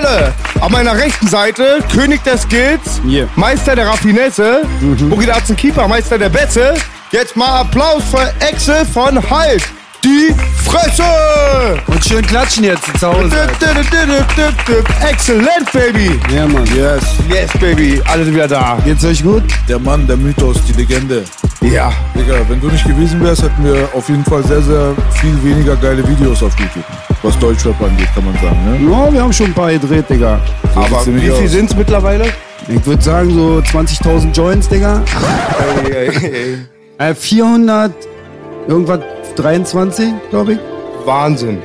Hölle. An meiner rechten Seite König der Skills, Yeah. Meister der Raffinesse, mhm. Boogie Keeper, Meister der Bätze. Jetzt mal Applaus für Excel von Halt. Die Fresse! Und schön klatschen jetzt zu Hause. Excellent, Baby! Ja, Mann. Yes, yes, Baby. Alle sind wieder da. Geht's euch gut? Der Mann, der Mythos, die Legende. Ja. Digga, wenn du nicht gewesen wärst, hätten wir auf jeden Fall sehr, sehr viel weniger geile Videos auf YouTube. Was Deutschrap angeht, kann man sagen, ne? Ja, wir haben schon ein paar gedreht, Digga. So Aber wie viel aus. sind's mittlerweile? Ich würde sagen so 20.000 Joints, Digga. Ey, ey, ey. Äh, 400, irgendwas 23, glaube ich. Wahnsinn.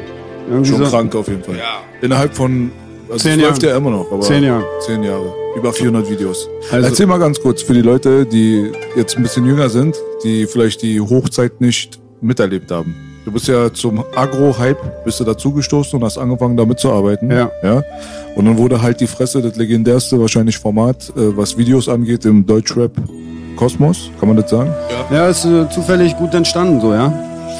Irgendwie Schon so. krank auf jeden Fall. Ja. Innerhalb von, also Zehn läuft ja immer noch, aber Zehn Jahre. Zehn Jahre. Über 400 Videos. Also- Erzähl mal ganz kurz für die Leute, die jetzt ein bisschen jünger sind, die vielleicht die Hochzeit nicht miterlebt haben. Du bist ja zum Agro-Hype, bist du dazugestoßen und hast angefangen, da mitzuarbeiten. Ja. ja. Und dann wurde halt die Fresse das legendärste wahrscheinlich Format, äh, was Videos angeht, im Deutschrap-Kosmos. Kann man das sagen? Ja, ist äh, zufällig gut entstanden, so, ja.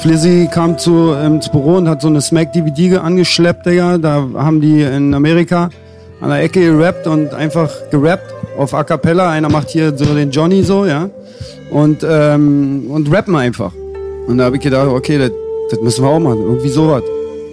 Flizzy kam zu, ähm, ins Büro und hat so eine Smack-DVD angeschleppt, Digga. Da haben die in Amerika an der Ecke gerappt und einfach gerappt auf A Cappella. Einer macht hier so den Johnny so, ja. Und, ähm, und rappen einfach. Und da habe ich gedacht, okay, das, das müssen wir auch machen. Irgendwie sowas.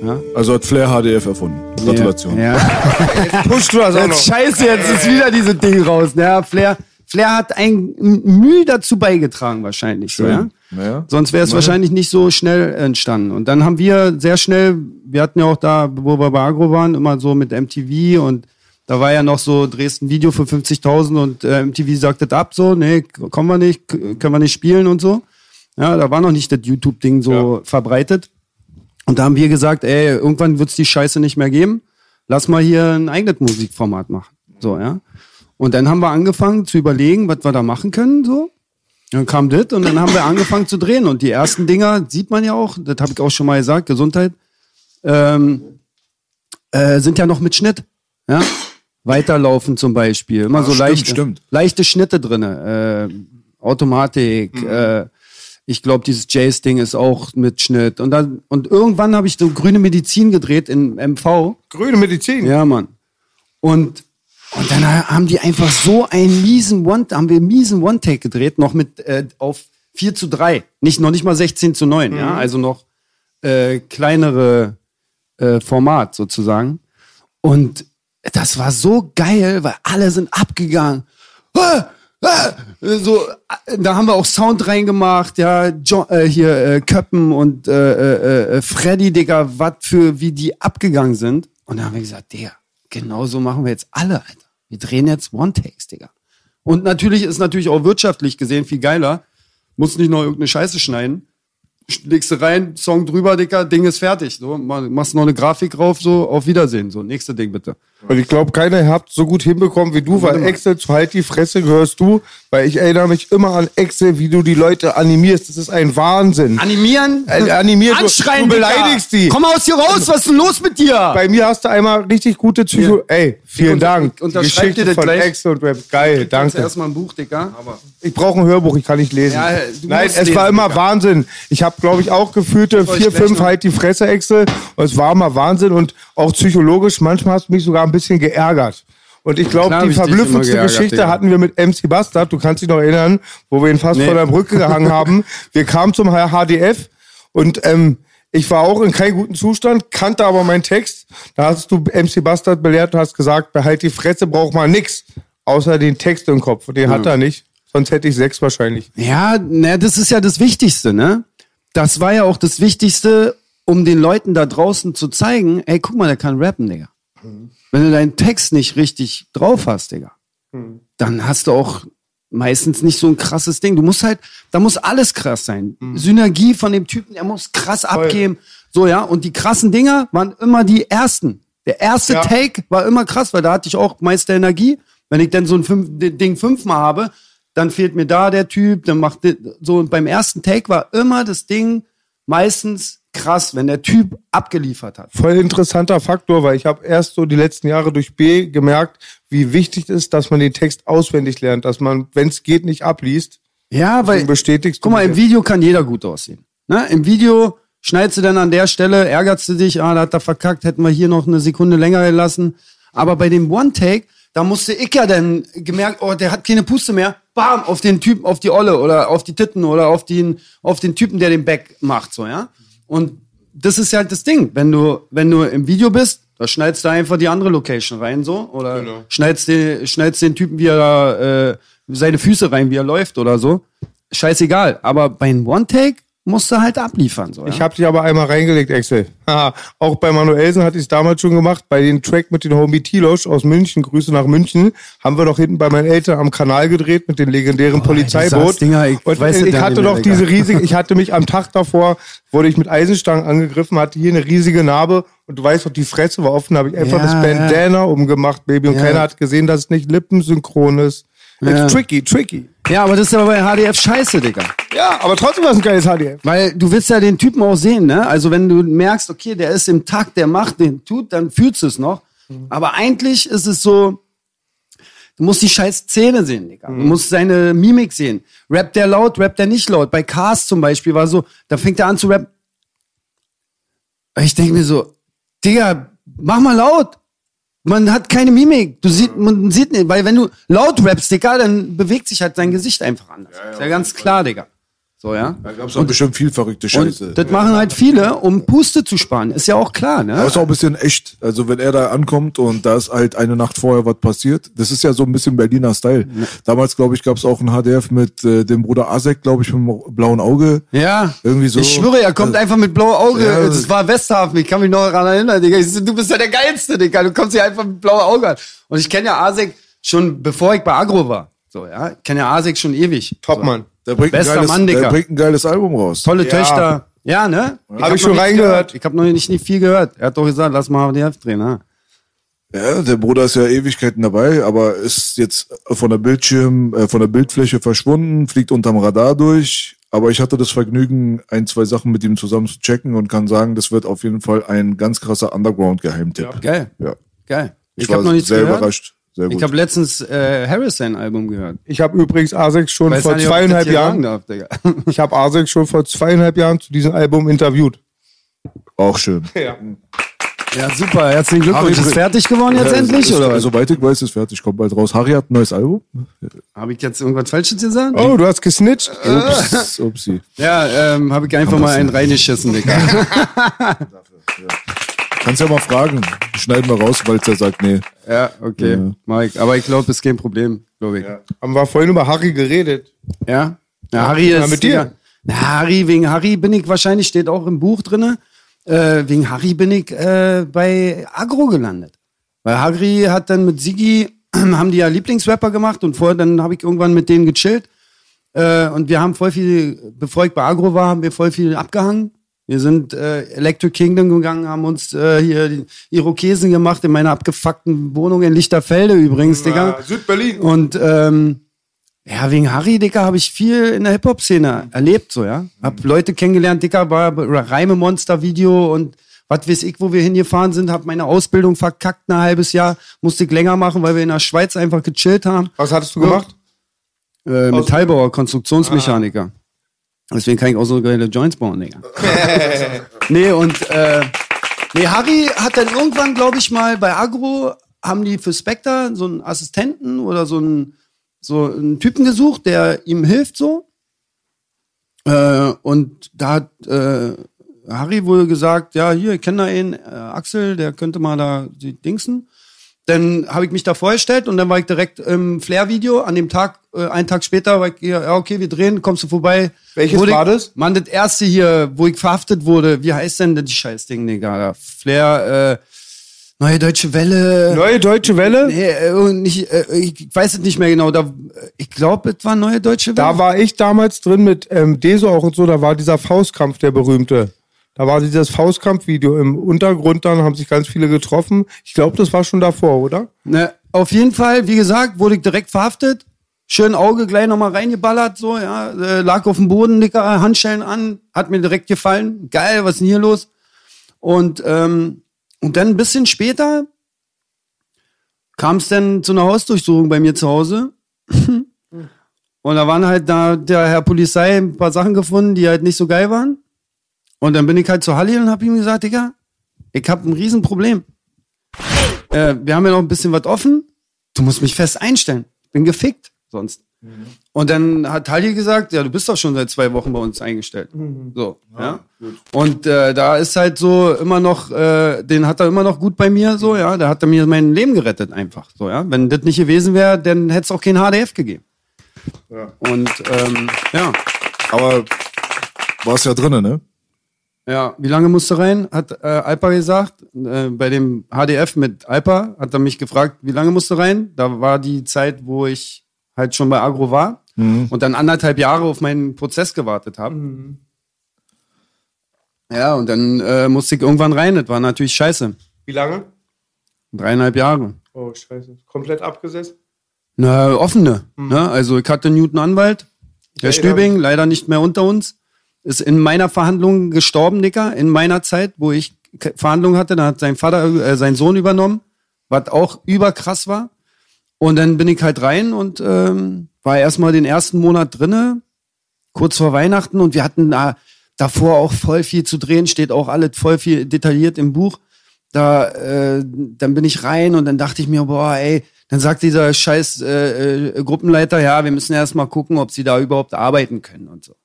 Ja. Also hat Flair HDF erfunden. Gratulation. Ja. Pushst du das auch noch? Jetzt scheiße, jetzt ist wieder dieses Ding raus. Ja, Flair, Flair hat ein Mühe dazu beigetragen wahrscheinlich. So, ja? Naja. Sonst wäre es wahrscheinlich nicht so schnell entstanden. Und dann haben wir sehr schnell, wir hatten ja auch da, wo wir bei Agro waren, immer so mit MTV und da war ja noch so Dresden Video für 50.000 und äh, MTV sagte das ab, so, nee, kommen wir nicht, können wir nicht spielen und so. Ja, da war noch nicht das YouTube-Ding so verbreitet. Und da haben wir gesagt, ey, irgendwann wird's die Scheiße nicht mehr geben. Lass mal hier ein eigenes Musikformat machen. So, ja. Und dann haben wir angefangen zu überlegen, was wir da machen können, so. Dann kam das und dann haben wir angefangen zu drehen. Und die ersten Dinger sieht man ja auch, das habe ich auch schon mal gesagt, Gesundheit, ähm, äh, sind ja noch mit Schnitt. Ja? Weiterlaufen zum Beispiel. Immer Ah, so stimmt, leichte, stimmt. leichte Schnitte drinne. Äh, Automatik, Mhm. äh, ich glaube, dieses Jace-Ding ist auch mit Schnitt. Und, dann, und irgendwann habe ich so grüne Medizin gedreht in MV. Grüne Medizin. Ja, Mann. Und, und dann haben die einfach so einen miesen One, haben wir einen miesen One-Take gedreht, noch mit äh, auf 4 zu 3. Nicht, noch nicht mal 16 zu 9, ja. Also noch äh, kleinere äh, Format sozusagen. Und das war so geil, weil alle sind abgegangen. Ah, ah, so, äh, da haben wir auch Sound reingemacht, ja, jo äh, hier äh, Köppen und äh, äh, äh, Freddy, Digga, was für, wie die abgegangen sind. Und dann haben wir gesagt, Digga, genau so machen wir jetzt alle, Alter. Wir drehen jetzt One-Takes, Digga. Und natürlich ist natürlich auch wirtschaftlich gesehen viel geiler. Muss nicht noch irgendeine Scheiße schneiden. Legst du rein, Song drüber, Dicker, Ding ist fertig. So, ma- machst noch eine Grafik drauf, so, auf Wiedersehen. So, nächste Ding bitte. Und ich glaube, keiner hat so gut hinbekommen wie du, weil Excel zu halt die Fresse gehörst du, weil ich erinnere mich immer an Excel, wie du die Leute animierst. Das ist ein Wahnsinn. Animieren? Äh, animieren, du- Anschreien, du beleidigst Dicker. die. Komm aus hier raus, was ist denn los mit dir? Bei mir hast du einmal richtig gute Psycho. Ja. Ey, vielen unter- Dank. ich unterschreib Geschichte dir das von gleich. Excel und Rap. Geil, danke. Erstmal ein Buch, Dicker. Ich brauche ein Hörbuch, ich kann nicht lesen. Ja, du Nein, es lesen, war immer Digga. Wahnsinn. Ich habe, glaube ich, auch gefühlte vier, fünf noch- halt die Fresse Excel. Und es war immer Wahnsinn und auch psychologisch. Manchmal hast du mich sogar ein bisschen geärgert. Und ich glaube, die verblüffendste Geschichte Digga. hatten wir mit MC Bastard. Du kannst dich noch erinnern, wo wir ihn fast Nee. vor der Brücke gehangen haben. Wir kamen zum HDF und ähm, Ich war auch in keinem guten Zustand, kannte aber meinen Text. Da hast du MC Bastard belehrt und hast gesagt, behalt die Fresse, braucht man nix. Außer den Text im Kopf. Den hat er nicht. Sonst hätte ich sechs wahrscheinlich. Ja, na, das ist ja das Wichtigste, ne? Das war ja auch das Wichtigste, um den Leuten da draußen zu zeigen, ey, guck mal, der kann rappen, Digga. Wenn du deinen Text nicht richtig drauf hast, Digga, dann hast du auch meistens nicht so ein krasses Ding. Du musst halt, da muss alles krass sein. Synergie von dem Typen, der muss krass abgeben. So, ja. Und die krassen Dinger waren immer die ersten. Der erste Ja. Take war immer krass, weil da hatte ich auch meist der Energie. Wenn ich dann so ein fünf, Ding fünfmal habe, dann fehlt mir da der Typ, dann macht so und beim ersten Take war immer das Ding meistens krass, wenn der Typ abgeliefert hat. Voll interessanter Faktor, weil ich habe erst so die letzten Jahre durch B gemerkt, wie wichtig es ist, dass man den Text auswendig lernt, dass man, wenn es geht, nicht abliest. Ja, weil bestätigst guck mal, im Video kann jeder gut aussehen. Ne? Im Video schneidest du dann an der Stelle, ärgerst du dich, ah, da hat er verkackt, hätten wir hier noch eine Sekunde länger gelassen. Aber bei dem One-Take, da musste ich ja dann gemerkt, oh, der hat keine Puste mehr, bam, auf den Typen, auf die Olle oder auf die Titten oder auf den, auf den Typen, der den Back macht, so, ja. Und das ist halt das Ding. Wenn du, wenn du im Video bist, da schneidest du einfach die andere Location rein, so, oder Genau. schneidest, den, schneidest den Typen, wie er da, äh, seine Füße rein, wie er läuft oder so. Scheißegal. Aber bei einem One-Take musst du halt abliefern, so, ja? Ich habe dich aber einmal reingelegt, Excel. Haha. Auch bei Manuelsen hatte ich es damals schon gemacht. Bei den Track mit den Homie Tilosch aus München, Grüße nach München, haben wir doch hinten bei meinen Eltern am Kanal gedreht mit dem legendären du Polizeiboot. Dinger, ich und weiß ich ja hatte doch diese riesige, ich hatte mich am Tag davor, wurde ich mit Eisenstangen angegriffen, hatte hier eine riesige Narbe und du weißt doch, die Fresse war offen, habe ich einfach Ja, das Bandana umgemacht, Baby, und Ja. keiner hat gesehen, dass es nicht lippensynchron ist. Ja. It's tricky, tricky. Ja, aber das ist aber bei HDF scheiße, Digga. Ja, aber trotzdem war es ein geiles HDF. Weil du willst ja den Typen auch sehen, ne? Also wenn du merkst, okay, der ist im Takt, der macht, den tut, dann fühlst du es noch. Aber eigentlich ist es so, du musst die scheiß Zähne sehen, Digga. Du musst seine Mimik sehen. Rappt der laut, rappt der nicht laut. Bei Cars zum Beispiel war so, da fängt er an zu rappen. Ich denke mir so, Digga, mach mal laut. Man hat keine Mimik. Du siehst, man sieht nicht, weil wenn du laut rappst, Digga, dann bewegt sich halt sein Gesicht einfach anders. ist ja ganz klar, Digga. So, ja. Da gab es auch bestimmt viel verrückte Scheiße. Und das machen halt viele, um Puste zu sparen. Ist ja auch klar, ne? Aber ist auch ein bisschen echt. Also wenn er da ankommt und da ist halt eine Nacht vorher was passiert, das ist ja so ein bisschen Berliner Style. Damals, glaube ich, gab es auch ein HDF mit äh, dem Bruder Asek, glaube ich, mit dem blauen Auge. Ja. Irgendwie so. Ich schwöre, er kommt einfach mit blauem Auge. Ja. das war Westhafen, ich kann mich noch daran erinnern, Digga. Ich so, du bist ja der Geilste, Digga. Du kommst hier einfach mit blauem Auge an. Und ich kenne ja Asek schon, bevor ich bei Agro war. So, ja. Ich kenne ja Asek schon ewig. Topmann. Der bringt, ein Bester geiles, Mann, der bringt ein geiles Album raus. Tolle Ja. Töchter. Ja, ne? Hab ich schon reingehört. gehört. Ich habe noch nicht, nicht viel gehört. Er hat doch gesagt, lass mal HDF drehen, ne? Ja, der Bruder ist ja Ewigkeiten dabei, aber ist jetzt von der Bildschirm, äh, von der Bildfläche verschwunden, fliegt unterm Radar durch. Aber ich hatte das Vergnügen, ein, zwei Sachen mit ihm zusammen zu checken und kann sagen, das wird auf jeden Fall ein ganz krasser Underground-Geheimtipp. Geil. Ja. Geil. Ich, Ich, war habe noch nichts sehr gehört. überrascht. Sehr gut. Ich habe letztens äh, Harris sein Album gehört. Ich habe übrigens Asek schon Weiß vor nicht, zweieinhalb Jahren, darf, Digga. ich habe Asek schon vor zweieinhalb Jahren zu diesem Album interviewt. auch schön. Ja. Ja, super. Herzlichen Glückwunsch. Harry- Ist fertig geworden jetzt Ja, endlich, ist, oder? Soweit ich weiß, ist fertig, kommt bald raus. Harry hat ein neues Album. Habe ich jetzt irgendwas Falsches gesagt? Oh, du hast gesnitcht. Ups, upsi. Ja, ähm, habe ich einfach mal einen reingeschissen, Digga. Kannst ja mal fragen. Schneiden wir raus, weil er sagt, nee. ja, okay. Ja. Mike. Aber ich glaube, das ist kein Problem, glaube ich. Ja? Haben wir vorhin über Harry geredet. Ja, Harry Ja, ist. mit dir. Na, Harry, wegen Harry bin ich wahrscheinlich, steht auch im Buch drinne. Äh, wegen Harry bin ich äh, bei Agro gelandet. Weil Harry hat dann mit Sigi, haben die ja Lieblingsrapper gemacht und vorher dann habe ich irgendwann mit denen gechillt. Äh, und wir haben voll viel, bevor ich bei Agro war, haben wir voll viel abgehangen. Wir sind äh, Electric Kingdom gegangen, haben uns äh, hier die Irokesen gemacht in meiner abgefuckten Wohnung in Lichterfelde übrigens, Digga. Südberlin. Und ähm, ja, wegen Harry, Dicker, habe ich viel in der Hip-Hop-Szene erlebt, so, ja. Hab Leute kennengelernt, Dicker, war Reime-Monster-Video und was weiß ich, wo wir hingefahren sind, hab meine Ausbildung verkackt ein halbes Jahr, musste ich länger machen, weil wir in der Schweiz einfach gechillt haben. Was hattest du gemacht? Äh, Metallbauer, Konstruktionsmechaniker. Deswegen kann ich auch so geile Joints bauen, Digga. nee, und äh, nee, Harry hat dann irgendwann, glaube ich mal, bei Agro haben die für Spectre so einen Assistenten oder so einen, so einen Typen gesucht, der ihm hilft so. Äh, und da hat äh, Harry wohl gesagt, ja, hier, ich kenne da einen, äh, Axel, der könnte mal da die Dingsen. Dann habe ich mich da vorgestellt und dann war ich direkt im Flair-Video. An dem Tag, äh, einen Tag später, war ich hier, ja, okay, wir drehen, kommst du vorbei. Welches Wurde ich- war das? Mann, das erste hier, wo ich verhaftet wurde. Wie heißt denn das Scheißding, Digga? Flair, äh, Neue Deutsche Welle. Neue Deutsche Welle? Nee, äh, nicht, äh, ich weiß es nicht mehr genau. Da, ich glaube, es war Neue Deutsche Welle. Da war ich damals drin mit ähm, Deso auch und so, da war dieser Faustkampf, der berühmte. Da war dieses Faustkampfvideo im Untergrund, dann haben sich ganz viele getroffen. Ich glaube, das war schon davor, oder? Ne, auf jeden Fall, wie gesagt, wurde ich direkt verhaftet. Schön Auge gleich nochmal reingeballert, so, ja. Äh, lag auf dem Boden, dicker Handschellen an, hat mir direkt gefallen. Geil, was ist denn hier los? Und, ähm, und dann ein bisschen später kam es dann zu einer Hausdurchsuchung bei mir zu Hause. und da waren halt da der Herr Polizei ein paar Sachen gefunden, die halt nicht so geil waren. Und dann bin ich halt zu Halli und hab ihm gesagt, Digga, ich hab ein Riesenproblem äh, wir haben ja noch ein bisschen was offen. Du musst mich fest einstellen. Bin gefickt sonst. Und dann hat Halli gesagt, ja, du bist doch schon seit zwei Wochen bei uns eingestellt. So, ja. Und äh, da ist halt so immer noch, äh, den hat er immer noch gut bei mir, so, ja. Da hat er mir mein Leben gerettet einfach. So, ja. Wenn das nicht gewesen wäre, dann hätte es auch kein HDF gegeben. Und ähm, ja. Aber warst ja drinnen, ne? Ja, wie lange musst du rein? Hat äh, Alpa gesagt. Äh, bei dem HDF mit Alpa hat er mich gefragt, wie lange musst du rein? Da war die Zeit, wo ich halt schon bei Agro war und dann anderthalb Jahre auf meinen Prozess gewartet habe. Ja, und dann äh, musste ich irgendwann rein. Das war natürlich scheiße. Wie lange? Dreieinhalb Jahre. Oh, scheiße. Komplett abgesessen? Na, offene. Ne? Also ich hatte Newton Anwalt, der erinnere Stübing, leider nicht mehr unter uns, ist in meiner Verhandlung gestorben, Dicker, in meiner Zeit, wo ich Verhandlungen hatte, da hat sein Vater, äh, sein Sohn übernommen, was auch überkrass war. Und dann bin ich halt rein und ähm, war erstmal den ersten Monat drinne, kurz vor Weihnachten und wir hatten da davor auch voll viel zu drehen, steht auch alles voll viel detailliert im Buch. Da, äh, dann bin ich rein und dann dachte ich mir, boah, ey, dann sagt dieser scheiß äh, äh, Gruppenleiter, ja, wir müssen erst mal gucken, ob sie da überhaupt arbeiten können und so.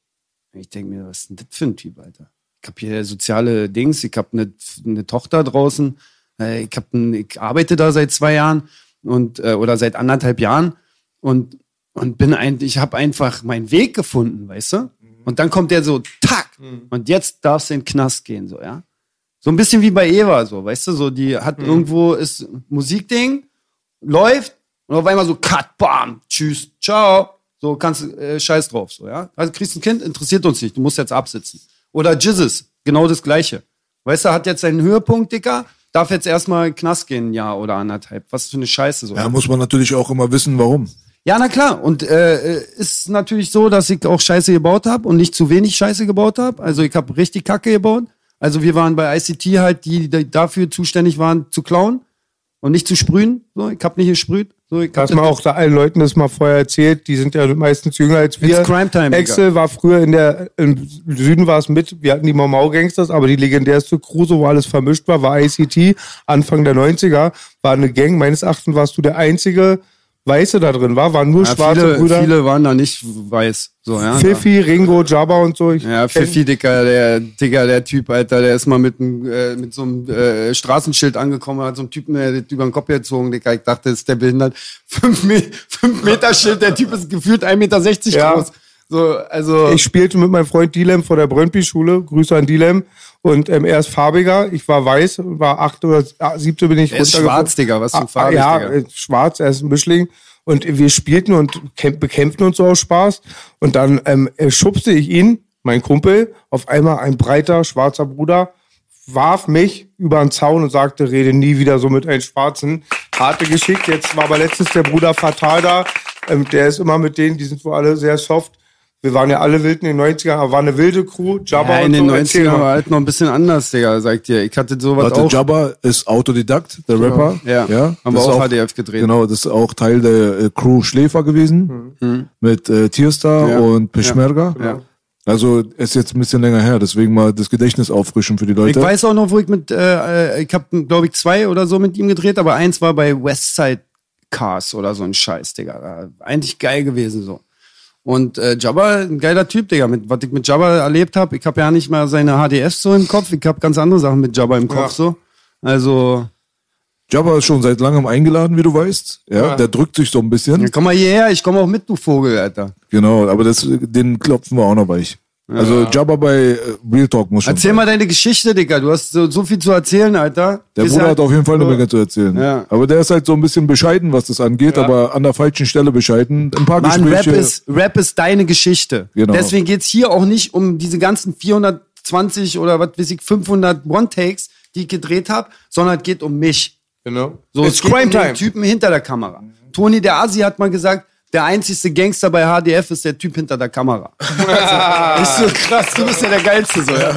Ich denke mir, was ist denn das für ein Typ, Alter? Ich habe hier soziale Dings, ich habe eine ne Tochter draußen, äh, ich, hab ein, ich arbeite da seit zwei Jahren und äh, oder seit anderthalb Jahren und und bin ein, ich habe einfach meinen Weg gefunden, weißt du? Und dann kommt der so, tack, und jetzt darfst du in den Knast gehen, so, ja? So ein bisschen wie bei Eva, so, weißt du, so, die hat irgendwo, ist ein Musikding, läuft, und auf einmal so, cut, bam, tschüss, ciao, so, kannst, du, äh, scheiß drauf, so, ja? Also, kriegst ein Kind, interessiert uns nicht, du musst jetzt absitzen. Oder Jizzes, genau das Gleiche. Weißt du, hat jetzt seinen Höhepunkt, Dicker, darf jetzt erstmal in den Knast gehen, ein Jahr oder anderthalb. Was für eine Scheiße, so. Ja, muss man natürlich auch immer wissen, warum. Ja, na klar. Und äh, ist natürlich so, dass ich auch Scheiße gebaut habe und nicht zu wenig Scheiße gebaut habe. Also ich habe richtig Kacke gebaut. Also wir waren bei ICT halt, die, die dafür zuständig waren, zu klauen und nicht zu sprühen. So, ich habe nicht gesprüht. So, ich Hast mal auch da allen Leuten das mal vorher erzählt, die sind ja meistens jünger als wir. It's crime time, Digga. Excel war früher in der, im Süden war es mit, wir hatten die Mau Gangsters, aber die legendärste Crew, so wo alles vermischt war, war ICT, Anfang der 90er, war eine Gang, meines Erachtens warst du der einzige Weiße da drin, war, waren nur ja, schwarze viele, Brüder. viele waren da nicht weiß. So, ja. Fifi, Ringo, Jabba und so. Ich Ja, Fifi, Dicker, der, Digga, der Typ, Alter, der ist mal mit, äh, mit so einem äh, Straßenschild angekommen, hat so einen Typen äh, über den Kopf gezogen, Dicker. Ich dachte, ist der behindert. Fünf, Me fünf Meter Schild, der Typ ist gefühlt 1,60 Meter Ja. groß. So, also. Ich spielte mit meinem Freund Dilem vor der Brøndby-Schule. Grüße an Dilem. Und ähm, er ist farbiger. Ich war weiß, war acht oder siebte bin ich Er ist schwarz, Digga, was für ein Ah, Farbe, Ja, Digga. äh, schwarz, er ist ein Mischling. Und wir spielten und kämp- bekämpften uns so aus Spaß. Und dann ähm, äh, schubste ich ihn, mein Kumpel, auf einmal ein breiter, schwarzer Bruder, warf mich über den Zaun und sagte, rede nie wieder so mit einem Schwarzen. Harte Geschichte. Jetzt war aber letztens der Bruder Fatal da. Ähm, der ist immer mit denen, die sind wohl alle sehr soft. Wir waren ja alle wild in den 90ern, aber war eine wilde Crew. Jabba Ja, und in den so. Erzähl 90ern mal. war halt noch ein bisschen anders, Digga, sagt dir. Ich hatte sowas Warte, auch. Jabba ist Autodidakt, der Rapper. Ja, haben wir auch HDF gedreht. Genau, das ist auch Teil der äh, Crew Schläfer gewesen. Mit äh, Tierstar Mhm. Ja. und Peschmerga. Ja. Also ist jetzt ein bisschen länger her, deswegen mal das Gedächtnis auffrischen für die Ich Leute. weiß auch noch, wo ich mit, äh, äh, ich habe, glaube ich, zwei oder so mit ihm gedreht, aber eins war bei Westside Cars oder so ein Scheiß, Digga. War Eigentlich geil gewesen so. Und äh, Jabba, ein geiler Typ, Digga. Mit, was ich mit Jabba erlebt habe, ich habe ja nicht mal seine HDS so im Kopf, ich habe ganz andere Sachen mit Jabba im Kopf Ja. so. Also, Jabba ist schon seit langem eingeladen, wie du weißt. Ja, Ja. der drückt sich so ein bisschen. ja, komm mal hierher, ich komme auch mit, du Vogel, Alter. Genau, aber das, den klopfen wir auch noch weich. Also Jabba bei äh, Real Talk muss schon. Erzähl sein. mal deine Geschichte, Digga. Du hast so, so viel zu erzählen, Alter. Der Bruder ja- hat auf jeden Fall eine Menge zu erzählen. Ja. Aber der ist halt so ein bisschen bescheiden, was das angeht, aber an der falschen Stelle bescheiden. Ein paar Mann, Rap Gespräche. ist, Rap ist deine Geschichte. Genau. Deswegen geht's hier auch nicht um diese ganzen 420 oder was weiß ich, 500 One-Takes, die ich gedreht habe, sondern es geht um mich. Genau. So, It's es geht Crime um den Time. Typen hinter der Kamera. Toni der Asi hat mal gesagt, der einzigste Gangster bei HDF ist der Typ hinter der Kamera. also, ist so krass, du bist ja der Geilste so, ja.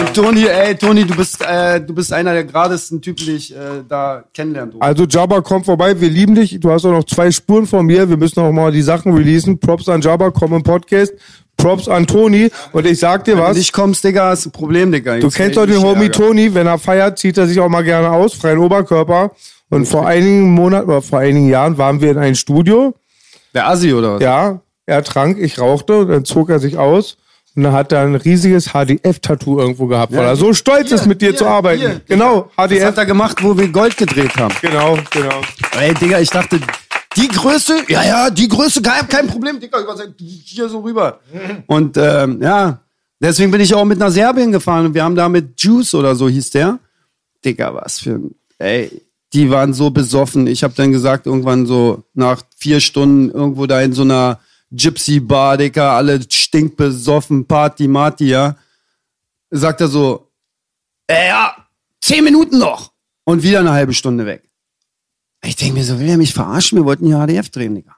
Und Toni, ey, Toni, du bist, äh, du bist einer der geradesten Typen, die ich äh, da kennenlernen durfte. Also Jabba, komm vorbei, wir lieben dich. Du hast auch noch zwei Spuren von mir. Wir müssen auch mal die Sachen releasen. Props an Jabba, komm im Podcast. Props an Toni. Und ich sag dir Wenn was, du nicht kommst, Digga, ist ein Problem, Digga. du kennst doch den Homie Toni, wenn er feiert, zieht er sich auch mal gerne aus, freien Oberkörper. Und vor einigen Monaten oder vor einigen Jahren waren wir in einem Studio. Der Asi, oder was? Ja, er trank, ich rauchte, dann zog er sich aus. Und dann hat er ein riesiges HDF-Tattoo irgendwo gehabt, weil er so stolz ist, mit dir hier, zu arbeiten. hier, genau, Das HDF. hat er gemacht, wo wir Gold gedreht haben. Genau, genau. Ey, Digga, ich dachte, die Größe, ja, ja, die Größe, kein, kein Problem, Digga, hier so rüber. Und ähm, ja, deswegen bin ich auch mit nach Serbien gefahren und wir haben da mit Juice oder so hieß der. Digga, was für ein, ey, die waren so besoffen. Ich habe dann gesagt, irgendwann so nach vier Stunden irgendwo da in so einer Gypsy-Bar, Digga, alle stinkbesoffen, Party, Marty, ja. Sagt er so, äh, ja, zehn Minuten noch. Und wieder eine halbe Stunde weg. Ich denke mir so, will er mich verarschen? Wir wollten hier HDF drehen, Digga.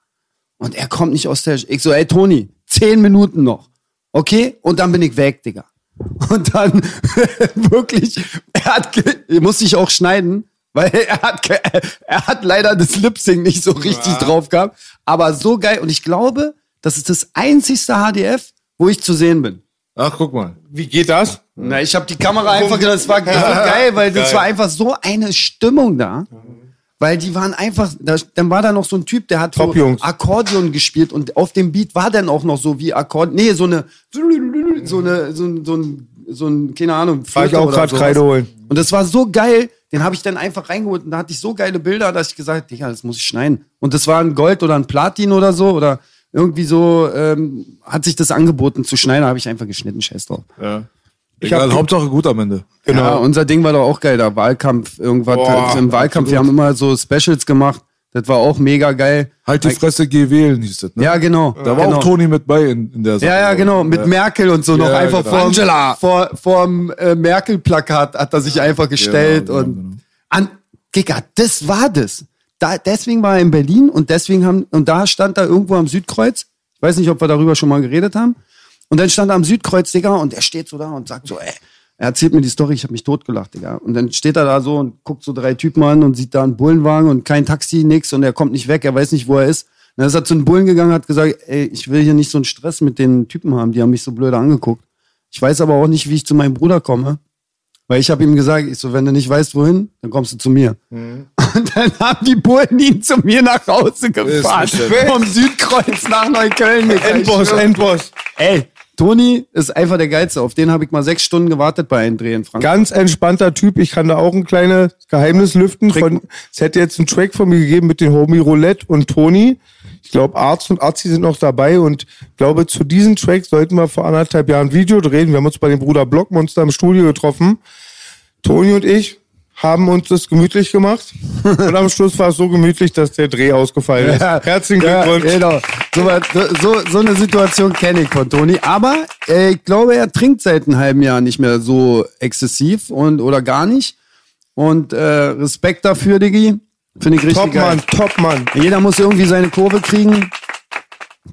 Und er kommt nicht aus der. Ich so, ey, Toni, zehn Minuten noch. Okay? Und dann bin ich weg, Digga. Und dann wirklich, er hat, musste ich auch schneiden, weil er hat, er hat leider das Lip-Sync nicht so richtig drauf gehabt. Aber so geil. Und ich glaube, das ist das einzigste HDF, wo ich zu sehen bin. Ach, guck mal. Wie geht das? Na, ich habe die Kamera einfach, das war, das war geil, weil das war einfach so eine Stimmung da. Weil die waren einfach, da, dann war da noch so ein Typ, der hat so. Akkordeon gespielt und auf dem Beat war dann auch noch so wie Akkordeon, nee, so eine, so eine, so ein, so ein, so ein keine Ahnung, War ich auch sowas. Kreide holen. Und das war so geil, den habe ich dann einfach reingeholt und da hatte ich so geile Bilder, dass ich gesagt, Digga, das muss ich schneiden. Und das war ein Gold oder ein Platin oder so oder irgendwie so ähm, hat sich das angeboten zu schneiden, habe ich einfach geschnitten, scheiß drauf. Ja. Ich Egal, hab- Hauptsache gut am Ende. Genau. Ja, unser Ding war doch auch geil, da Wahlkampf, irgendwas Boah, im Wahlkampf. Wir haben immer so Specials gemacht. Das war auch mega geil. Halt die Fresse, geh wählen, hieß das, ne? Ja, genau. Da war genau. auch Toni mit bei in, in der Sache. Ja, ja, genau. Mit Merkel und so noch Ja, einfach genau. vor, Angela. vor vorm äh, Merkel-Plakat hat er sich einfach gestellt genau, und genau. an Digga, das war das. Da, deswegen war er in Berlin und deswegen haben und da stand er irgendwo am Südkreuz. Ich weiß nicht, ob wir darüber schon mal geredet haben. Und dann stand er am Südkreuz, Digga, und er steht so da und sagt so, ey, er erzählt mir die Story, ich habe mich totgelacht, Digga. Und dann steht er da so und guckt so drei Typen an und sieht da einen Bullenwagen und kein Taxi, nix und er kommt nicht weg, er weiß nicht, wo er ist. Und dann ist er zu den Bullen gegangen, hat gesagt, ey, ich will hier nicht so einen Stress mit den Typen haben, die haben mich so blöd angeguckt. Ich weiß aber auch nicht, wie ich zu meinem Bruder komme. Weil ich habe ihm gesagt, ich so, wenn du nicht weißt, wohin, dann kommst du zu mir. Mhm. Und dann haben die Bullen ihn zu mir nach Hause gefahren. Vom Südkreuz nach Neukölln. Endboss. Endboss. Ey, Toni ist einfach der Geilste. Auf den habe ich mal sechs Stunden gewartet bei einem Dreh in Frankfurt. Ganz entspannter Typ. Ich kann da auch ein kleines Geheimnis lüften. Von, es hätte jetzt einen Track von mir gegeben mit den Homie Roulette und Toni. Ich glaube, Arzt und Arzi sind noch dabei und glaube, zu diesem Track sollten wir vor anderthalb Jahren ein Video drehen. Wir haben uns bei dem Bruder Blockmonster im Studio getroffen. Toni und ich haben uns das gemütlich gemacht. und am Schluss war es so gemütlich, dass der Dreh ausgefallen ist. Herzlichen Glückwunsch. Ja, genau. So, so, so eine Situation kenne ich von Toni. Aber äh, ich glaube, er trinkt seit einem halben Jahr nicht mehr so exzessiv und oder gar nicht. Und äh, Respekt dafür, Diggi. Finde ich richtig Top geil. Mann, Top Mann. Jeder muss irgendwie seine Kurve kriegen.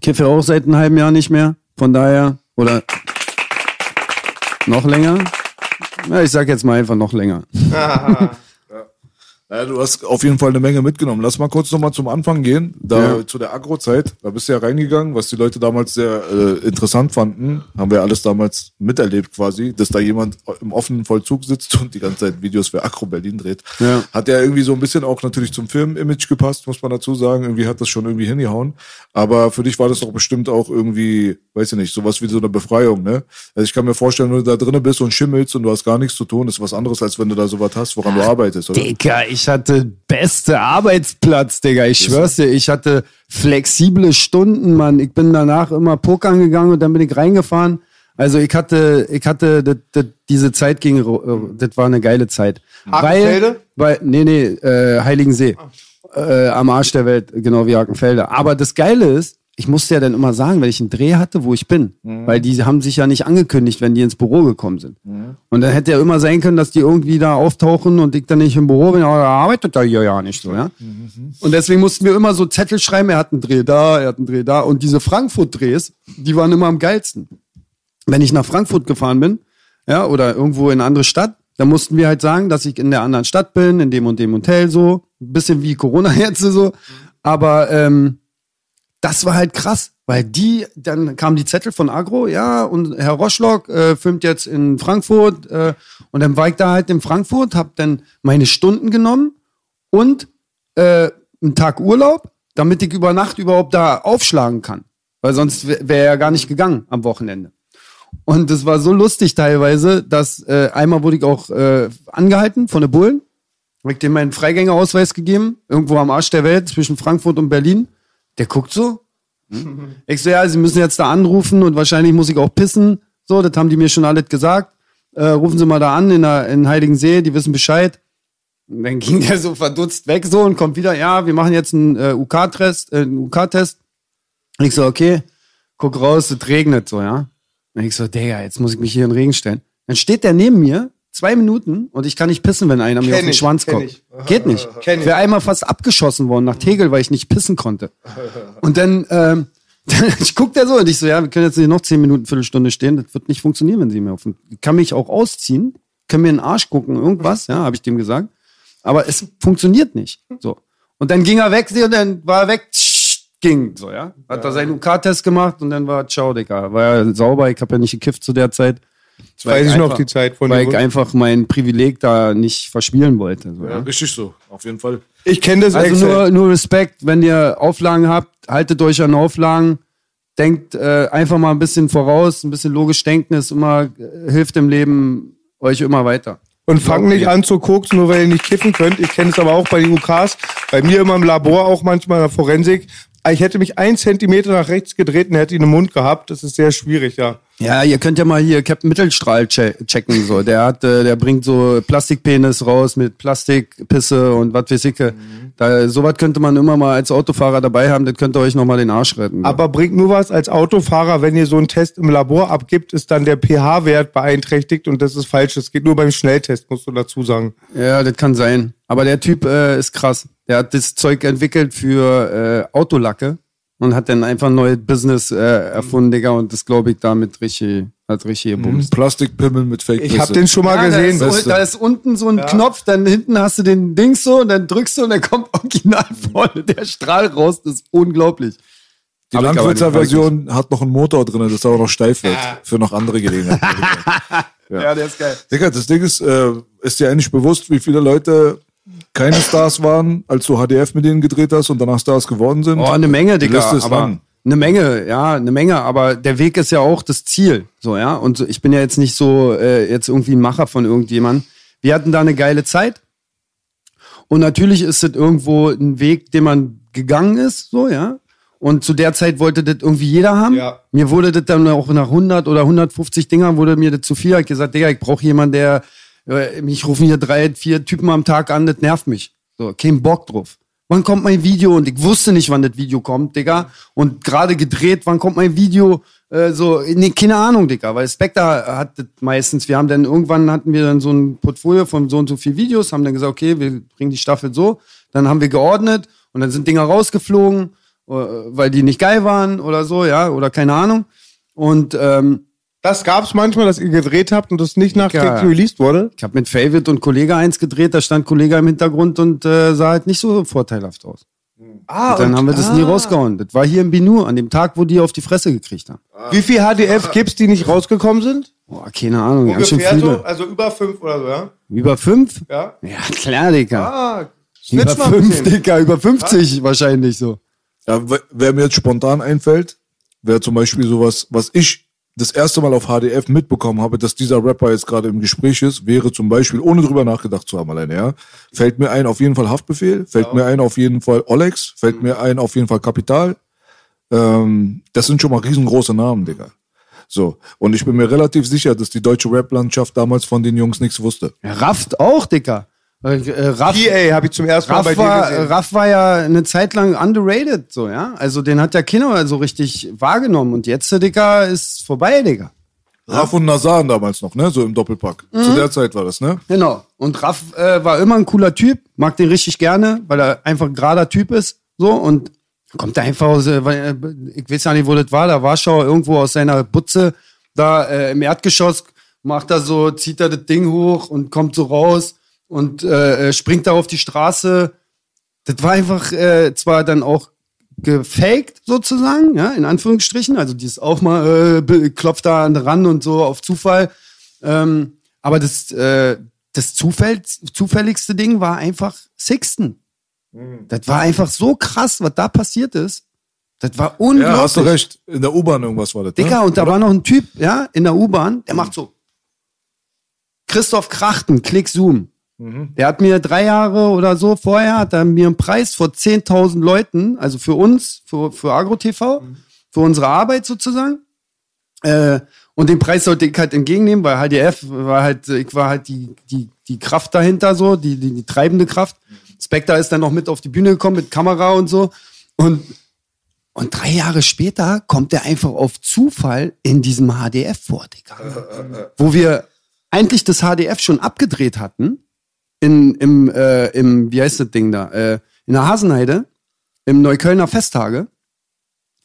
Kiffe auch seit einem halben Jahr nicht mehr. Von daher, oder noch länger. Ja, ich sag jetzt mal einfach noch länger. Ja, du hast auf jeden Fall eine Menge mitgenommen. Lass mal kurz nochmal zum Anfang gehen, da Ja. zu der Agro-Zeit. Da bist du ja reingegangen, was die Leute damals sehr äh, interessant fanden. Haben wir alles damals miterlebt quasi, dass da jemand im offenen Vollzug sitzt und die ganze Zeit Videos für Agro Berlin dreht. Ja. Hat ja irgendwie so ein bisschen auch natürlich zum Film-Image gepasst, muss man dazu sagen. Irgendwie hat das schon irgendwie hingehauen. Aber für dich war das doch bestimmt auch irgendwie, weiß ich nicht, sowas wie so eine Befreiung, ne? Also ich kann mir vorstellen, wenn du da drinnen bist und schimmelst und du hast gar nichts zu tun, ist was anderes, als wenn du da sowas hast, woran du arbeitest, oder? Digga, ich hatte beste Arbeitsplatz, Digga. Ich schwör's dir, ich hatte flexible Stunden, Mann. Ich bin danach immer pokern gegangen und dann bin ich reingefahren. Also ich hatte, ich hatte, das, das, diese Zeit ging, äh, das war eine geile Zeit. Weil, weil, nee, nee, äh, Heiligensee. Äh, am Arsch der Welt, genau wie Hakenfelde. Aber das Geile ist, ich musste ja dann immer sagen, wenn ich einen Dreh hatte, wo ich bin. Weil die haben sich ja nicht angekündigt, wenn die ins Büro gekommen sind. Und dann hätte ja immer sein können, dass die irgendwie da auftauchen und ich dann nicht im Büro bin, aber er arbeitet da hier ja nicht so, ja. Und deswegen mussten wir immer so Zettel schreiben, er hat einen Dreh da, er hat einen Dreh da. Und diese Frankfurt-Drehs, die waren immer am geilsten. Wenn ich nach Frankfurt gefahren bin, ja, oder irgendwo in eine andere Stadt, dann mussten wir halt sagen, dass ich in der anderen Stadt bin, in dem und dem Hotel so. Ein bisschen wie Corona jetzt so. Aber ähm, das war halt krass, weil die, dann kamen die Zettel von Agro, ja, und Herr Roschlock äh, filmt jetzt in Frankfurt äh, und dann war ich da halt in Frankfurt, hab dann meine Stunden genommen und äh, einen Tag Urlaub, damit ich über Nacht überhaupt da aufschlagen kann, weil sonst wäre wär ja gar nicht gegangen am Wochenende. Und das war so lustig teilweise, dass äh, einmal wurde ich auch äh, angehalten von den Bullen, hab ich dem meinen Freigängerausweis gegeben, irgendwo am Arsch der Welt zwischen Frankfurt und Berlin. Der guckt so. Ich so, ja, Sie müssen jetzt da anrufen und wahrscheinlich muss ich auch pissen. So, das haben die mir schon alles gesagt. Äh, rufen Sie mal da an in, der, in Heiligensee, die wissen Bescheid. Und dann ging der so verdutzt weg so und kommt wieder, ja, wir machen jetzt einen äh, UK-Test, äh, UK-Test. Und ich so, okay, guck raus, es regnet so, ja. Und ich so, Digga, jetzt muss ich mich hier in den Regen stellen. Dann steht der neben mir, zwei Minuten, und ich kann nicht pissen, wenn einer mir auf den ich, Schwanz kommt. Geht nicht. Kenn Ich wäre einmal fast abgeschossen worden nach Tegel, weil ich nicht pissen konnte. Und dann, ähm, ich guck der so und ich so, ja, wir können jetzt nicht noch zehn Minuten, Viertelstunde stehen. Das wird nicht funktionieren, wenn sie mir auf den, ich kann mich auch ausziehen, können mir in den Arsch gucken, irgendwas, ja, habe ich dem gesagt. Aber es funktioniert nicht. So. Und dann ging er weg und dann war er weg, ging so, ja. Hat er seinen UK-Test gemacht und dann war ciao, Digga. War ja sauber, ich habe ja nicht gekifft zu der Zeit. Das weiß ich noch die Zeit von Weil ich einfach mein Privileg da nicht verspielen wollte. So, Ja, ja. richtig so, auf jeden Fall. Ich kenne das Also nur, nur Respekt, wenn ihr Auflagen habt, haltet euch an Auflagen, denkt äh, einfach mal ein bisschen voraus, ein bisschen logisch denken ist immer, äh, hilft im Leben euch immer weiter. Und fangt nicht an zu koksen, nur weil ihr nicht kiffen könnt. Ich kenne es aber auch bei den UKs. Bei mir immer im Labor, auch manchmal in der Forensik. Ich hätte mich ein Zentimeter nach rechts gedreht und hätte ihn im Mund gehabt. Das ist sehr schwierig, ja. Ja, ihr könnt ja mal hier Captain Mittelstrahl che checken. So. Der hat, äh, der bringt so Plastikpenis raus mit Plastikpisse und was weiß ich. Da, sowas könnte man immer mal als Autofahrer dabei haben, das könnte euch nochmal den Arsch retten. So. Aber bringt nur was als Autofahrer, wenn ihr so einen Test im Labor abgibt, ist dann der pH-Wert beeinträchtigt und das ist falsch. Das geht nur beim Schnelltest, musst du dazu sagen. Ja, das kann sein. Aber der Typ äh, ist krass. Der hat das Zeug entwickelt für äh, Autolacke und hat dann einfach ein neues Business äh, erfunden, Digga. Und das glaube ich damit richtig, hat richtig gebumst. Plastikpimmel mit Fake Ich habe den schon mal Ja, gesehen. Da ist, da ist unten so ein Knopf, dann hinten hast du den Dings so und dann drückst du und dann kommt original vorne der Strahl raus. Das ist unglaublich. Die Hab ich aber Langwitzer nicht Version hat noch einen Motor drin, dass er auch noch steif wird. Für noch andere Gelegenheiten. Ja, der ist geil. Digga, das Ding ist, äh, ist dir eigentlich bewusst, wie viele Leute keine Stars waren, als du HDF mit denen gedreht hast und danach Stars geworden sind? Oh, eine Menge, Die Digga. Liste ist aber lang. Eine Menge, ja, eine Menge. Aber der Weg ist ja auch das Ziel, so ja. Und ich bin ja jetzt nicht so äh, jetzt irgendwie ein Macher von irgendjemandem. Wir hatten da eine geile Zeit. Und natürlich ist das irgendwo ein Weg, den man gegangen ist, so ja. Und zu der Zeit wollte das irgendwie jeder haben. Ja. Mir wurde das dann auch nach 100 oder 150 Dingern wurde mir das zu viel. Ich gesagt, Digga, ich brauche jemanden, der mich rufen hier drei, vier Typen am Tag an, das nervt mich. So, kein Bock drauf. Wann kommt mein Video? Und ich wusste nicht, wann das Video kommt, Digga. Und gerade gedreht, wann kommt mein Video? Äh, so, nee, keine Ahnung, Digga. Weil Spectre hat das meistens, wir haben dann irgendwann hatten wir dann so ein Portfolio von so und so viel Videos, haben dann gesagt, okay, wir bringen die Staffel so. Dann haben wir geordnet und dann sind Dinger rausgeflogen, äh, weil die nicht geil waren oder so, ja, oder keine Ahnung. Und ähm, Das gab's manchmal, dass ihr gedreht habt und das nicht nachträglich Ja. released wurde? Ich habe mit Favorite und Kollege eins gedreht, da stand Kollege im Hintergrund und äh, sah halt nicht so vorteilhaft aus. Ah, Und dann haben wir das nie rausgehauen. Das war hier in Binu, an dem Tag, wo die auf die Fresse gekriegt haben. Wie viel HDF gibt's, die nicht rausgekommen sind? Boah, keine Ahnung, ganz schön Ungefähr so? viele. Also über fünf oder so, ja? Über fünf? Ja. Ja, klar, Digga. Ah, über fünf. Digga, über 50 wahrscheinlich so. Ja, wer- wer mir jetzt spontan einfällt, wäre zum Beispiel sowas, was ich das erste Mal auf HDF mitbekommen habe, dass dieser Rapper jetzt gerade im Gespräch ist, wäre zum Beispiel, ohne drüber nachgedacht zu haben alleine, ja, fällt mir ein auf jeden Fall Haftbefehl, fällt mir ein auf jeden Fall Olex, fällt mir ein auf jeden Fall Kapital. Ähm, das sind schon mal riesengroße Namen, Digga. So. Und ich bin mir relativ sicher, dass die deutsche Rap-Landschaft damals von den Jungs nichts wusste. Ja, Rafft auch, Digga. Äh, äh, Raff, PA habe ich zum ersten Mal bei Raff, dir war, gesehen. Raff war ja eine Zeit lang underrated, so, ja. Also den hat ja keiner so richtig wahrgenommen. Und jetzt, Digga, ist vorbei, Digga. Raf und Nazan damals noch, ne? So im Doppelpack. Zu der Zeit war das, ne? Genau. Und Raff äh, war immer ein cooler Typ, mag den richtig gerne, weil er einfach ein gerader Typ ist. So und kommt er einfach aus, äh, äh, ich weiß ja nicht, wo das war, da Warschau irgendwo aus seiner Butze da äh, im Erdgeschoss, macht er so, zieht er das Ding hoch und kommt so raus und äh, äh, springt da auf die Straße. Das war einfach äh, zwar dann auch gefaked sozusagen, ja, in Anführungsstrichen. Also die ist auch mal äh, klopft da an den Rand und so auf Zufall. Ähm, aber das, äh, das Zufall, zufälligste Ding war einfach Sixten. Das war einfach so krass, was da passiert ist. Das war unglaublich. Ja, hast du recht. In der U-Bahn irgendwas war das. Digga, ne? und da war noch ein Typ, ja, in der U-Bahn, der macht so. Christoph Krachten, Klick Zoom. Der hat mir drei Jahre oder so vorher, hat er mir einen Preis vor 10.000 Leuten, also für uns, für, für AgroTV, für unsere Arbeit sozusagen. Äh, und den Preis sollte ich halt entgegennehmen, weil HDF war halt, ich war halt die, die, die Kraft dahinter so, die, die, die treibende Kraft. Spectre ist dann noch mit auf die Bühne gekommen mit Kamera und so. Und und drei Jahre später kommt er einfach auf Zufall in diesem HDF vor, Digga. Wo wir eigentlich das HDF schon abgedreht hatten, in, im, äh, im, wie heißt das Ding da, äh, in der Hasenheide, im Neuköllner Festtage,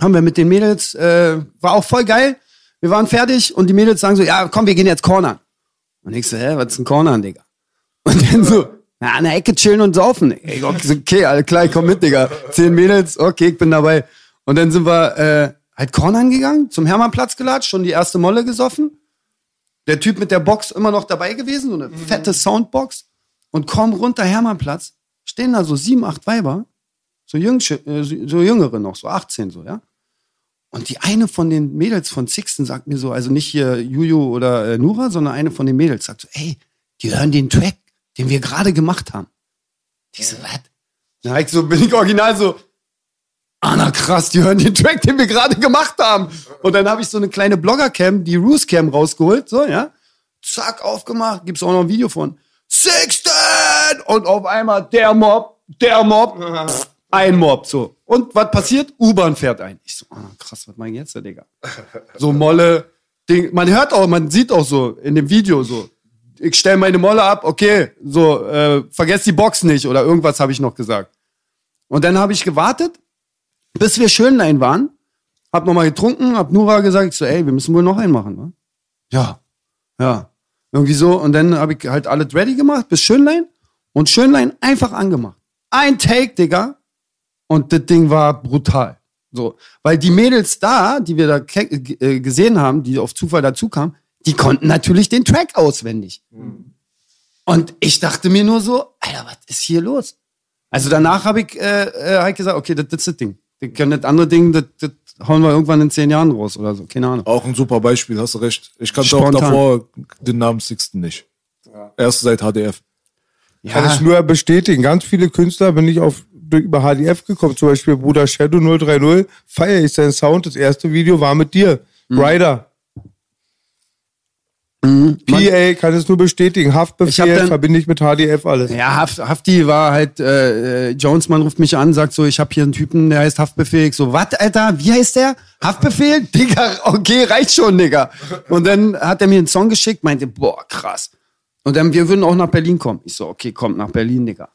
haben wir mit den Mädels, äh, war auch voll geil. Wir waren fertig und die Mädels sagen so, ja, komm, wir gehen jetzt cornern. Und ich so, hä, was ist ein Cornern, Digga? Und dann so, na, an der Ecke chillen und saufen. Ich so, okay, alles klar, ich komm mit, Digga. Zehn Mädels, okay, ich bin dabei. Und dann sind wir äh, halt cornern gegangen, zum Hermannplatz gelatscht, schon die erste Molle gesoffen. Der Typ mit der Box immer noch dabei gewesen, so eine fette Soundbox. Und komm runter, Hermannplatz, stehen da so sieben, acht Weiber, so, jüngsche, äh, so jüngere noch, so 18 so, ja. Und die eine von den Mädels von Sixten sagt mir so, also nicht hier Juju oder äh, Nura, sondern eine von den Mädels sagt so, ey, die hören den Track, den wir gerade gemacht haben. Ich so, was? Na, ich so, bin ich original so, ah, na krass, die hören den Track, den wir gerade gemacht haben. Und dann habe ich so eine kleine Blogger-Cam, die Roos-Cam rausgeholt, so, ja. Zack, aufgemacht, gibt's auch noch ein Video von. Sixten! Und auf einmal der Mob, der Mob, ein Mob, so. Und was passiert? U-Bahn fährt ein. Ich so, ah, krass, was mein jetzt, der Digga? So Molle, Ding. Man hört auch, man sieht auch so in dem Video so. Ich stelle meine Molle ab, okay, so, äh, vergesst die Box nicht oder irgendwas habe ich noch gesagt. Und dann habe ich gewartet, bis wir Schönlein waren, hab nochmal getrunken, hab Nura gesagt, so, ey, wir müssen wohl noch einen machen, ne? Ja, ja. Irgendwie so. Und dann habe ich halt alles ready gemacht bis Schönlein und Schönlein einfach angemacht. Ein Take, Digga. Und das Ding war brutal. So, weil die Mädels da, die wir da ke- äh, gesehen haben, die auf Zufall dazu kamen, die konnten natürlich den Track auswendig. Und ich dachte mir nur so, Alter, was ist hier los? Also danach habe ich äh, äh, halt gesagt, okay, das, das ist das Ding. Wir können das andere Ding, das, das hauen wir irgendwann in zehn Jahren raus oder so. Keine Ahnung. Auch ein super Beispiel, hast du recht. Ich kannte Spontan. auch davor den Namen Sixten nicht. Erst seit HDF. Kann ich nur bestätigen. Ganz viele Künstler bin ich auf durch, über HDF gekommen. Zum Beispiel Bruder Shadow 030. Feier ich seinen Sound. Das erste Video war mit dir. Mhm. Ryder. PA kann es nur bestätigen. Ich Haftbefehl dann- verbinde ich mit HDF alles. Ja, Haft, Hafti war halt, äh, äh, Jonesmann ruft mich an, sagt so, ich habe hier einen Typen, der heißt Haftbefehl. Ich so, was, Alter, wie heißt der? Haftbefehl? Digga, okay, reicht schon, Digga. Und dann hat er mir einen Song geschickt, meinte, boah, krass. Und dann, wir würden auch nach Berlin kommen. Ich so, okay, kommt nach Berlin, Digga.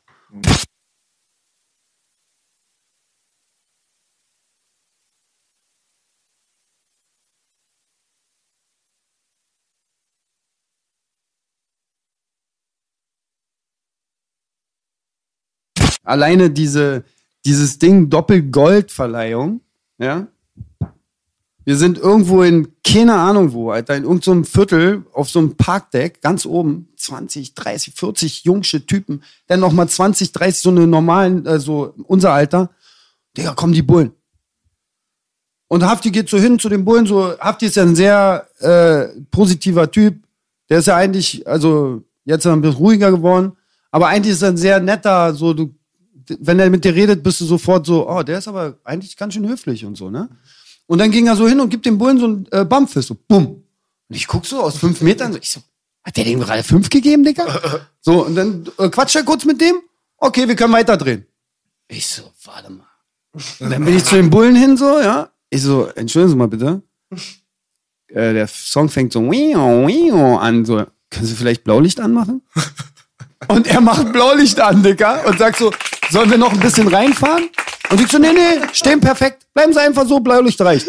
Alleine diese, dieses Ding Doppelgoldverleihung, ja, wir sind irgendwo in, keine Ahnung wo, Alter, in irgendeinem Viertel auf so einem Parkdeck, ganz oben, 20, 30, 40 jungsche Typen, dann nochmal 20, 30 so eine normalen, also unser Alter. Digga, kommen die Bullen. Und Hafti geht so hin zu den Bullen, so, Hafti ist ja ein sehr äh, positiver Typ. Der ist ja eigentlich, also jetzt ein bisschen ruhiger geworden, aber eigentlich ist er ein sehr netter, so, du, wenn er mit dir redet, bist du sofort so, oh, der ist aber eigentlich ganz schön höflich und so, ne? Und dann ging er so hin und gibt dem Bullen so einen äh, Bumpfist, so, bumm. Und ich guck so aus fünf Metern, so, ich so, hat der dem gerade fünf gegeben, Digga? So, und dann äh, quatscht er kurz mit dem, okay, wir können weiterdrehen. Ich so, warte mal. Und dann bin ich zu den Bullen hin, so, ja. Ich so, entschuldigen Sie mal bitte. Äh, der Song fängt so an, so, können Sie vielleicht Blaulicht anmachen? Und er macht Blaulicht an, Digga, und sagt so, sollen wir noch ein bisschen reinfahren? Und ich so, nee, nee, stehen perfekt. Bleiben Sie einfach so, Blaulicht reicht.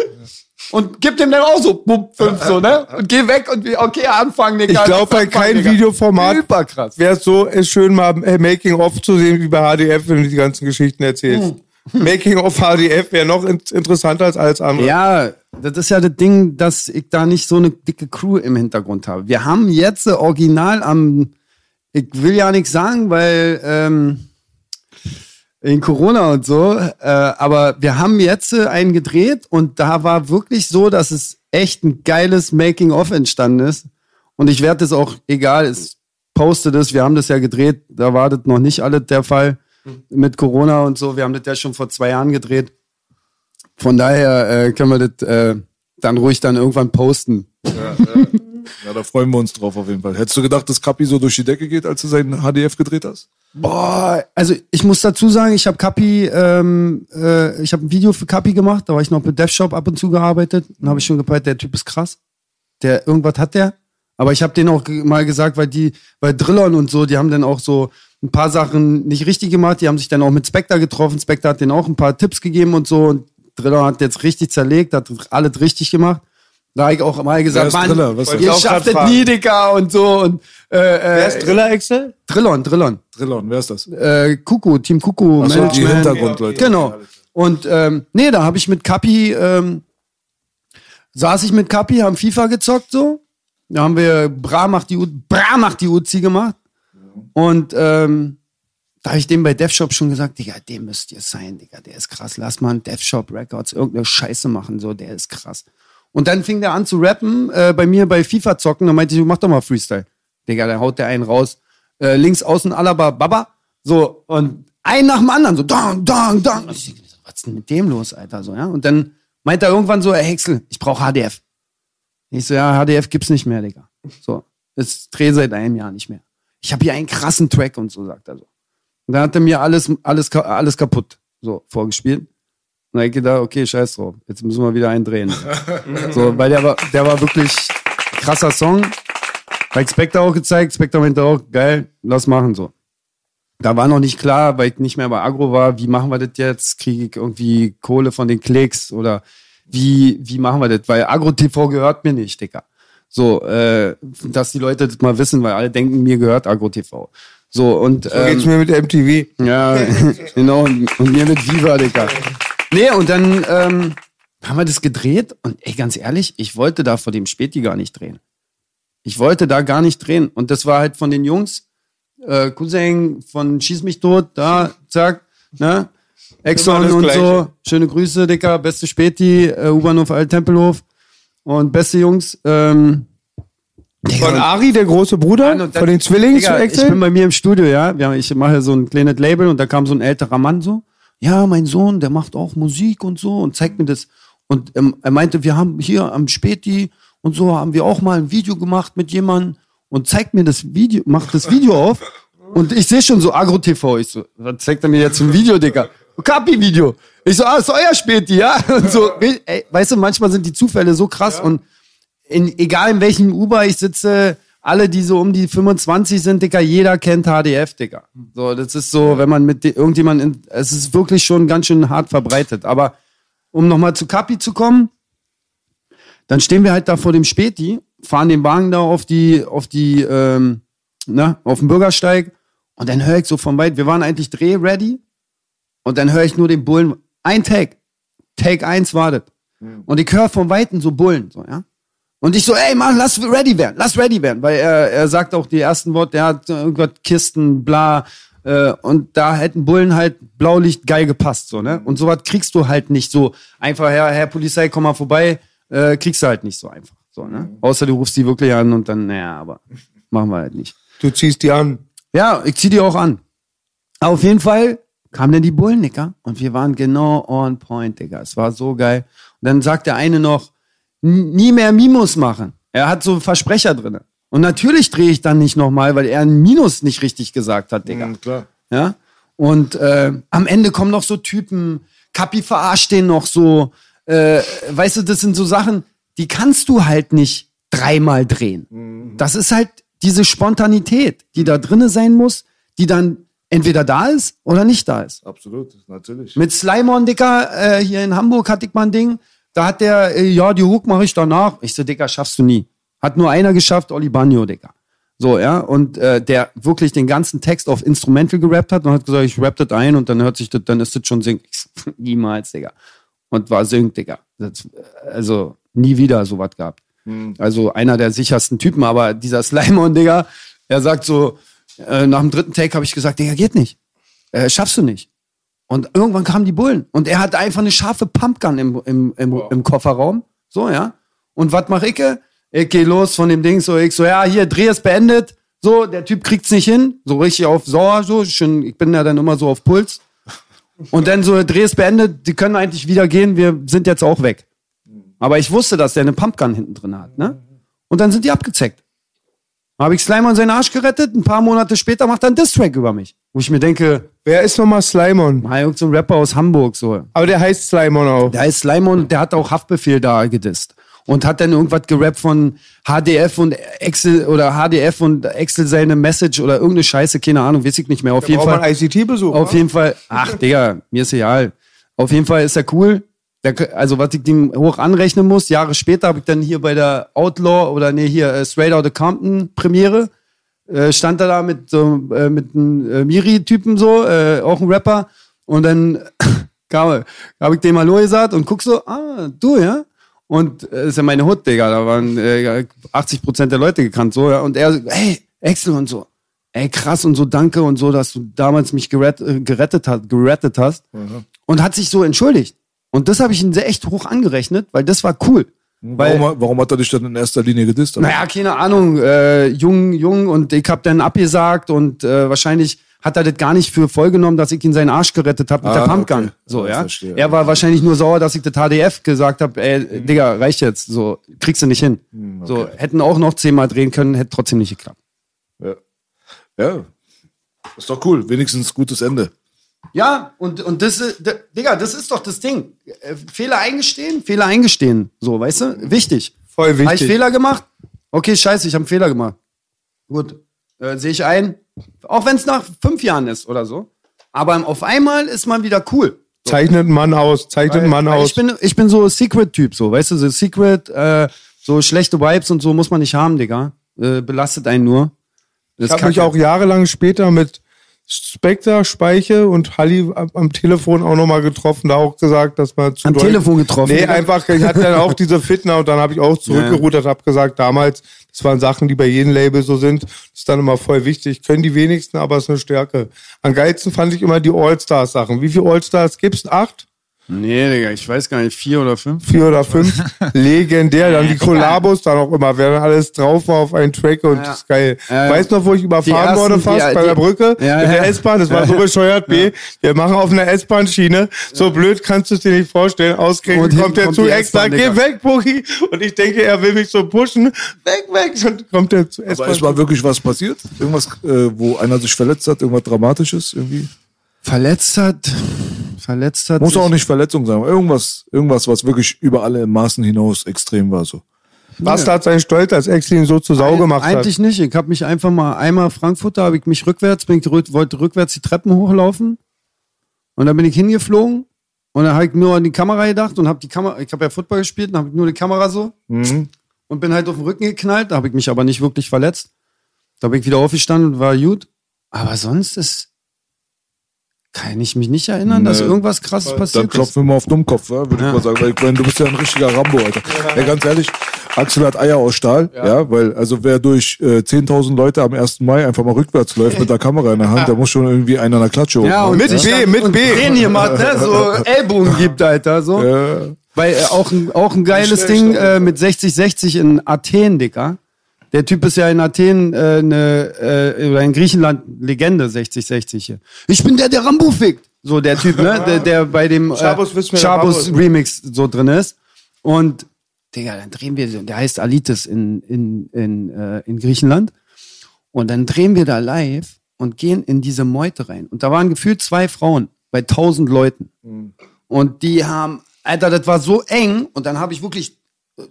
Und gib dem dann auch so, bumm, fünf, so, ne? Und geh weg und wir, okay, anfangen, Digga. Ich glaube, bei keinem. Videoformat Super krass. wäre es so ist schön, mal äh, Making-of zu sehen, wie bei HDF, wenn du die ganzen Geschichten erzählst. Making-of HDF wäre noch in interessanter als alles andere. Ja, das ist ja das Ding, dass ich da nicht so eine dicke Crew im Hintergrund habe. Wir haben jetzt original am, ich will ja nichts sagen, weil ähm, in Corona und so, äh, aber wir haben jetzt äh, einen gedreht und da war wirklich so, dass es echt ein geiles Making-of entstanden ist. Und ich werde das auch, egal, es poste das, wir haben das ja gedreht, da war das noch nicht alles der Fall mit Corona und so. Wir haben das ja schon vor zwei Jahren gedreht. Von daher äh, können wir das äh, dann ruhig dann irgendwann posten. Ja, da freuen wir uns drauf auf jeden Fall. Hättest du gedacht, dass Kapi so durch die Decke geht, als du seinen HDF gedreht hast? Boah, also ich muss dazu sagen, ich habe Kapi, ähm, äh, ich habe ein Video für Kapi gemacht, da war ich noch mit DevShop ab und zu gearbeitet. Dann habe ich schon gepeilt, der Typ ist krass. Der irgendwas hat der. Aber ich habe den auch mal gesagt, weil die, weil Drillon und so, die haben dann auch so ein paar Sachen nicht richtig gemacht. Die haben sich dann auch mit Spectre getroffen. Spectre hat denen auch ein paar Tipps gegeben und so. Und Drillon hat jetzt richtig zerlegt, hat alles richtig gemacht. Da habe ich auch mal gesagt, Mann, Driller? Was ihr schafft das fragen. nie, Digga, und so. Und, äh, Wer ist äh, Driller Excel? Drillon, Drillon Drillon, wer ist das? äh, Kuku, Team Kuku, so, die Management. Hintergrundleute. Genau. Und ähm, nee, da habe ich mit Kapi, ähm, saß ich mit Kapi, haben FIFA gezockt so. Da haben wir Bra macht die, U Bra macht die Uzi gemacht. Und ähm, da habe ich dem bei DevShop schon gesagt, Digga, dem müsst ihr sein, Digga, der ist krass. Lass mal einen DevShop Records irgendeine Scheiße machen, so, der ist krass. Und dann fing der an zu rappen, äh, bei mir bei FIFA zocken, dann meinte ich, mach doch mal Freestyle. Digga, dann haut der einen raus. Äh, links außen Alaba Baba. So, und ein nach dem anderen, so, dong, dong, dong. Und ich denk, was ist denn mit dem los, Alter? So, ja. Und dann meint er irgendwann so, ey Häcksel, ich brauche HDF. Ich so, ja, HDF gibt's nicht mehr, Digga. So, es drehe seit einem Jahr nicht mehr. Ich habe hier einen krassen Track und so, sagt er so. Und dann hat er mir alles, alles, alles kaputt so vorgespielt. Und dann hab ich gedacht, okay, scheiß drauf. Jetzt müssen wir wieder einen drehen. so, weil der war, der war wirklich krasser Song. Bei Spectre auch gezeigt. Spectre meinte auch, geil, lass machen so. Da war noch nicht klar, weil ich nicht mehr bei Agro war, wie machen wir das jetzt? Kriege ich irgendwie Kohle von den Klicks oder wie, wie machen wir das? Weil Agro TV gehört mir nicht, Digga. So, äh, dass die Leute das mal wissen, weil alle denken, mir gehört Agro TV. So, und So geht's ähm, mir mit MTV. ja, genau. Und und mir mit Viva, Digga. Nee, und dann ähm, haben wir das gedreht und ey, ganz ehrlich, ich wollte da vor dem Späti gar nicht drehen. Ich wollte da gar nicht drehen. Und das war halt von den Jungs, äh, Cousin von Schieß mich tot, da, zack, ne? Exxon und Gleiche. so. Schöne Grüße, Dicker. Beste Späti, äh, U-Bahnhof Alt-Tempelhof. Und beste Jungs. Ähm, Von Ari, der große Bruder, dann- von den Zwillingen Digga, zu Ich bin bei mir im Studio, ja. Ich mache so ein kleines Label und da kam so ein älterer Mann so. Ja, mein Sohn, der macht auch Musik und so und zeigt mir das. Und ähm, er meinte, wir haben hier am Späti und so haben wir auch mal ein Video gemacht mit jemandem und zeigt mir das Video, macht das Video auf. Und ich sehe schon so Agro-TV. Ich so, was zeigt er mir jetzt ein Video, Digga? Kapi-Video. Ich so, ah, ist euer Späti, ja? Und so, ey, weißt du, manchmal sind die Zufälle so krass und in, egal in welchem Uber ich sitze, alle, die so um die 25 sind, Dicker, jeder kennt HDF, Dicker. So, das ist so, wenn man mit irgendjemandem, es ist wirklich schon ganz schön hart verbreitet. Aber um nochmal zu Kapi zu kommen, dann stehen wir halt da vor dem Späti, fahren den Wagen da auf die, auf die, ähm, na, auf den Bürgersteig Und dann höre ich so von weit, wir waren eigentlich dreh-ready. Und dann höre ich nur den Bullen, ein Take. Take eins wartet. Und ich höre von Weitem so Bullen, so, ja. Und ich so, ey, Mann, lass ready werden, lass ready werden. Weil er, er sagt auch die ersten Worte, der hat irgendwas Kisten, bla. Äh, und da hätten Bullen halt Blaulicht geil gepasst, so, ne? Und sowas kriegst du halt nicht so einfach, Herr, Herr Polizei, komm mal vorbei, äh, kriegst du halt nicht so einfach. So, ne? Außer du rufst die wirklich an und dann, naja, aber machen wir halt nicht. Du ziehst die an. Ja, ich zieh die auch an. Aber auf jeden Fall kamen dann die Bullen, Digga. Und wir waren genau on point, Digga. Es war so geil. Und dann sagt der eine noch, "N- nie mehr Mimos machen. Er hat so Versprecher drinne. Und natürlich drehe ich dann nicht nochmal, weil er ein Minus nicht richtig gesagt hat, Digga. Mhm, klar. Ja. Und äh, am Ende kommen noch so Typen, Kapi verarscht den noch so. Äh, weißt du, das sind so Sachen, die kannst du halt nicht dreimal drehen. Das ist halt diese Spontanität, die da drinne sein muss, die dann entweder da ist oder nicht da ist. Absolut, natürlich. Mit Slimon, Dicker, äh, hier in Hamburg hatte ich mal ein Ding. Da hat der, äh, ja, die Hook mache ich danach. Ich so, Dicker, schaffst du nie. Hat nur einer geschafft, Oli Bagno, Dicker. So, ja, und äh, der wirklich den ganzen Text auf Instrumental gerappt hat und hat gesagt, ich rapp das ein und dann hört sich das, dann ist das schon Sing. Ich so, Niemals, Digga. Und war Sync, Digga. Das, äh, also nie wieder sowas gehabt. Also einer der sichersten Typen, aber dieser Slimon, Digga, er sagt so, äh, nach dem dritten Take habe ich gesagt, Digga, geht nicht. Äh, schaffst du nicht. Und irgendwann kamen die Bullen. Und er hatte einfach eine scharfe Pumpgun im, im, im, im Kofferraum. So, ja. Und was mach ich? Ich geh los von dem Ding, so, ich so, ja, hier, Dreh ist beendet. So, der Typ kriegt's nicht hin. So richtig auf Sauer, so. Schön, ich bin ja dann immer so auf Puls. Und dann so, Dreh ist beendet, die können eigentlich wieder gehen, wir sind jetzt auch weg. Aber ich wusste, dass der eine Pumpgun hinten drin hat, ne? Und dann sind die abgezeckt. Habe ich Slimer in seinen Arsch gerettet, ein paar Monate später macht er einen Distrack über mich. Wo ich mir denke, Wer ist nochmal Slimon? mal irgend so ein Rapper aus Hamburg, so. Aber der heißt Slimon auch. Der heißt Slimon und der hat auch Haftbefehl da gedisst. Und hat dann irgendwas gerappt von HDF und Excel oder HDF und Excel seine Message oder irgendeine Scheiße, keine Ahnung, weiß ich nicht mehr. Auf jeden Braucht Fall. ICT-Besuch. Auf jeden Fall, ach Digga, mir ist egal. Auf jeden Fall ist er cool. Der, also was ich dem hoch anrechnen muss, Jahre später habe ich dann hier bei der Outlaw oder nee, hier äh, Straight Outta Compton Premiere, äh, stand er da mit so äh, mit einem äh, Miri-Typen so, äh, auch ein Rapper. Und dann habe ich dem Hallo gesagt und guck so, ah, du, ja? Und äh, ist ja meine Hut, Digga. Da waren äh, 80 Prozent der Leute gekannt, so, ja. Und er so, hey, Excel und so. Ey, krass und so, danke und so, dass du damals mich gerett, gerettet, hast, gerettet hast. Und hat sich so entschuldigt. Und das habe ich ihm sehr echt hoch angerechnet, weil das war cool. Weil, Warum, warum hat er dich dann in erster Linie gedisst? naja, keine Ahnung, äh, jung, jung und ich hab dann abgesagt und äh, wahrscheinlich hat er das gar nicht für voll genommen, dass ich ihn seinen Arsch gerettet habe mit Ah, der Pumpgun. okay. So, Ja, verstehe. Er war wahrscheinlich nur sauer, dass ich das HDF gesagt habe, ey, Digga, reicht jetzt, so, kriegst du nicht hin. Hm, So, hätten auch noch zehnmal drehen können, hätte trotzdem nicht geklappt. Ja. ja. Ist doch cool. Wenigstens gutes Ende. Ja, und, und das, ist- d- Digga, das ist doch das Ding. Äh, Fehler eingestehen, Fehler eingestehen. So, weißt du? Wichtig. Voll Habe ich wichtig. Fehler gemacht? Okay, scheiße, ich habe einen Fehler gemacht. Gut, äh, sehe ich ein. Auch wenn es nach fünf Jahren ist oder so. Aber auf einmal ist man wieder cool. Zeichnet einen Mann aus, zeichnet einen Mann Weil aus. Ich bin, ich bin so Secret-Typ, so, weißt du, so Secret, äh, so schlechte Vibes und so muss man nicht haben, Digga. Äh, belastet einen nur. Das Ich habe mich auch jahrelang später mit Spectre, Speiche und Halli am, Telefon auch nochmal getroffen, da auch gesagt, dass man zu Am doll- Telefon getroffen, Nee, einfach, ich hatte dann auch diese Fitner und dann habe ich auch zurückgerudert, habe gesagt, damals, das waren Sachen, die bei jedem Label so sind, das ist dann immer voll wichtig. Können die wenigsten, aber es ist eine Stärke. Am geilsten fand ich immer die All-Stars-Sachen. Wie viele All-Stars gibt's? Acht? Nee, Digga, ich weiß gar nicht, vier oder fünf. Vier oder fünf? Legendär. Dann die Kollabos, dann auch immer, wer dann alles drauf war auf einen Track und Ja. das ist geil. Ja. Weißt du noch, wo ich überfahren ersten, wurde fast die- bei der Brücke? Ja, mit ja. der S-Bahn, das war so bescheuert, B. Wir machen auf einer S-Bahn-Schiene. So blöd kannst du es dir nicht vorstellen. Und Ausgerechnet kommt der kommt zu extra, geh weg, Boogie. Und ich denke, er will mich so pushen. Weg, weg. Und kommt der zu Aber S-Bahn. ist mal wirklich was passiert? Irgendwas, äh, wo einer sich verletzt hat, irgendwas Dramatisches irgendwie? Verletzt hat, verletzt hat. Muss sich- auch nicht Verletzung sein, aber irgendwas, irgendwas, was wirklich über alle Maßen hinaus extrem war so. Basta hat seinen Stolz, als Ex ihn so zu Sau gemacht hat. Eigentlich nicht. Ich habe mich einfach mal einmal Frankfurter, habe ich mich rückwärts, bin ich wollte rückwärts die Treppen hochlaufen und dann bin ich hingeflogen und dann habe ich nur an die Kamera gedacht und habe die Kamera, ich habe ja Football gespielt und habe nur die Kamera so Mhm. und bin halt auf den Rücken geknallt, da habe ich mich aber nicht wirklich verletzt. Da bin ich wieder aufgestanden und war gut Aber sonst ist, kann ich mich nicht erinnern, dass Nee. irgendwas krasses Dann passiert ist. klopfen wir mal auf Dummkopf, ja, würde ich mal sagen. Weil ich meine, du bist ja ein richtiger Rambo, Alter. Ja. ganz ehrlich, Axel hat Eier aus Stahl, ja, weil, also wer durch äh, 10.000 Leute am 1. Mai einfach mal rückwärts läuft mit der Kamera in der Hand, der muss schon irgendwie einen an der Klatsche hoch. Ja, und Mit B, dann- mit und B. Den hier macht, ne, so Ellbogen gibt, Alter, so. Ja. Weil äh, auch ein, auch ein geiles Ding äh, mit 60-60 in Athen, Dicker. Der Typ ist ja in Athen äh, eine, äh, oder in Griechenland Legende 60-60 hier. Ich bin der, der Rambo fickt. So der Typ, ne? Der, der bei dem äh, ist. Remix so drin ist. Und Digga, dann drehen wir, der heißt Alitis in, in, in, äh, in Griechenland. Und dann drehen wir da live und gehen in diese Meute rein. Und da waren gefühlt zwei Frauen bei tausend Leuten. Und die haben, Alter, das war so eng. Und dann habe ich wirklich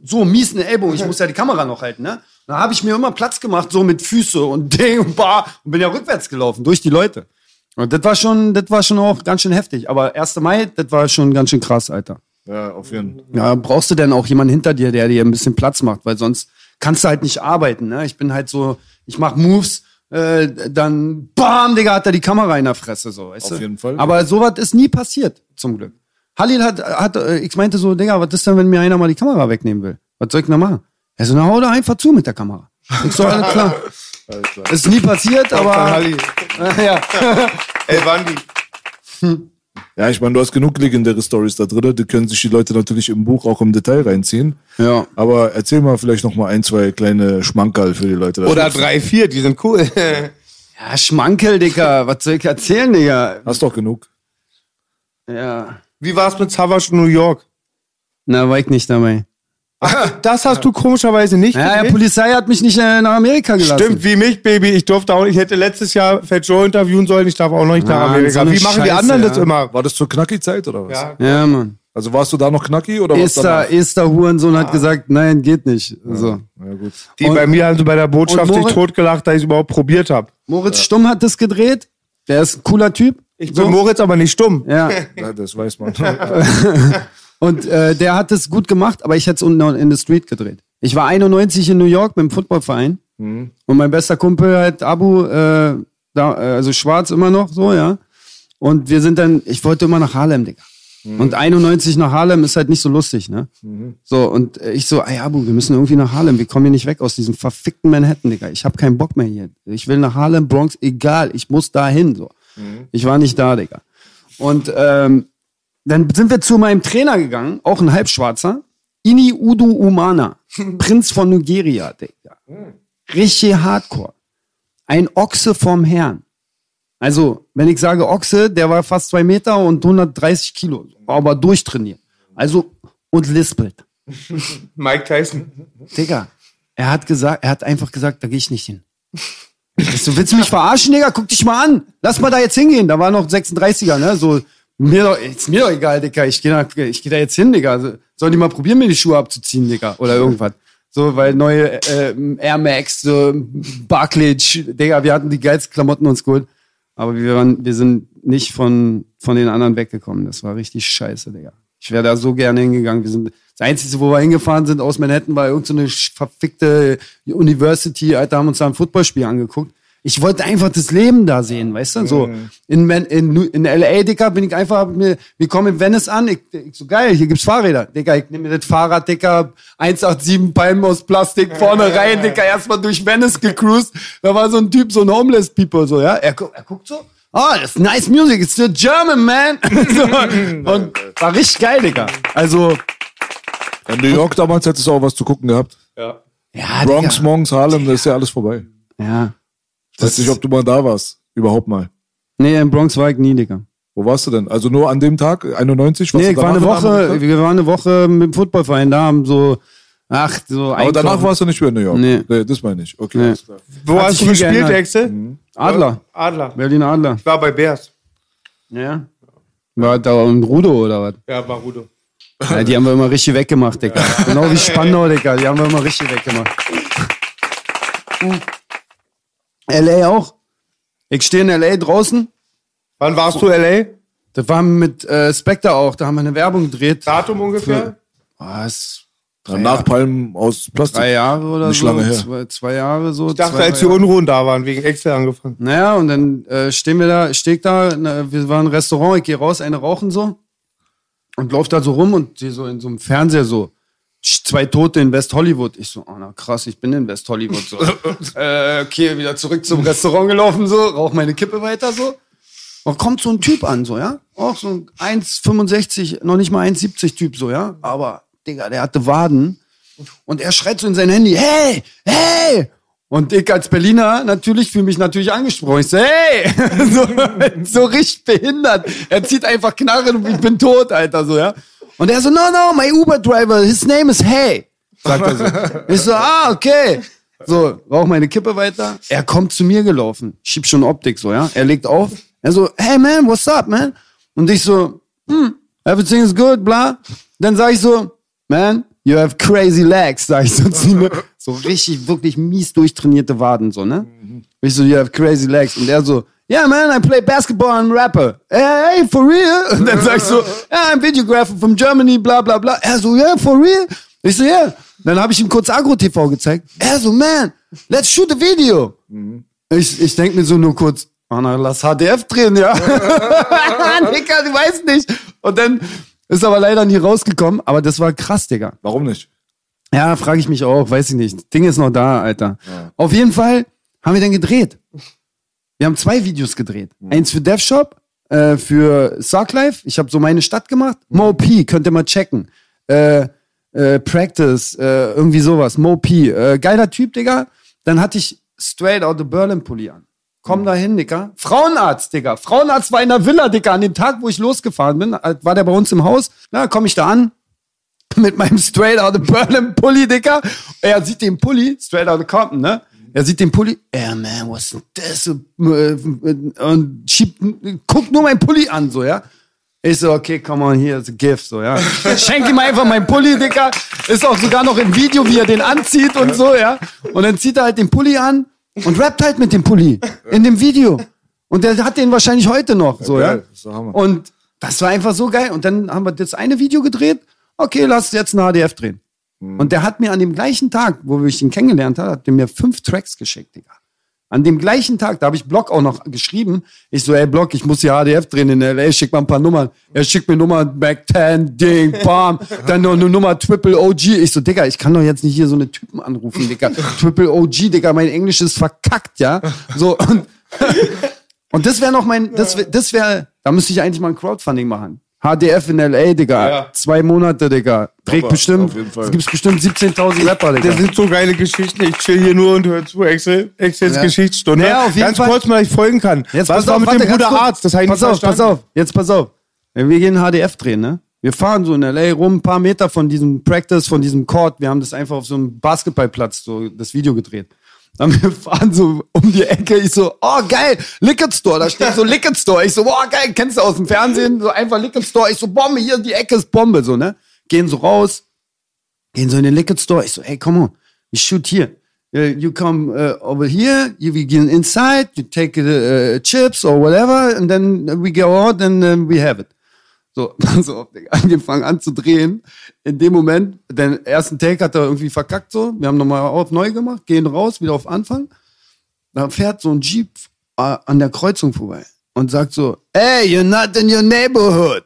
so mies eine Ellbogen. Ich muss ja die Kamera noch halten, ne? Da habe ich mir immer Platz gemacht, so mit Füße und Ding und Bar und bin ja rückwärts gelaufen durch die Leute. Und das war schon, das war schon auch ganz schön heftig. Aber 1. Mai, das war schon ganz schön krass, Alter. ja, auf jeden Fall. Ja, brauchst du denn auch jemanden hinter dir, der dir ein bisschen Platz macht, weil sonst kannst du halt nicht arbeiten. Ne? Ich bin halt so, ich mach Moves, äh, dann bam, Digga, hat er die Kamera in der Fresse, so, weißt Auf du? jeden Fall. Aber sowas ist nie passiert, zum Glück. Halil hat, hat äh, ich meinte so, Digga, was ist denn, wenn mir einer mal die Kamera wegnehmen will? Was soll ich denn da machen? Er so, na, hau da einfach zu mit der Kamera. Ich so, alles klar. Alles klar. Ist nie passiert, aber. Ja. El Bandi. Ja, ich meine, du hast genug legendäre Stories da drin, die können sich die Leute natürlich im Buch auch im Detail reinziehen. ja. Aber erzähl mal vielleicht noch mal ein, zwei kleine Schmankerl für die Leute. Oder drei, vier, die sind cool. Ja, Schmankel, Digga. Was soll ich erzählen, Digga? Hast doch genug. Ja. Wie war's mit Savage in New York? Na, war ich nicht dabei. Das hast du komischerweise nicht Ja, die Polizei hat mich nicht äh, nach Amerika gelassen. Stimmt, wie mich, Baby. Ich durfte auch, ich hätte letztes Jahr Fat Joe interviewen sollen, ich darf auch noch nicht nach Mann, Amerika. so Wie machen die Scheiße, anderen ja. das immer? War das zur Knacki-Zeit oder was? Ja. Ja, Mann. Also warst du da noch Knacki oder was Esther? Esther Hurensohn hat gesagt, nein, geht nicht. So. Ja, gut. Die Und- bei mir haben sie bei der Botschaft sich totgelacht, dass ich es überhaupt probiert habe. Moritz Stumm hat das gedreht. Der ist ein cooler Typ. Ich so. bin Moritz, aber nicht stumm. Ja. Ja, das weiß man. Und äh, der hat es gut gemacht, aber ich hätte es unten in the Street gedreht. Ich war 91 in New York mit dem Footballverein. Und mein bester Kumpel halt Abu, äh, da, äh, also schwarz immer noch so, ja. Und wir sind dann, ich wollte immer nach Harlem, Digga. Und 91 nach Harlem ist halt nicht so lustig, ne? So, und ich so, ey Abu, wir müssen irgendwie nach Harlem. Wir kommen hier nicht weg aus diesem verfickten Manhattan, Digga. Ich habe keinen Bock mehr hier. Ich will nach Harlem, Bronx, egal. Ich muss da hin, so. Ich war nicht da, Digga. Und ähm, dann sind wir zu meinem Trainer gegangen, auch ein Halbschwarzer. Ini Udu Umana, Prinz von Nigeria, Digga. Richtig hardcore. Ein Ochse vom Herrn. Also, wenn ich sage Ochse, der war fast zwei Meter und 130 Kilo, aber durchtrainiert. Also, und lispelt. Mike Tyson. Digga, er hat gesagt, er hat einfach gesagt, da gehe ich nicht hin. Willst du mich verarschen, Digga? Guck dich mal an. Lass mal da jetzt hingehen. Da war noch 36er, ne? So, mir doch, ist mir doch egal, Digga. Ich gehe da, geh da jetzt hin, Digga. Also, Sollen die mal probieren, mir die Schuhe abzuziehen, Digga? Oder irgendwas. So, weil neue äh, Air Max, so Barclay, Digga, wir hatten die geilsten Klamotten uns geholt. Aber wir, waren, wir sind nicht von, von den anderen weggekommen. Das war richtig scheiße, Digga. Ich wäre da so gerne hingegangen. Wir sind, das Einzige, wo wir hingefahren sind aus Manhattan, war irgendeine so verfickte University. Alter, haben uns da ein Footballspiel angeguckt. Ich wollte einfach das Leben da sehen, weißt du? So in, Man- in, Nu- in LA, Dicker, bin ich einfach, mir, wir kommen in Venice an. Ich, ich so geil, hier gibt's Fahrräder. Dicker, ich nehme mir das Fahrrad, Dicker, 187 Palmen aus Plastik vorne rein, Dicker, erstmal durch Venice gecruised. Da war so ein Typ, so ein Homeless People, so, ja. Er, er guckt so. Ah, das ist nice music, it's the German man. so, und war richtig geil, Digga. Also, In New York damals hättest du auch was zu gucken gehabt. Ja. ja, Bronx, Digga. Monks, Harlem, das ist ja alles vorbei. Ja. Ich weiß nicht, ob du mal da warst. Überhaupt mal. Nee, in Bronx war ich nie, Digga. Wo warst du denn? Also nur an dem Tag, 91? Nee, ich war eine Woche, wir waren eine Woche mit dem Footballverein da, haben so, ach, so Aber danach warst du nicht mehr in New York. Nee. das meine ich. Okay, Nee. Wo Hat hast du gespielt, geändert. Exe? Adler, Adler. Berlin Adler. Ich war bei Bears. Ja. War da ein Rudo oder was? Ja, Barudo. Ja, die haben wir immer richtig weggemacht, Digga. Genau wie Spandau, Digga. Die haben wir immer richtig weggemacht. L.A. auch. Ich stehe in L.A. draußen. Wann warst du L.A.? Das war mit äh, Spectre auch. Da haben wir eine Werbung gedreht. Datum ungefähr? Was? Dann Nachpalmen aus Plastik. drei Jahre oder Nicht so. lange her. Zwei, zwei Jahre so. Ich dachte, zwei, als die drei. Unruhen da waren, wegen Excel angefangen. Naja, und dann äh, stehen wir da, steh ich da, na, wir waren im Restaurant, ich gehe raus, eine rauchen so und lauf da so rum und die so in so einem Fernseher so, zwei Tote in West Hollywood. Ich so, oh na krass, ich bin in West Hollywood so. äh, okay, wieder zurück zum Restaurant gelaufen so, rauch meine Kippe weiter so. Und kommt so ein Typ an, so, ja? Auch so ein 1,65, noch nicht mal 1,70 Typ, so, ja? Aber, Digga, der hatte Waden. Und er schreit so in sein Handy, hey, hey! Und ich als Berliner natürlich fühle mich natürlich angesprochen. Ich so, hey! so, so richtig behindert. Er zieht einfach Knarren und ich bin tot, Alter, so, ja? Und er so, no, no, my Uber-Driver, his name is Hey. Sagt er so. Ich so, ah, okay. So, rauch meine Kippe weiter. Er kommt zu mir gelaufen. Schieb schon Optik, so, ja? Er legt auf. Er so, hey man, what's up, man? Und ich so, hm, everything is good, bla. Dann sag ich so, man, you have crazy legs, sag ich so zu ihm. So richtig, wirklich mies durchtrainierte Waden, so, ne? Ich so, you have crazy legs. Und er so, yeah, man, I play basketball and rapper. Hey, for real? Und dann sag ich so, yeah, I'm videographer from Germany, bla, bla, bla. Er so, yeah, for real? Ich so, yeah. Dann habe ich ihm kurz Agro-TV gezeigt. Er so, man, let's shoot a video. Ich, ich denk mir so nur kurz, Anna, lass HDF drehen, ja. Digga, du weißt nicht. Und dann ist aber leider nie rausgekommen, aber das war krass, Digga. Warum nicht? Ja, frage ich mich auch, weiß ich nicht. Ding ist noch da, Alter. Auf jeden Fall haben wir dann gedreht. Wir haben zwei Videos gedreht. Eins für DevShop, äh, für Sarklife. Ich habe so meine Stadt gemacht. Mo P, könnt ihr mal checken. Äh, äh, Practice, äh, irgendwie sowas. Mo P, äh, geiler Typ, Digga. Dann hatte ich Straight Out the Berlin Pulli an. Komm da hin, Digga. Frauenarzt, Digga. Frauenarzt war in der Villa, Digga. An dem Tag, wo ich losgefahren bin, äh, war der bei uns im Haus. Na, komm ich da an mit meinem Straight Out of Berlin Pulli, Digga. Er sieht den Pulli, Straight Out of Compton, ne? Er sieht den Pulli, yeah, man, was denn das? Äh, Und schiebt, guckt nur meinen Pulli an, so, ja? Ich so, okay, come on, here is a gift, so, ja? Schenk ihm einfach meinen Pulli, Digga. Ist auch sogar noch im Video, wie er den anzieht und so, ja? Und dann zieht er halt den Pulli an und rappt halt mit dem Pulli in dem Video. Und der hat den wahrscheinlich heute noch, so, ja? Und das war einfach so geil. Und dann haben wir das eine Video gedreht. Okay, lass jetzt ein HDF drehen. Und der hat mir an dem gleichen Tag, wo ich ihn kennengelernt habe, hat der mir fünf Tracks geschickt, Digga. An dem gleichen Tag, da habe ich Block auch noch geschrieben. Ich so, ey Block, ich muss hier HDF drehen in L.A., schick mal ein paar Nummern. Er schickt mir Nummern, Back 10, Ding, Bam. Dann noch eine Nummer Triple OG. Ich so, Digga, ich kann doch jetzt nicht hier so eine Typen anrufen, Digga. Triple OG, Digga, mein Englisch ist verkackt, ja. So, und, und das wäre noch mein, das wäre, das wäre, da müsste ich eigentlich mal ein Crowdfunding machen. HDF in L.A., Digga. Ja. Zwei Monate, Digga. Trägt Aber bestimmt, es gibt bestimmt 17.000 Rapper, Digga. Das sind so geile Geschichten. Ich chill hier nur und höre zu. Excel, Excels Ja. Geschichtsstunde. Ja, auf jeden Ganz Fall. kurz mal, ich folgen kann. Jetzt Was pass war auf, mit warte, dem Bruder. Arzt? Das ich Pass auf, pass verstanden. auf, jetzt pass auf. Wir gehen HDF drehen, ne? Wir fahren so in L.A. rum, ein paar Meter von diesem Practice, von diesem Court. Wir haben das einfach auf so einem Basketballplatz, so das Video gedreht. Dann wir fahren so um die Ecke. Ich so, oh geil, Liquid Store. Da steht so Liquid Store. Ich so, boah geil, kennst du aus dem Fernsehen? So einfach Liquid Store. Ich so, Bombe, hier die Ecke ist Bombe, so ne? Gehen so raus, gehen so in den Liquid Store. Ich so, hey, come on, we shoot here. Uh, you come uh, over here, you begin inside, you take uh, chips or whatever, and then we go out and uh, we have it. So, so auf, Digga. wir fangen an zu drehen. In dem Moment, den ersten Take hat er irgendwie verkackt so. Wir haben nochmal auf neu gemacht, gehen raus, wieder auf Anfang. Da fährt so ein Jeep äh, an der Kreuzung vorbei und sagt so, hey, you're not in your neighborhood.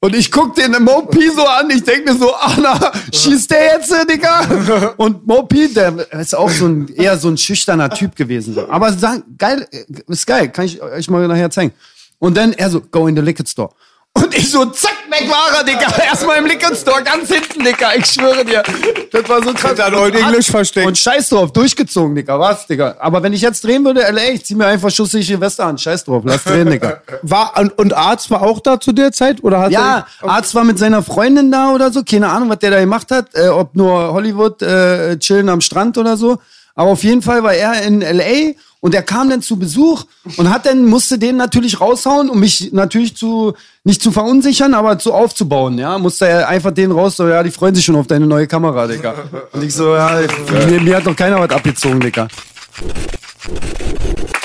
Und ich guck den Mopi so an, ich denk mir so, Anna, schießt der jetzt, Digga? Und Mopi, der ist auch so ein, eher so ein schüchterner Typ gewesen. Aber sagen, geil, äh, ist geil, kann ich euch mal nachher zeigen. Und dann er so, go in the liquor store. Und ich so, zack, weg war er, Digga. Erstmal im Liquor Store, ganz hinten, Digga. Ich schwöre dir. Das war so krass. Hat heute Englisch versteckt. Und scheiß drauf, durchgezogen, Digga. Was, Digga? Aber wenn ich jetzt drehen würde, LA, ich zieh mir einfach schusssichere Weste an. Scheiß drauf, lass drehen, Digga. War, und, und Arzt war auch da zu der Zeit? Oder hat Ja, er, Arzt war mit seiner Freundin da oder so. Keine Ahnung, was der da gemacht hat. Äh, ob nur Hollywood äh, chillen am Strand oder so. Aber auf jeden Fall war er in L.A. und er kam dann zu Besuch und hat dann, musste den natürlich raushauen, um mich natürlich zu, nicht zu verunsichern, aber zu aufzubauen, ja. Musste er einfach den raus, so, ja, die freuen sich schon auf deine neue Kamera, Digga. Und ich so, ja, mir, mir hat doch keiner was abgezogen, Digga.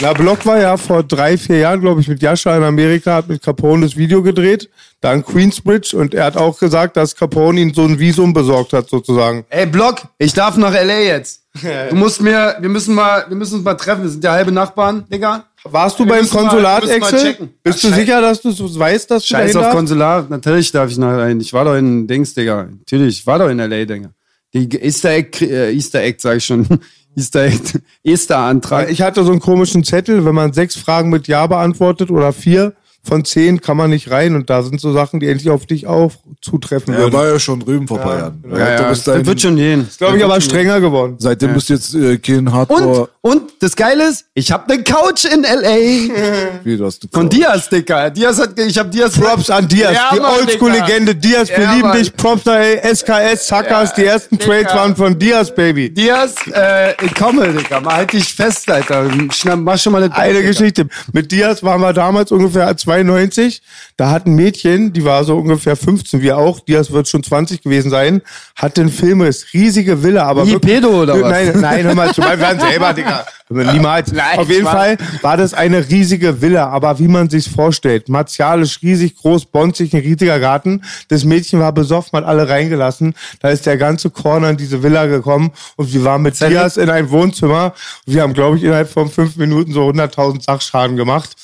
Na, Block war ja vor drei, vier Jahren, glaube ich, mit Jascha in Amerika, hat mit Capone das Video gedreht, dann Queensbridge und er hat auch gesagt, dass Capone ihm so ein Visum besorgt hat, sozusagen. Ey, Block, ich darf nach L.A. jetzt. Du musst mir, wir müssen mal, wir müssen uns mal treffen. Wir sind ja halbe Nachbarn, Digga. Warst du Wir beim Konsulat, mal checken. Bist Ach, du sicher, dass du so weißt, dass du Scheiß auf darfst? Konsulat. Natürlich darf ich nach rein. Ich war doch in Dings, Digga. Natürlich, ich war doch in L.A., Digga. Die Easter Egg, äh, Easter Egg, sag ich schon. Easter Egg, Easter-Antrag. Ich hatte so einen komischen Zettel, wenn man sechs Fragen mit Ja beantwortet oder vier von zehn kann man nicht rein und da sind so Sachen, die endlich auf dich auch zutreffen Er würden. war ja schon drüben vor ein paar Jahren. Ja, ja, du das wird schon gehen. Glaube ich aber strenger geworden. seitdem bist du jetzt äh, kein Hardcore. Und, und das Geile ist, ich habe eine Couch in L.A. Wie, du hast eine Von. Diaz, Digga. Diaz hat, ich habe Diaz. Props an Diaz, Ja, die Oldschool-Legende Diaz, wir Ja, lieben dich, Props da, ey, SKS, Sackers, die ersten Digga. Trades waren von Diaz, Baby. Diaz, äh, ich komme, Digga. Mal halt dich fest, Alter. Schnapp, mach schon mal eine Eine Geschichte. Mit Diaz waren wir damals ungefähr 92. Da hat ein Mädchen, die war so ungefähr 15, wie auch, Diaz wird schon 20 gewesen sein, hatte einen Filmriss, riesige Villa, aber Wie Pedo oder was? Nein, nein, hör mal zu, wir werden selber, Digga. Niemals. Nein, Auf jeden. Fall war das eine riesige Villa, aber wie man sich's vorstellt. Martialisch, riesig groß, bonzig, ein riesiger Garten. Das Mädchen war besoffen, hat alle reingelassen. Da ist der ganze Corner in diese Villa gekommen und wir waren mit Diaz in ein Wohnzimmer. Wir haben, glaube ich, innerhalb von fünf Minuten so 100.000 Sachschaden gemacht.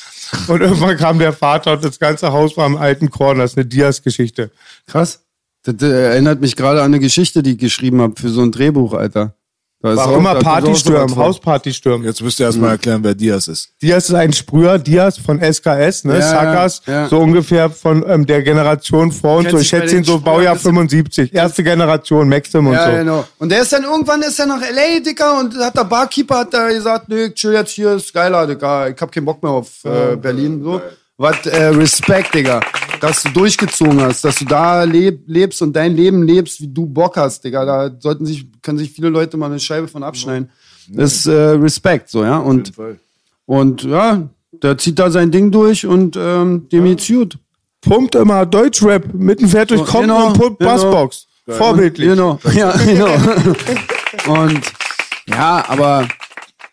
Und irgendwann kam der Vater und das ganze Haus war im alten Corner. Das ist eine Diaz-Geschichte. Krass. Das äh, erinnert mich gerade an eine Geschichte, die ich geschrieben habe für so ein Drehbuch, Alter. Da ist War auch- immer da ist auch Partystürm, sowas vor. Hauspartystürm. Jetzt müsst ihr erstmal erklären, wer Diaz ist. Diaz ist ein Sprüher, Diaz von SKS, ne? Ja, Sackers, ja, ja. so ungefähr von ähm, der Generation vor uns. So, ich schätze ihn so Baujahr bisschen- 75. Erste Generation, Maxim und Ja, so. genau. Und der ist dann irgendwann ist er nach L.A., Digga, und hat der Barkeeper hat da gesagt, nö, chill jetzt hier, ist geiler, Digga, ich hab keinen Bock mehr auf äh, Berlin, so. Was, äh, Respekt, Digga, dass du durchgezogen hast, dass du da leb, lebst und dein Leben lebst, wie du Bock hast, Digga. Da sollten sich, können sich viele Leute mal eine Scheibe von abschneiden. Das ist äh, Respekt, so, ja. Und, und ja, der zieht da sein Ding durch und ähm, dem geht's gut. Pumpt immer Deutschrap, mitten fährt durch Kommt Genau, und pumpt genau. Bassbox. Vorbildlich. Genau, ja, genau. Und ja, aber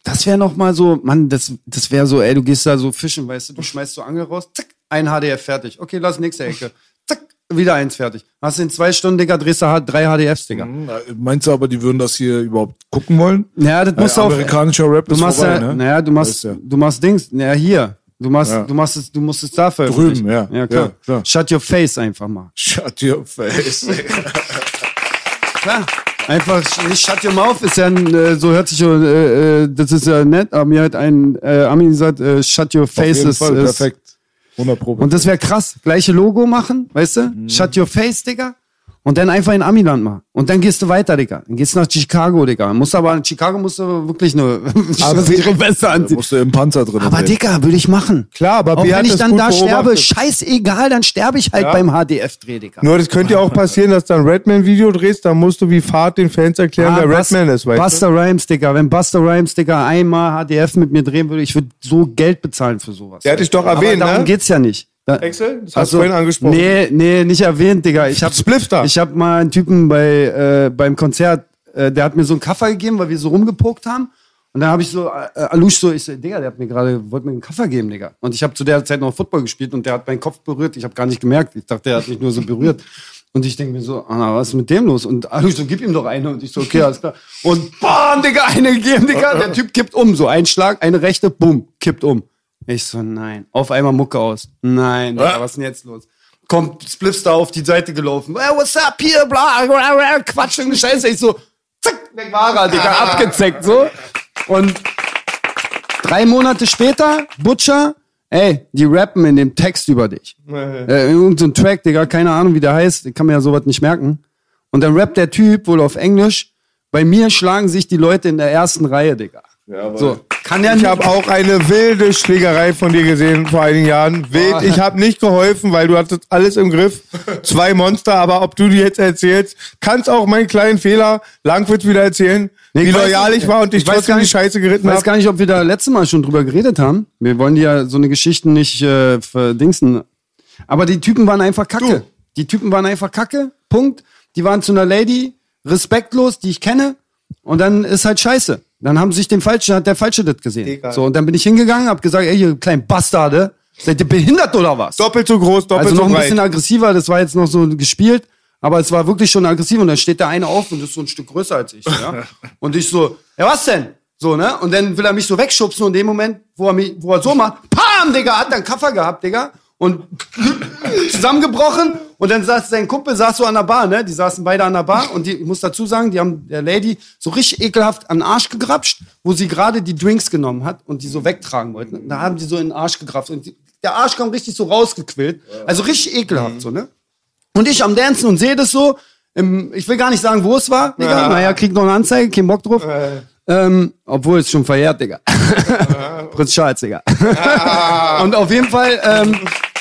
das wäre noch mal so, Mann, das, das wäre so, ey, du gehst da so fischen, weißt du, du schmeißt so Angel raus, zack, ein HDF fertig. Okay, lass nächste Ecke. Zack, wieder eins fertig. Hast in zwei Stunden, Digga, drehst du drei HDFs, Digga. Meinst du aber, die würden das hier überhaupt gucken wollen? Ja, das Äh, du auf, amerikanischer Rap du ist machst vorbei, ja, ne? naja, du machst, ja. du machst Dings, naja, hier. Du machst, Ja. du machst es, du musst es da veröffentlichen. Drüben, ja. Ja, klar. Ja, klar. Shut your face einfach mal. Shut your face. Klar. Einfach nicht shut your mouth ist ja ein, äh, so hört sich äh, äh, das ist ja nett, aber mir hat ein äh, Ami gesagt, äh, shut your face ist, Fall, ist perfekt. 100 Pro. und das wäre krass, gleiche Logo machen, weißt du? Mhm. Shut your face, Digga. Und dann einfach in Amiland machen. Und dann gehst du weiter, Digga. Dann gehst du nach Chicago, Digga. Musst aber in Chicago musst du wirklich Weste da anziehen. musst du im Panzer drin Aber. Digga, würde ich machen. Klar, aber Auch wenn ich dann da sterbe, scheißegal, dann sterbe ich halt Ja. beim HDF-Dreh, Digga. Nur das könnte ja auch passieren, dass du ein Redman-Video drehst, dann musst du wie Fahrt den Fans erklären, wer Ah, Bus- Redman ist, weißt du? Buster Rhymes, Digga. Wenn Buster Rhymes, Digga, einmal HDF mit mir drehen würde, ich würde so Geld bezahlen für sowas. Der hat dich doch Aber erwähnt, darum ne? geht's ja nicht. Da, Axel, das hast Also, du vorhin angesprochen. Nee, nee, nicht erwähnt, Digga. Ich hab, Splifter. Ich hab mal einen Typen bei, äh, beim Konzert, äh, der hat mir so einen Kaffer gegeben, weil wir so rumgepokt haben. Und dann habe ich so, äh, Alush so, ich so, Digga, der hat mir gerade, wollte mir einen Kaffer geben, Digga. Und ich habe zu der Zeit noch Football gespielt und der hat meinen Kopf berührt. Ich habe gar nicht gemerkt. Ich dachte, der hat mich nur so berührt. Und ich denke mir so, ah, was ist mit dem los? Und Alush so, gib ihm doch eine. Und ich so, okay, alles klar. Und bam, Digga, eine gegeben, Digga. Der Typ kippt um. So ein Schlag, eine rechte, bumm, kippt um. Ich so, nein. Auf einmal Mucke aus. Nein, Digga, was ist denn jetzt los? Kommt da auf die Seite gelaufen. Hey, what's up hier? Bla, bla, bla, Quatsch, irgendeine Scheiße. Ich so, zack, weg war er, Digga, abgezeckt, so. Und drei Monate später, Butcher, ey, die rappen in dem Text über dich. Äh, irgendein Track, Digga, keine Ahnung, wie der heißt. Ich kann mir ja sowas nicht merken. Und dann rappt der Typ wohl auf Englisch. Bei mir schlagen sich die Leute in der ersten Reihe, Digga. So. Kann ja Ich nicht. habe auch eine wilde Schlägerei von dir gesehen vor einigen Jahren. Wild. Ah. Ich habe nicht geholfen, weil du hattest alles im Griff. Zwei Monster, aber ob du die jetzt erzählst, kannst auch meinen kleinen Fehler Langwitz wieder erzählen, Nee, wie ich weiß loyal nicht. ich war und dich Ich weiß trotzdem gar die nicht- Scheiße Ich geritten weiß habe. gar nicht, ob wir da letztes Mal schon drüber geredet haben. Wir wollen ja so eine Geschichten nicht äh, verdingsen. Aber die Typen waren einfach kacke. Die Typen waren einfach kacke. Punkt. Die waren zu einer Lady respektlos, die ich kenne. Und dann ist halt scheiße. Dann haben sich den Falschen, hat der Falsche das gesehen. Egal. So, und dann bin ich hingegangen, hab gesagt, ey, ihr kleinen Bastarde, seid ihr behindert oder was? Doppelt so groß, doppelt Also noch so ein breit. bisschen aggressiver, das war jetzt noch so gespielt, aber es war wirklich schon aggressiv und dann steht der eine auf und ist so ein Stück größer als ich, ja. Und ich so, ja was denn? So, ne? Und dann will er mich so wegschubsen und in dem Moment, wo er mich, wo er so macht, pam, Digga, hat er einen Kaffer gehabt, Digga. Und zusammengebrochen und dann saß sein Kumpel saß so an der Bar, ne? Die saßen beide an der Bar und die, ich muss dazu sagen, die haben der Lady so richtig ekelhaft an den Arsch gegrapscht, wo sie gerade die Drinks genommen hat und die so wegtragen wollten. Da haben die so in den Arsch gegrapscht und die, der Arsch kam richtig so rausgequillt. Also richtig ekelhaft, so, ne? Und ich am Dancen und sehe das so. Im, ich will gar nicht sagen, wo es war, Digga. Naja, krieg noch eine Anzeige, kein Bock drauf. Ähm, obwohl es schon verjährt, Digga. Prinz Charles, Digga. und auf jeden Fall, ähm,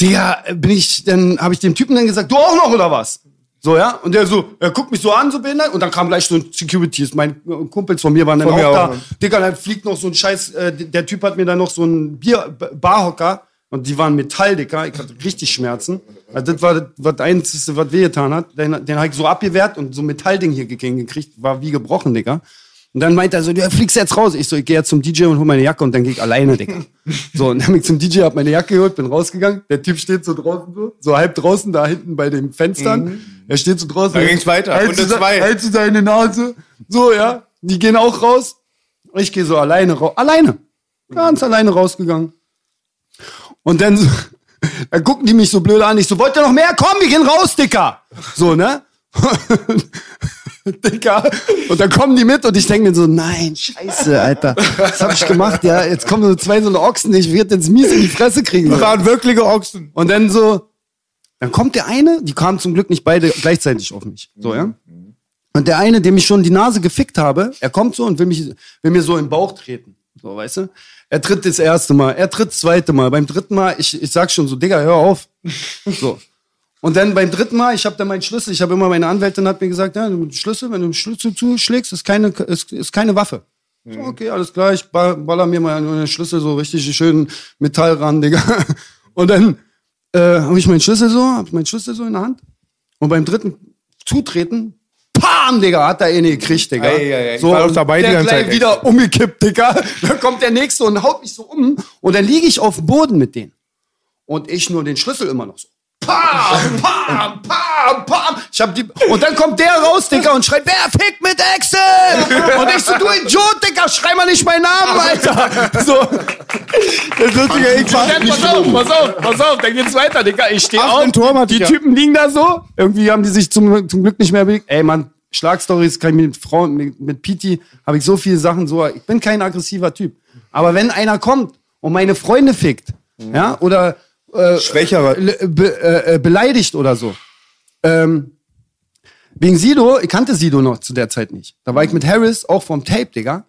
Digga, bin ich, dann habe ich dem Typen dann gesagt, du auch noch oder was? So, ja? Und der so, er guckt mich so an, so behindert. Und dann kam gleich so ein Securities. Mein äh, Kumpels von mir waren dann Von auch auch, da. Mann. Digga, dann fliegt noch so ein Scheiß, äh, der Typ hat mir dann noch so ein Bier, Barhocker. Und die waren Metall, Digga. Ich hatte richtig Schmerzen. Also das war das, was das Einzige, was wehgetan hat. Den, den habe ich so abgewehrt und so ein Metallding hier gekriegt. War wie gebrochen, Digga. Und dann meint er so, du fliegst jetzt raus. Ich so, ich gehe jetzt zum DJ und hol meine Jacke und dann gehe ich alleine, Digga. So, und dann bin ich zum DJ, hab meine Jacke geholt, bin rausgegangen. Der Typ steht so draußen so, so halb draußen da hinten bei den Fenstern. Er steht so draußen. Da ging's weiter. Hält Runde zwei. Hält so seine Nase. So, ja. Die gehen auch raus. Ich gehe so alleine raus. Alleine. Ganz alleine rausgegangen. Und dann, so, dann gucken die mich so blöd an. Ich so, wollt ihr noch mehr? Komm, wir gehen raus, Dicker. So, ne? Dicker. Und dann kommen die mit und ich denke mir so, nein, scheiße, Alter. Was hab ich gemacht? Ja, jetzt kommen so zwei so eine Ochsen, ich werde jetzt mies in die Fresse kriegen. Das waren wirkliche Ochsen. Und dann so, dann kommt der eine, die kamen zum Glück nicht beide gleichzeitig auf mich. So, ja? Und der eine, dem ich schon die Nase gefickt habe, er kommt so und will, mich, will mir so in den Bauch treten. So, weißt du? Er tritt das erste Mal, er tritt das zweite Mal. Beim dritten Mal, ich, ich sag schon so, Digga, hör auf. So. Und dann beim dritten Mal, ich habe dann meinen Schlüssel, ich habe immer meine Anwältin hat mir gesagt, ja, Schlüssel, wenn du den Schlüssel zuschlägst, ist keine, ist, ist keine Waffe. So, okay, alles klar, ich ba- baller mir mal den Schlüssel so richtig schön Metall ran, Digga. Und dann äh, habe ich meinen Schlüssel so, hab meinen Schlüssel so in der Hand. Und beim dritten Zutreten, pam, Digga, hat er eh nicht gekriegt, Digga. Ei, ei, ei. Ich So, war doch und dabei die der ganze gleich Zeit. wieder umgekippt, Digga. Dann kommt der Nächste und haut mich so um. Und dann liege ich auf dem Boden mit denen. Und ich nur den Schlüssel immer noch so. Pam, pam, pam, pam. Ich hab die, und dann kommt der raus, Digga, und schreit, wer fickt mit Excel? Und ich so, du Idiot, Digga, schrei mal nicht meinen Namen, Alter. So. Das Lustige, ich war, Dann, pass auf, pass auf, pass auf, dann geht's weiter, Digga. Ich stehe auf, Turm die. Typen liegen da so. Irgendwie haben die sich zum, zum Glück nicht mehr bewegt. Ey, Mann, Schlagstories kann ich mit Frauen, mit, mit Piti, habe ich so viele Sachen so. Ich bin kein aggressiver Typ. Aber wenn einer kommt und meine Freunde fickt, ja, oder äh, Schwächere. be, äh, äh, beleidigt oder so. Ähm, wegen Sido, ich kannte Sido noch zu der Zeit nicht. Da war ich mit Harris auch vom Tape, Digga.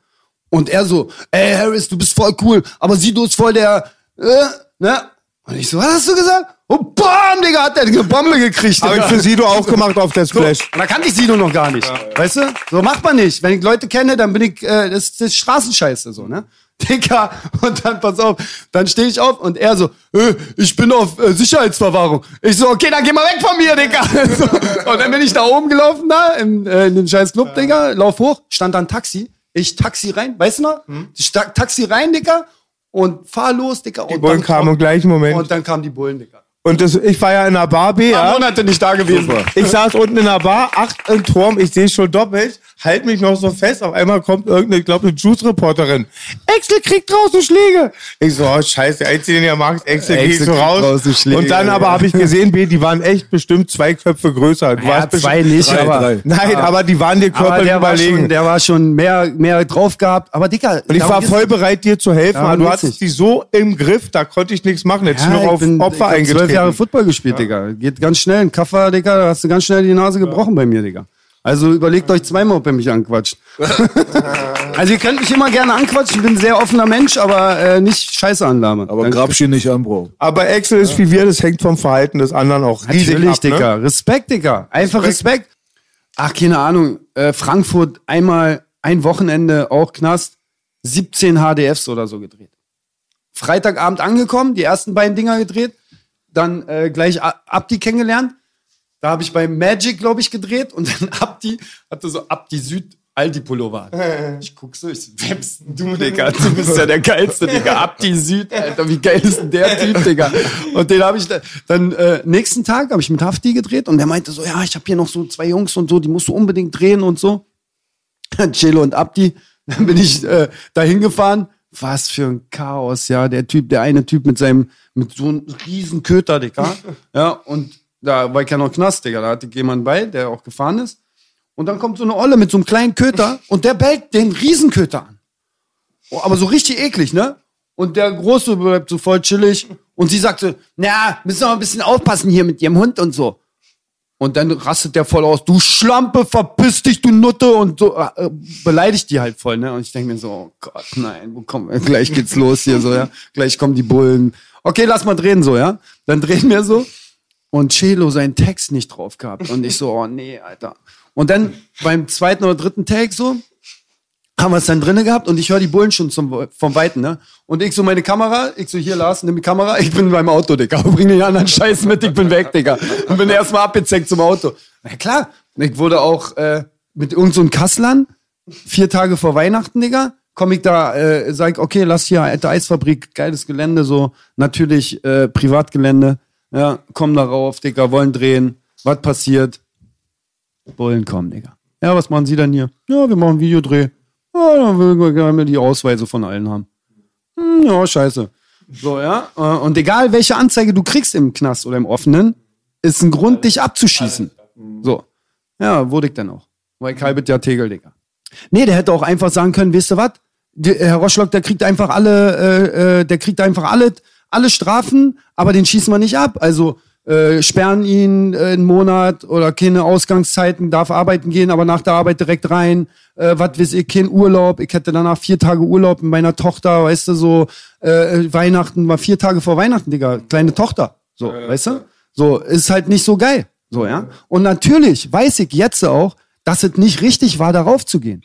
Und er so, ey Harris, du bist voll cool, aber Sido ist voll der, äh, ne? Und ich so, was hast du gesagt? Und bam, Digga, hat der eine Bombe gekriegt, habe ich für Sido auch gemacht auf der So, Splash. und da kannte ich Sido noch gar nicht. Weißt du? So macht man nicht. Wenn ich Leute kenne, dann bin ich, äh, das, das ist Straßenscheiße, so, ne? Digga, und dann, pass auf, dann stehe ich auf und er so, äh, ich bin auf äh, Sicherheitsverwahrung. Ich so, okay, dann geh mal weg von mir, Digga. So, und dann bin ich da oben gelaufen, da, in, äh, in den scheiß Club, Digga, lauf hoch, stand da ein Taxi. Ich Taxi rein, weißt du noch? Ich sta- Taxi rein, Digga, und fahr los, Digga. Die Bullen kamen im gleichen Moment. Und dann kamen die Bullen, Digga. Und das, ich war ja in der Bar B, ja. Monate nicht da gewesen. Ich saß unten in der Bar, acht im Turm, ich sehe schon doppelt, halt mich noch so fest, auf einmal kommt irgendeine, ich glaube, eine Juice-Reporterin. Excel kriegt draußen Schläge. Ich so, oh, scheiße, der Einzige, den ihr mag, Excel, Excel so kriegt raus. draußen Schläge, Und dann aber ja. habe ich gesehen, B, die waren echt bestimmt zwei Köpfe größer. Du Ja, warst bestimmt- zwei nicht, Drei, aber... drei. Nein, aber die waren dir körperlich der war, überlegen. schon, der war schon mehr, mehr drauf gehabt. Aber Dicker, und ich war voll bereit, dir zu helfen, aber du hattest die so im Griff, da konnte ich nichts machen. Jetzt ja, nur ich auf bin, Opfer eingetreten. Zwölf Jahre Football gespielt, Digga. Geht ganz schnell. Ein Kaffer, Digga, da hast du ganz schnell die Nase gebrochen bei mir, Digga. Also überlegt euch zweimal, ob ihr mich anquatscht. also ihr könnt mich immer gerne anquatschen. Ich bin ein sehr offener Mensch, aber äh, nicht Scheiße anlame. Aber ihn nicht an, Bro. Aber Excel ist wie wir, das hängt vom Verhalten des anderen auch riesig Natürlich, ab, ne? Digga. Respekt, Digga. Einfach Respekt. Ach, keine Ahnung. Äh, Frankfurt einmal ein Wochenende auch Knast. 17 HDFs oder so gedreht. Freitagabend angekommen, die ersten beiden Dinger gedreht. Dann äh, gleich Abdi kennengelernt. Da habe ich bei Magic, glaube ich, gedreht. Und dann Abdi hatte so Abdi Süd Aldi-Pullover an. Ich guck so, ich so, wer bist denn du, Digga? Du bist ja der geilste, Digga. Abdi Süd, Alter, wie geil ist denn der Typ, Digga? Und den habe ich da, dann äh, nächsten Tag habe ich mit Hafti gedreht und der meinte so, ja, ich habe hier noch so zwei Jungs und so, die musst du unbedingt drehen und so. Cello und Abdi, dann bin ich äh, dahin gefahren. Was für ein Chaos, ja. Der Typ, der eine Typ mit seinem, mit so einem riesen Köter, Digga. Ja, und da war ich ja noch Knast, Digga. Da hatte ich jemanden bei, der auch gefahren ist. Und dann kommt so eine Olle mit so einem kleinen Köter und der bellt den Riesenköter an. Oh, aber so richtig eklig, ne? Und der Große bleibt so voll chillig. Und sie sagte, na, müssen wir mal ein bisschen aufpassen hier mit ihrem Hund und so. Und dann rastet der voll aus, du Schlampe, verpiss dich, du Nutte und so äh, beleidigt die halt voll, ne? Und ich denke mir so, oh Gott, nein, wo kommen wir? Gleich geht's los hier so, ja. Gleich kommen die Bullen. Okay, lass mal drehen so, ja. Dann drehen wir so und Chelo seinen Text nicht drauf gehabt und ich so, oh nee, Alter. Und dann beim zweiten oder dritten Take so haben wir es dann drinnen gehabt und ich höre die Bullen schon zum, vom Weiten, ne? Und ich so meine Kamera, ich so hier Lars, nimm die Kamera, ich bin beim Auto, Digga. Bring den anderen Scheiß mit, ich bin weg, Digga. Und bin erstmal abgezeckt zum Auto. Na klar, ich wurde auch äh, mit irgendeinem so Kasslern, vier Tage vor Weihnachten, Digga, komm ich da, äh, sag, okay, lass hier, alte Eisfabrik, geiles Gelände, so, natürlich äh, Privatgelände, ja, komm da rauf, Digga, wollen drehen, was passiert? Bullen kommen, Digga. Ja, was machen Sie denn hier? Ja, wir machen Videodreh. Ja, dann will wir gerne die Ausweise von allen haben. Hm, ja, scheiße. So, ja. Äh, Und egal, welche Anzeige du kriegst im Knast oder im Offenen, ist ein Grund, dich abzuschießen. So. Ja, wurde ich dann auch. Weil ich halbet ja Tegel, Digga. Nee, der hätte auch einfach sagen können, weißt du was? Der- Herr Roschlock, der kriegt einfach alle, äh, äh, der kriegt einfach alle, alle Strafen, aber den schießen wir nicht ab. Also äh, sperren ihn äh, einen Monat oder keine Ausgangszeiten, darf arbeiten gehen, aber nach der Arbeit direkt rein. Äh, was weiß ich, kein Urlaub. Ich hätte danach vier Tage Urlaub mit meiner Tochter, weißt du, so äh, Weihnachten war vier Tage vor Weihnachten, Digga, kleine Tochter. So, weißt du? So, ist halt nicht so geil. So, ja. Und natürlich weiß ich jetzt auch, dass es nicht richtig war, darauf zu gehen.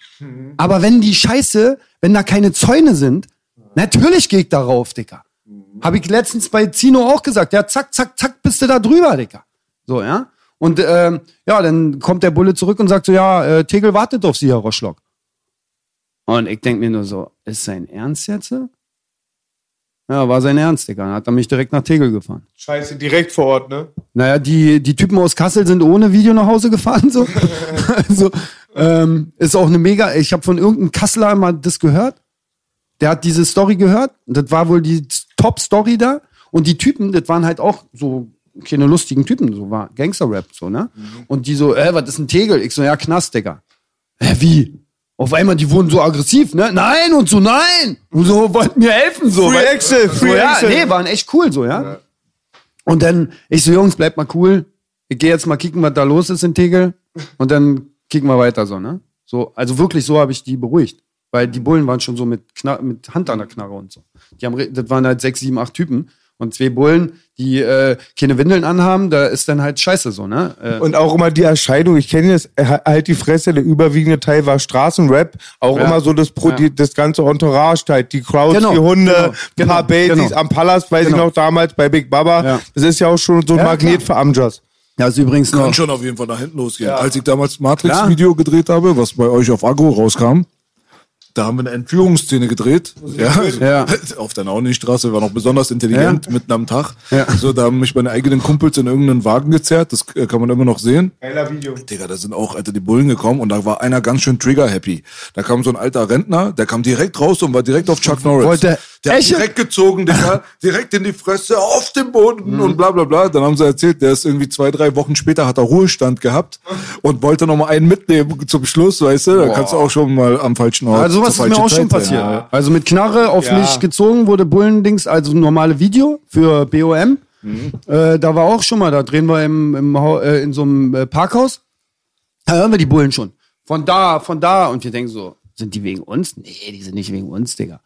Aber wenn die Scheiße, wenn da keine Zäune sind, natürlich gehe ich darauf, Digga. Habe ich letztens bei Zino auch gesagt. Ja, zack, zack, zack, bist du da drüber, Digga. So, ja. Und ähm, ja, dann kommt der Bulle zurück und sagt so, ja, äh, Tegel wartet auf Sie, Herr Roschlock. Und ich denk mir nur so, ist sein Ernst jetzt? Ja, war sein Ernst, Digga. Dann hat er mich direkt nach Tegel gefahren. Scheiße, direkt vor Ort, ne? Naja, die, die Typen aus Kassel sind ohne Video nach Hause gefahren. So. also, ähm, ist auch eine mega. Ich habe von irgendeinem Kasseler mal das gehört. Der hat diese Story gehört. Und das war wohl die Top-Story da. Und die Typen, das waren halt auch so keine lustigen Typen, so war Gangster-Rap, so, ne? Und die so, äh, was ist ein Tegel? Ich so, ja, Knast, Digga. Hä, wie? Auf einmal, die wurden so aggressiv, ne? Nein und so, nein! Und so, wollten mir helfen, so. Free weil- Axel, so, Free ja, Axel. nee, waren echt cool, so, ja? Und dann, ich so, Jungs, bleibt mal cool. Ich gehe jetzt mal kicken, was da los ist in Tegel. Und dann kicken wir weiter so, ne? So, also wirklich so habe ich die beruhigt. Weil die Bullen waren schon so mit, Kna mit Hand an der Knarre und so. Die haben, das waren halt sechs, sieben, acht Typen. Und zwei Bullen, die äh, keine Windeln anhaben, da ist dann halt scheiße so, ne? Äh, Und auch immer die Erscheinung, ich kenne das, äh, halt die Fresse, der überwiegende Teil war Straßenrap, auch Ja. immer so das, Pro, Ja. die, das ganze Entourage halt, die Crowds, Genau, die Hunde, genau, ein genau, paar genau. am Palast, weiß Genau. ich noch damals bei Big Baba, Ja. das ist ja auch schon so ein Ja, Magnet klar. für Amjas. ja, ist übrigens noch. Kann schon auf jeden Fall nach hinten losgehen. Als ich damals Matrix-Video gedreht habe, was bei euch auf Agro rauskam, da haben wir eine Entführungsszene gedreht. Ja, Ja. Auf der Naunenstraße, war noch besonders intelligent, mitten am Tag. Ja. So, da haben mich meine eigenen Kumpels in irgendeinen Wagen gezerrt, das äh, kann man immer noch sehen. Geiler Video. Digga, da sind auch, Alter, die Bullen gekommen und da war einer ganz schön trigger-happy. Da kam so ein alter Rentner, der kam direkt raus und war direkt auf Chuck Norris. Wollte- der hat direkt gezogen, Digga, direkt in die Fresse, auf den Boden Mhm. und bla bla bla. Dann haben sie erzählt, der ist irgendwie zwei, drei Wochen später hat er Ruhestand gehabt und wollte noch mal einen mitnehmen zum Schluss, weißt du? Da kannst du auch schon mal am falschen Ort. Also sowas ist mir auch schon Zeit sein. passiert. Also mit Knarre auf Ja. mich gezogen wurde Bullendings, also normale Video für BOM. Äh, da war auch schon mal, da drehen wir im, im, äh, in so einem äh, Parkhaus. Da hören wir die Bullen schon. Von da, von da. Und wir denken so, sind die wegen uns? Nee, die sind nicht wegen uns, Digga.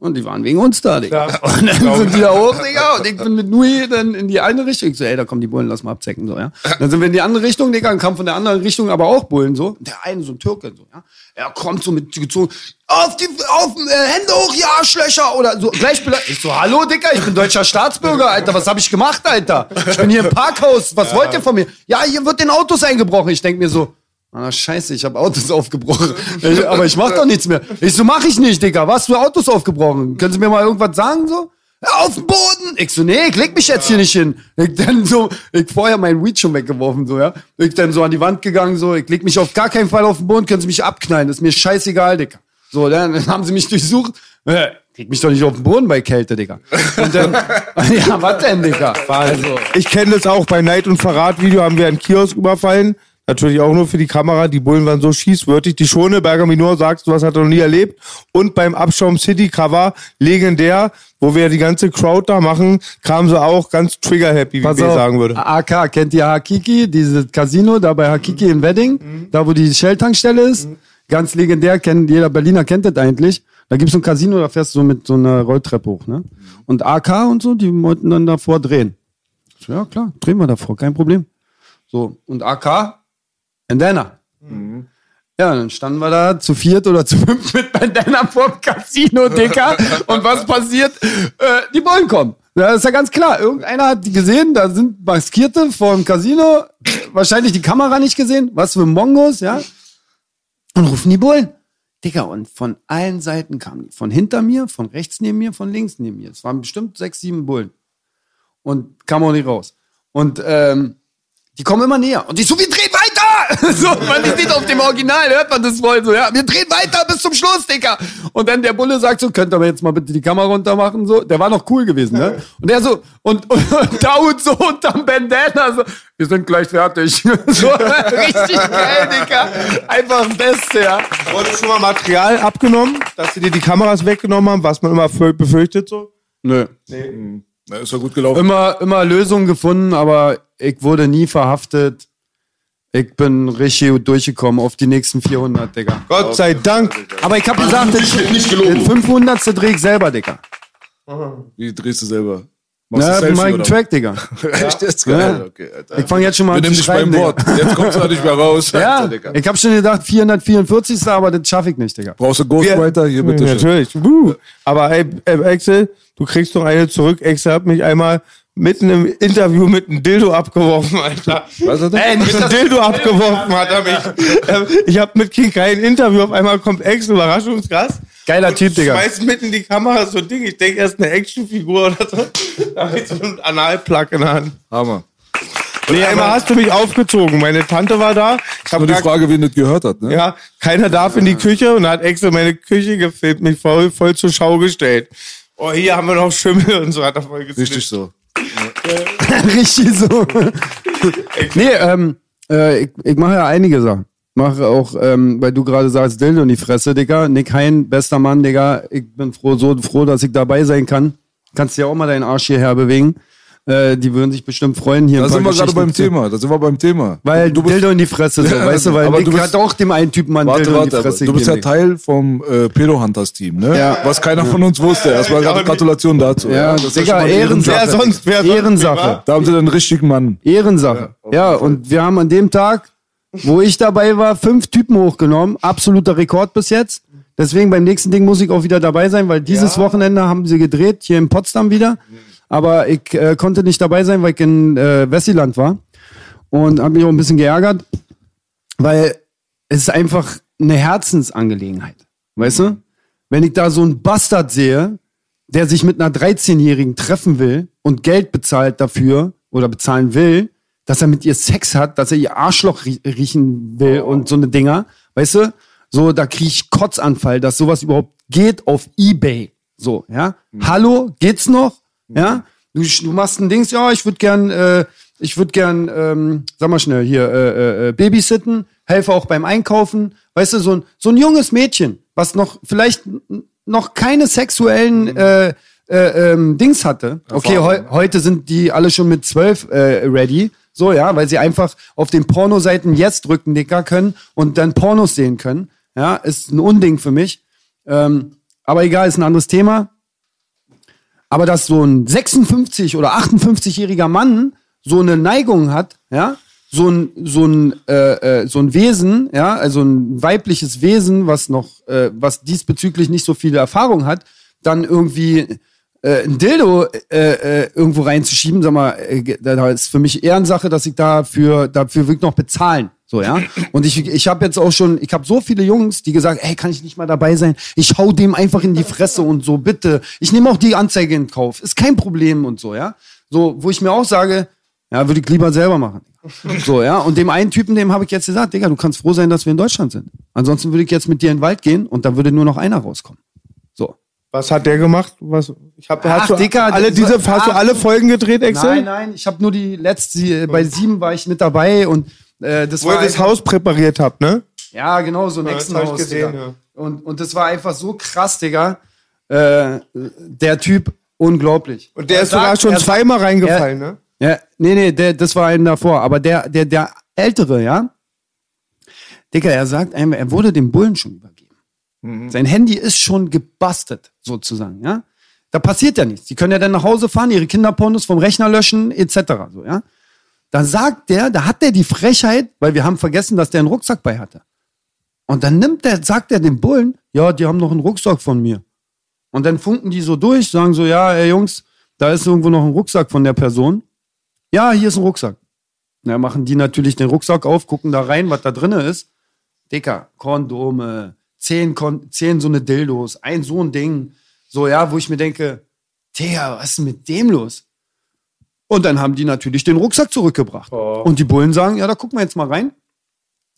Und die waren wegen uns da, Digga. Ja. Und dann sind die da hoch, Digga. Und ich bin mit Nui dann in die eine Richtung. Ich so, ey, da kommen die Bullen, lass mal abzecken, so, ja. Dann sind wir in die andere Richtung, Digga, und kamen von der anderen Richtung aber auch Bullen, so. Der eine, so ein Türke, so, ja. Er kommt so mit gezogen, auf die, auf, äh, Hände hoch, ihr Arschlöcher, oder so, gleich. Ich so, hallo, Digga, ich bin deutscher Staatsbürger, Alter, was hab ich gemacht, Alter? Ich bin hier im Parkhaus, was wollt ihr von mir? Ja, hier wird in Autos eingebrochen. Ich denk mir so, Ah, scheiße, ich habe Autos aufgebrochen. Ich, aber ich mach doch nichts mehr. Ich so, mach ich nicht, Digga. Was für Autos aufgebrochen? Können Sie mir mal irgendwas sagen so? Auf den Boden! Ich so, nee, ich leg mich jetzt hier nicht hin. Ich dann so, ich vorher mein Weed schon weggeworfen, so, ja. Ich dann so an die Wand gegangen, so, ich leg mich auf gar keinen Fall auf den Boden, können Sie mich abknallen, das ist mir scheißegal, Digga. So, dann haben sie mich durchsucht. Äh, Krieg mich doch nicht auf den Boden bei Kälte, Digga. Und dann, ja, was denn, Digga? Also, Ich kenne das auch bei Neid- und Verrat-Video haben wir einen Kiosk überfallen. Natürlich auch nur für die Kamera. Die Bullen waren so schießwürdig. Die Schoneberger Minor sagst, was hat er noch nie erlebt. Und beim Abschaum City Cover, legendär, wo wir die ganze Crowd da machen, kamen sie auch ganz trigger-happy, wie auf, sagen würde. AK, kennt ihr Hakiki, dieses Casino da bei Hakiki in Wedding, da wo die Shell-Tankstelle ist? Ganz legendär, kennt, jeder Berliner kennt das eigentlich. Da gibt's so ein Casino, da fährst du so mit so einer Rolltreppe hoch, ne? Und AK und so, die wollten dann davor drehen. Ich So, ja, klar, drehen wir davor, kein Problem. So, und AK, Bandana. Ja, dann standen wir da zu viert oder zu fünf mit Bandana vorm Casino, Dicker. Und was passiert? Äh, die Bullen kommen. Ja, ist ja ganz klar. Irgendeiner hat die gesehen, da sind Maskierte vor dem Casino. Wahrscheinlich die Kamera nicht gesehen. Was für Mongos, ja. Und rufen die Bullen. Digga, und von allen Seiten kamen die. Von hinter mir, von rechts neben mir, von links neben mir. Es waren bestimmt sechs, sieben Bullen. Und kam auch nicht raus. Und ähm, die kommen immer näher. Und ich so, wir drehen weiter! so, man sieht auf dem Original, hört man das voll so, ja. Wir drehen weiter bis zum Schluss, Digga. Und dann der Bulle sagt so, könnt ihr aber jetzt mal bitte die Kamera runter machen, so. Der war noch cool gewesen, ne? Und der so, und, und, und Daud so unterm Bandana, so, wir sind gleich fertig. so, richtig geil, Digga. Einfach das Beste, ja. Wurde schon mal Material abgenommen, dass sie dir die Kameras weggenommen haben, was man immer für- befürchtet so? Nö. Na, ist ja gut gelaufen. Immer, immer Lösungen gefunden, aber ich wurde nie verhaftet. Ich bin richtig durchgekommen auf die nächsten 400, Digga. Gott sei Dank. Aber ich hab gesagt, Also nicht, gelogen. den 500. dreh ich selber, Digga. Wie drehst du selber? Machst Na, du mach Selfie ich einen oder? Track, Digga. Echt jetzt geil. Ja. Okay, Alter. Ich fange jetzt schon mal an zu nehmen dich schreiben, beim Wort. Jetzt kommst du da nicht mehr raus. Ja, Alter, Digga. ich hab schon gedacht, 444. aber das schaffe ich nicht, Digga. Brauchst du Ghostwriter? Hier bitte. schön. Natürlich. Wuh. Aber ey, ey, Axel, du kriegst noch eine zurück. Axel hat mich einmal mitten im Interview mit einem Dildo abgeworfen, Alter. Was hat er? Ey, mit einem Dildo abgeworfen hat er mich. Ähm, ich hab mit King kein Interview. Auf einmal kommt Axel, Überraschungsgast. Geiler Typ, Digga. Schmeißt mitten in die Kamera so ein Ding. Ich denke, er ist eine Actionfigur oder so. Da hab ich so einen Analplug in der Hand. Hammer. Und einmal hast du mich aufgezogen. Meine Tante war da. Ich hab Nur die Frage, wen das gehört hat, ne? ja, keiner darf in die Küche und da hat Axel meine Küche gefilmt, mich voll, voll zur Schau gestellt. Oh, hier haben wir noch Schimmel und so hat er voll gesnippt. Richtig so. Richtig so. nee, ähm, äh, ich, ich mache ja einige Sachen. Mache auch, ähm, weil du gerade sagst, Dildo in die Fresse, Digga. Nick Hein, bester Mann, Digga. Ich bin froh, so froh, dass ich dabei sein kann. Kannst ja auch mal deinen Arsch hierher bewegen. Äh, die würden sich bestimmt freuen hier. Da sind wir gerade beim zu- Thema. Da sind wir beim Thema. Weil du bist, Dildo in die Fresse, so, Ja, weißt du, weil aber Nick du bist- hat auch dem einen Typen mal Warte, Dildo in die warte, Fresse du bist ja. Teil vom äh, Pedo Hunters Team, ne? Ja. Was keiner von uns wusste. Erstmal nicht. Gratulation dazu. Ja, das ist Digga, mal Ehrensache. Wer sonst, wer sonst, Ehrensache. Da haben sie den richtigen Mann. Ehrensache. Ja, und wir haben an dem Tag, wo ich dabei war, fünf Typen hochgenommen. Absoluter Rekord bis jetzt. Deswegen beim nächsten Ding muss ich auch wieder dabei sein, weil dieses Wochenende haben sie gedreht, hier in Potsdam wieder. Aber ich äh, konnte nicht dabei sein, weil ich in äh, Wessiland war. Und habe mich auch ein bisschen geärgert, weil es ist einfach eine Herzensangelegenheit. Weißt du? Wenn ich da so einen Bastard sehe, der sich mit einer 13-Jährigen treffen will und Geld bezahlt dafür oder bezahlen will, dass er mit ihr Sex hat, dass er ihr Arschloch rie- riechen will und so eine Dinger, weißt du? So, da krieg ich Kotzanfall, dass sowas überhaupt geht auf Ebay. So, ja? Hallo, geht's noch? Ja? Du, du machst ein Dings, ja, ich würde gern, äh, ich würde gern, ähm, sag mal schnell, hier, äh, äh, äh, babysitten, helfe auch beim Einkaufen. Weißt du, so ein, so ein junges Mädchen, was noch vielleicht noch keine sexuellen äh, äh, ähm, Dings hatte. Okay, heu heute sind die alle schon mit zwölf äh, ready. So, ja, weil sie einfach auf den Pornoseiten jetzt drücken, Dicker können und dann Pornos sehen können. Ja, ist ein Unding für mich. Ähm, aber egal, ist ein anderes Thema. Aber dass so ein 56 oder 58-jähriger Mann so eine Neigung hat, ja, so ein so ein äh, äh, so ein Wesen, ja, also ein weibliches Wesen, was noch äh, was diesbezüglich nicht so viele Erfahrung hat, dann irgendwie äh, ein Dildo äh, äh, irgendwo reinzuschieben, sag mal, äh, da ist für mich Ehrensache, dass ich dafür dafür wirklich noch bezahlen. So, ja. Und ich, ich habe jetzt auch schon, ich habe so viele Jungs, die gesagt, ey, kann ich nicht mal dabei sein? Ich hau dem einfach in die Fresse und so, bitte. Ich nehme auch die Anzeige in Kauf. Ist kein Problem und so, ja. So, wo ich mir auch sage, ja, würde ich lieber selber machen. So, ja. Und dem einen Typen, dem habe ich jetzt gesagt, Digga, du kannst froh sein, dass wir in Deutschland sind. Ansonsten würde ich jetzt mit dir in den Wald gehen und da würde nur noch einer rauskommen. So. Was hat der gemacht? Was, ich hab, Ach, hast du Dicker, alle diese, hast du alle Folgen gedreht, Excel? Nein, nein, ich habe nur die letzte, bei sieben war ich mit dabei und äh, das Wo war ihr das einfach- Haus präpariert habt, ne? Ja, genau, so das nächsten hab ich Haus, gesehen, ja. Und, und das war einfach so krass, Digga. Äh, der Typ, unglaublich. Und der Er ist sogar sagt- schon er zweimal reingefallen, ne? Ja, nee, nee, der, das war ein davor. Aber der, der, der Ältere, ja. Digga, er sagt einem, er wurde dem Bullen schon übergeben. Sein Handy ist schon gebastelt, sozusagen, ja. Da passiert ja nichts. Die können ja dann nach Hause fahren, ihre Kinderpornos vom Rechner löschen, etc. So, ja. Da sagt der, da hat der die Frechheit, weil wir haben vergessen, dass der einen Rucksack bei hatte. Und dann nimmt der, sagt er dem Bullen, ja, die haben noch einen Rucksack von mir. Und dann funken die so durch, sagen so, ja, ey Jungs, da ist irgendwo noch ein Rucksack von der Person. Ja, hier ist ein Rucksack. Na, machen die natürlich den Rucksack auf, gucken da rein, was da drinne ist. Dicker, Kondome, zehn, Kon zehn so eine Dildos, ein so ein Ding. So, ja, wo ich mir denke, Digga, was ist mit dem los? Und dann haben die natürlich den Rucksack zurückgebracht. Und die Bullen sagen, ja, da gucken wir jetzt mal rein.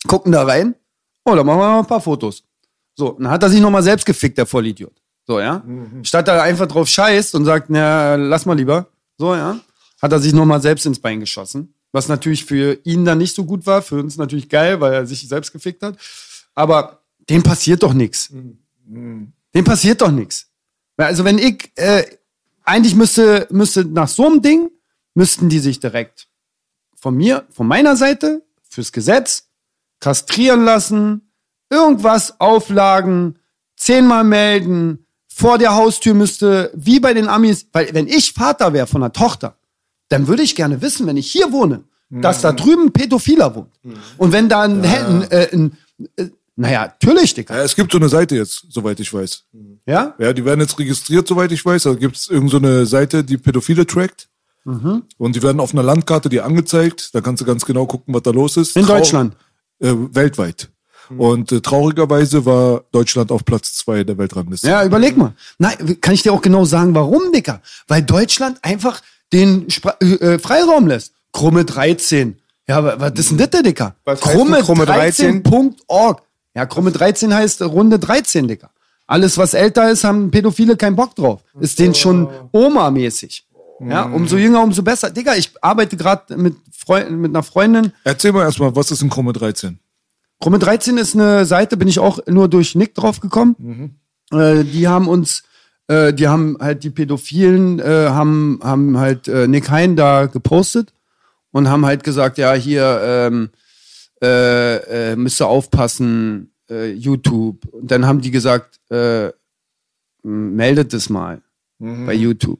Gucken da rein. Oh, da machen wir mal ein paar Fotos. So, dann hat er sich nochmal selbst gefickt, der Vollidiot. So, ja. Statt er einfach drauf scheißt und sagt, na, lass mal lieber. So, ja. Hat er sich nochmal selbst ins Bein geschossen. Was natürlich für ihn dann nicht so gut war. Für uns natürlich geil, weil er sich selbst gefickt hat. Aber dem passiert doch nichts. Dem passiert doch nichts. Also wenn ich, äh, eigentlich müsste, müsste nach so einem Ding, müssten die sich direkt von mir, von meiner Seite, fürs Gesetz, kastrieren lassen, irgendwas auflagen, zehnmal melden, vor der Haustür müsste, wie bei den Amis, weil wenn ich Vater wäre von einer Tochter, dann würde ich gerne wissen, wenn ich hier wohne, dass da drüben ein Pädophiler wohnt. Und wenn da ein, ein, äh, ein äh, naja, natürlich, Digga. Ja, es gibt so eine Seite jetzt, soweit ich weiß. Ja? Ja, die werden jetzt registriert, soweit ich weiß. Da gibt es irgendeine so eine Seite, die Pädophile trackt. Mhm. Und die werden auf einer Landkarte dir angezeigt. Da kannst du ganz genau gucken, was da los ist. In Trau- Deutschland. Äh, weltweit. Mhm. Und äh, traurigerweise war Deutschland auf Platz zwei der Weltrangliste. Ja, überleg mal. Nein, kann ich dir auch genau sagen, warum, Dicker? Weil Deutschland einfach den Spra äh, Freiraum lässt. Krumme 13. Ja, wa- was ist denn das, Dicker? Was heißt denn Krumme 13? 13.org. Ja, Krumme 13 heißt Runde 13, Dicker. Alles, was älter ist, haben Pädophile keinen Bock drauf. Ist denen schon Oma-mäßig. Ja, umso jünger, umso besser. Digga, ich arbeite gerade mit, Freu mit einer Freundin. Erzähl mal erstmal, was ist ein Krumme 13? Krumme 13 ist eine Seite, bin ich auch nur durch Nick drauf gekommen. Äh, die haben uns, äh, die haben halt die Pädophilen, äh, haben, haben halt äh, Nick Hein da gepostet und haben halt gesagt, ja, hier ähm, äh, äh, müsst ihr aufpassen, äh, YouTube. Und dann haben die gesagt, äh, meldet es mal bei YouTube.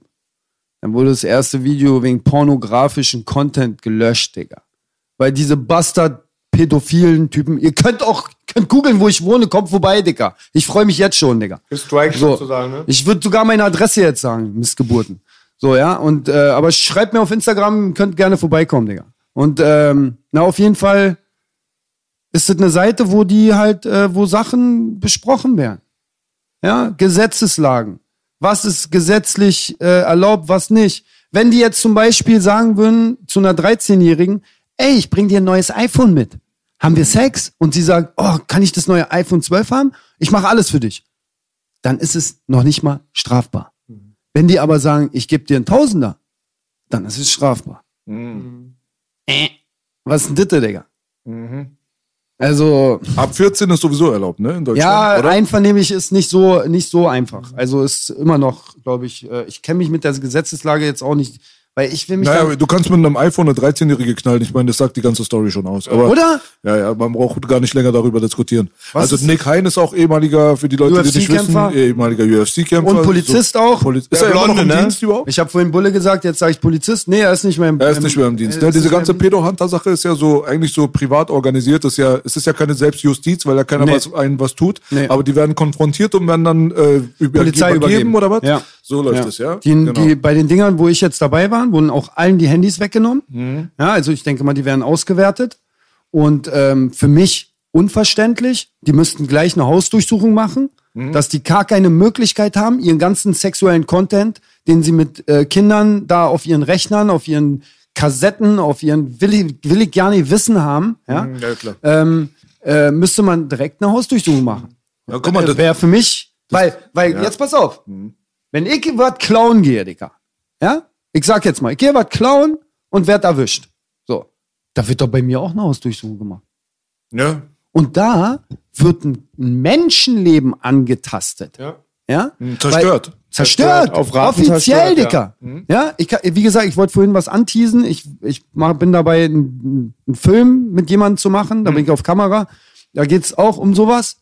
Dann wurde das erste Video wegen pornografischen Content gelöscht, Digga. Weil diese Bastard pädophilen Typen, ihr könnt auch, könnt googeln, wo ich wohne, kommt vorbei, Digga. Ich freue mich jetzt schon, Digga. Gestrikt So, sozusagen, ne? ich würde sogar meine Adresse jetzt sagen, Missgeburten. So, ja, und, äh, aber schreibt mir auf Instagram, könnt gerne vorbeikommen, Digga. Und, ähm, na, auf jeden Fall ist das eine Seite, wo die halt, äh, wo Sachen besprochen werden. Ja, Gesetzeslagen. Was ist gesetzlich äh, erlaubt, was nicht. Wenn die jetzt zum Beispiel sagen würden zu einer 13-Jährigen, ey, ich bring dir ein neues iPhone mit. Haben wir Sex? Und sie sagt, oh, kann ich das neue iPhone 12 haben? Ich mache alles für dich. Dann ist es noch nicht mal strafbar. Wenn die aber sagen, ich gebe dir einen Tausender, dann ist es strafbar. Äh, was ist denn das, Digga? Also, Ab 14 ist sowieso erlaubt, ne? In Deutschland. ja, oder? einvernehmlich ist nicht so, nicht so einfach. Also ist immer noch, glaube ich, äh, ich kenne mich mit der Gesetzeslage jetzt auch nicht, weil ich will mich Naja, du kannst mit einem iPhone eine 13-Jährige knallen. Ich meine, das sagt die ganze Story schon aus. Aber, Oder? Ja, ja, man braucht gar nicht länger darüber diskutieren. Was also Nick Hein ist auch ehemaliger, für die Leute, die nicht wissen, ehemaliger UFC-Kämpfer. Und Polizist auch. Poliz ist er immer noch Blonde, im ne? Dienst überhaupt? Ich habe vorhin Bulle gesagt, jetzt sage ich Polizist. Nee, er ist nicht mehr im Er ist nicht mehr im Dienst. ist Diese ganze Pedo-Hunter-Sache ist ja so eigentlich so privat organisiert. Das ist ja, es ist ja keine Selbstjustiz, weil da keiner Nee. was, einen was tut. Nee. Aber die werden konfrontiert und werden dann äh, über, Polizei übergeben. oder was? Ja. So läuft Ja. es, ja. Die, Genau. die, bei den Dingern, wo ich jetzt dabei war, wurden auch allen die Handys weggenommen. Mhm. Ja, also ich denke mal, die werden ausgewertet. Und ähm, für mich unverständlich. Die müssten gleich eine Hausdurchsuchung machen, dass die gar keine Möglichkeit haben, ihren ganzen sexuellen Content, den sie mit äh, Kindern da auf ihren Rechnern, auf ihren Kassetten, auf ihren will ich, will ich gar nicht wissen haben, ja, Ja, klar. ähm, äh, müsste man direkt eine Hausdurchsuchung machen. Ja, guck mal, das, Wäre für mich, weil, weil, jetzt pass auf, wenn ich was klauen gehe, Digga, ja, ich sag jetzt mal, ich gehe was klauen und werd erwischt. So. Da wird doch bei mir auch eine Hausdurchsuchung gemacht. ja, Und da wird ein Menschenleben angetastet. Ja. Ja? zerstört. Weil, zerstört. Auf Raten Offiziell, zerstört, Dicker. Ja, ich, kann- wie gesagt, ich wollte vorhin was anteasen. Ich, ich mach, bin dabei, einen, einen Film mit jemandem zu machen. Da bin ich auf Kamera. Da geht's auch um sowas.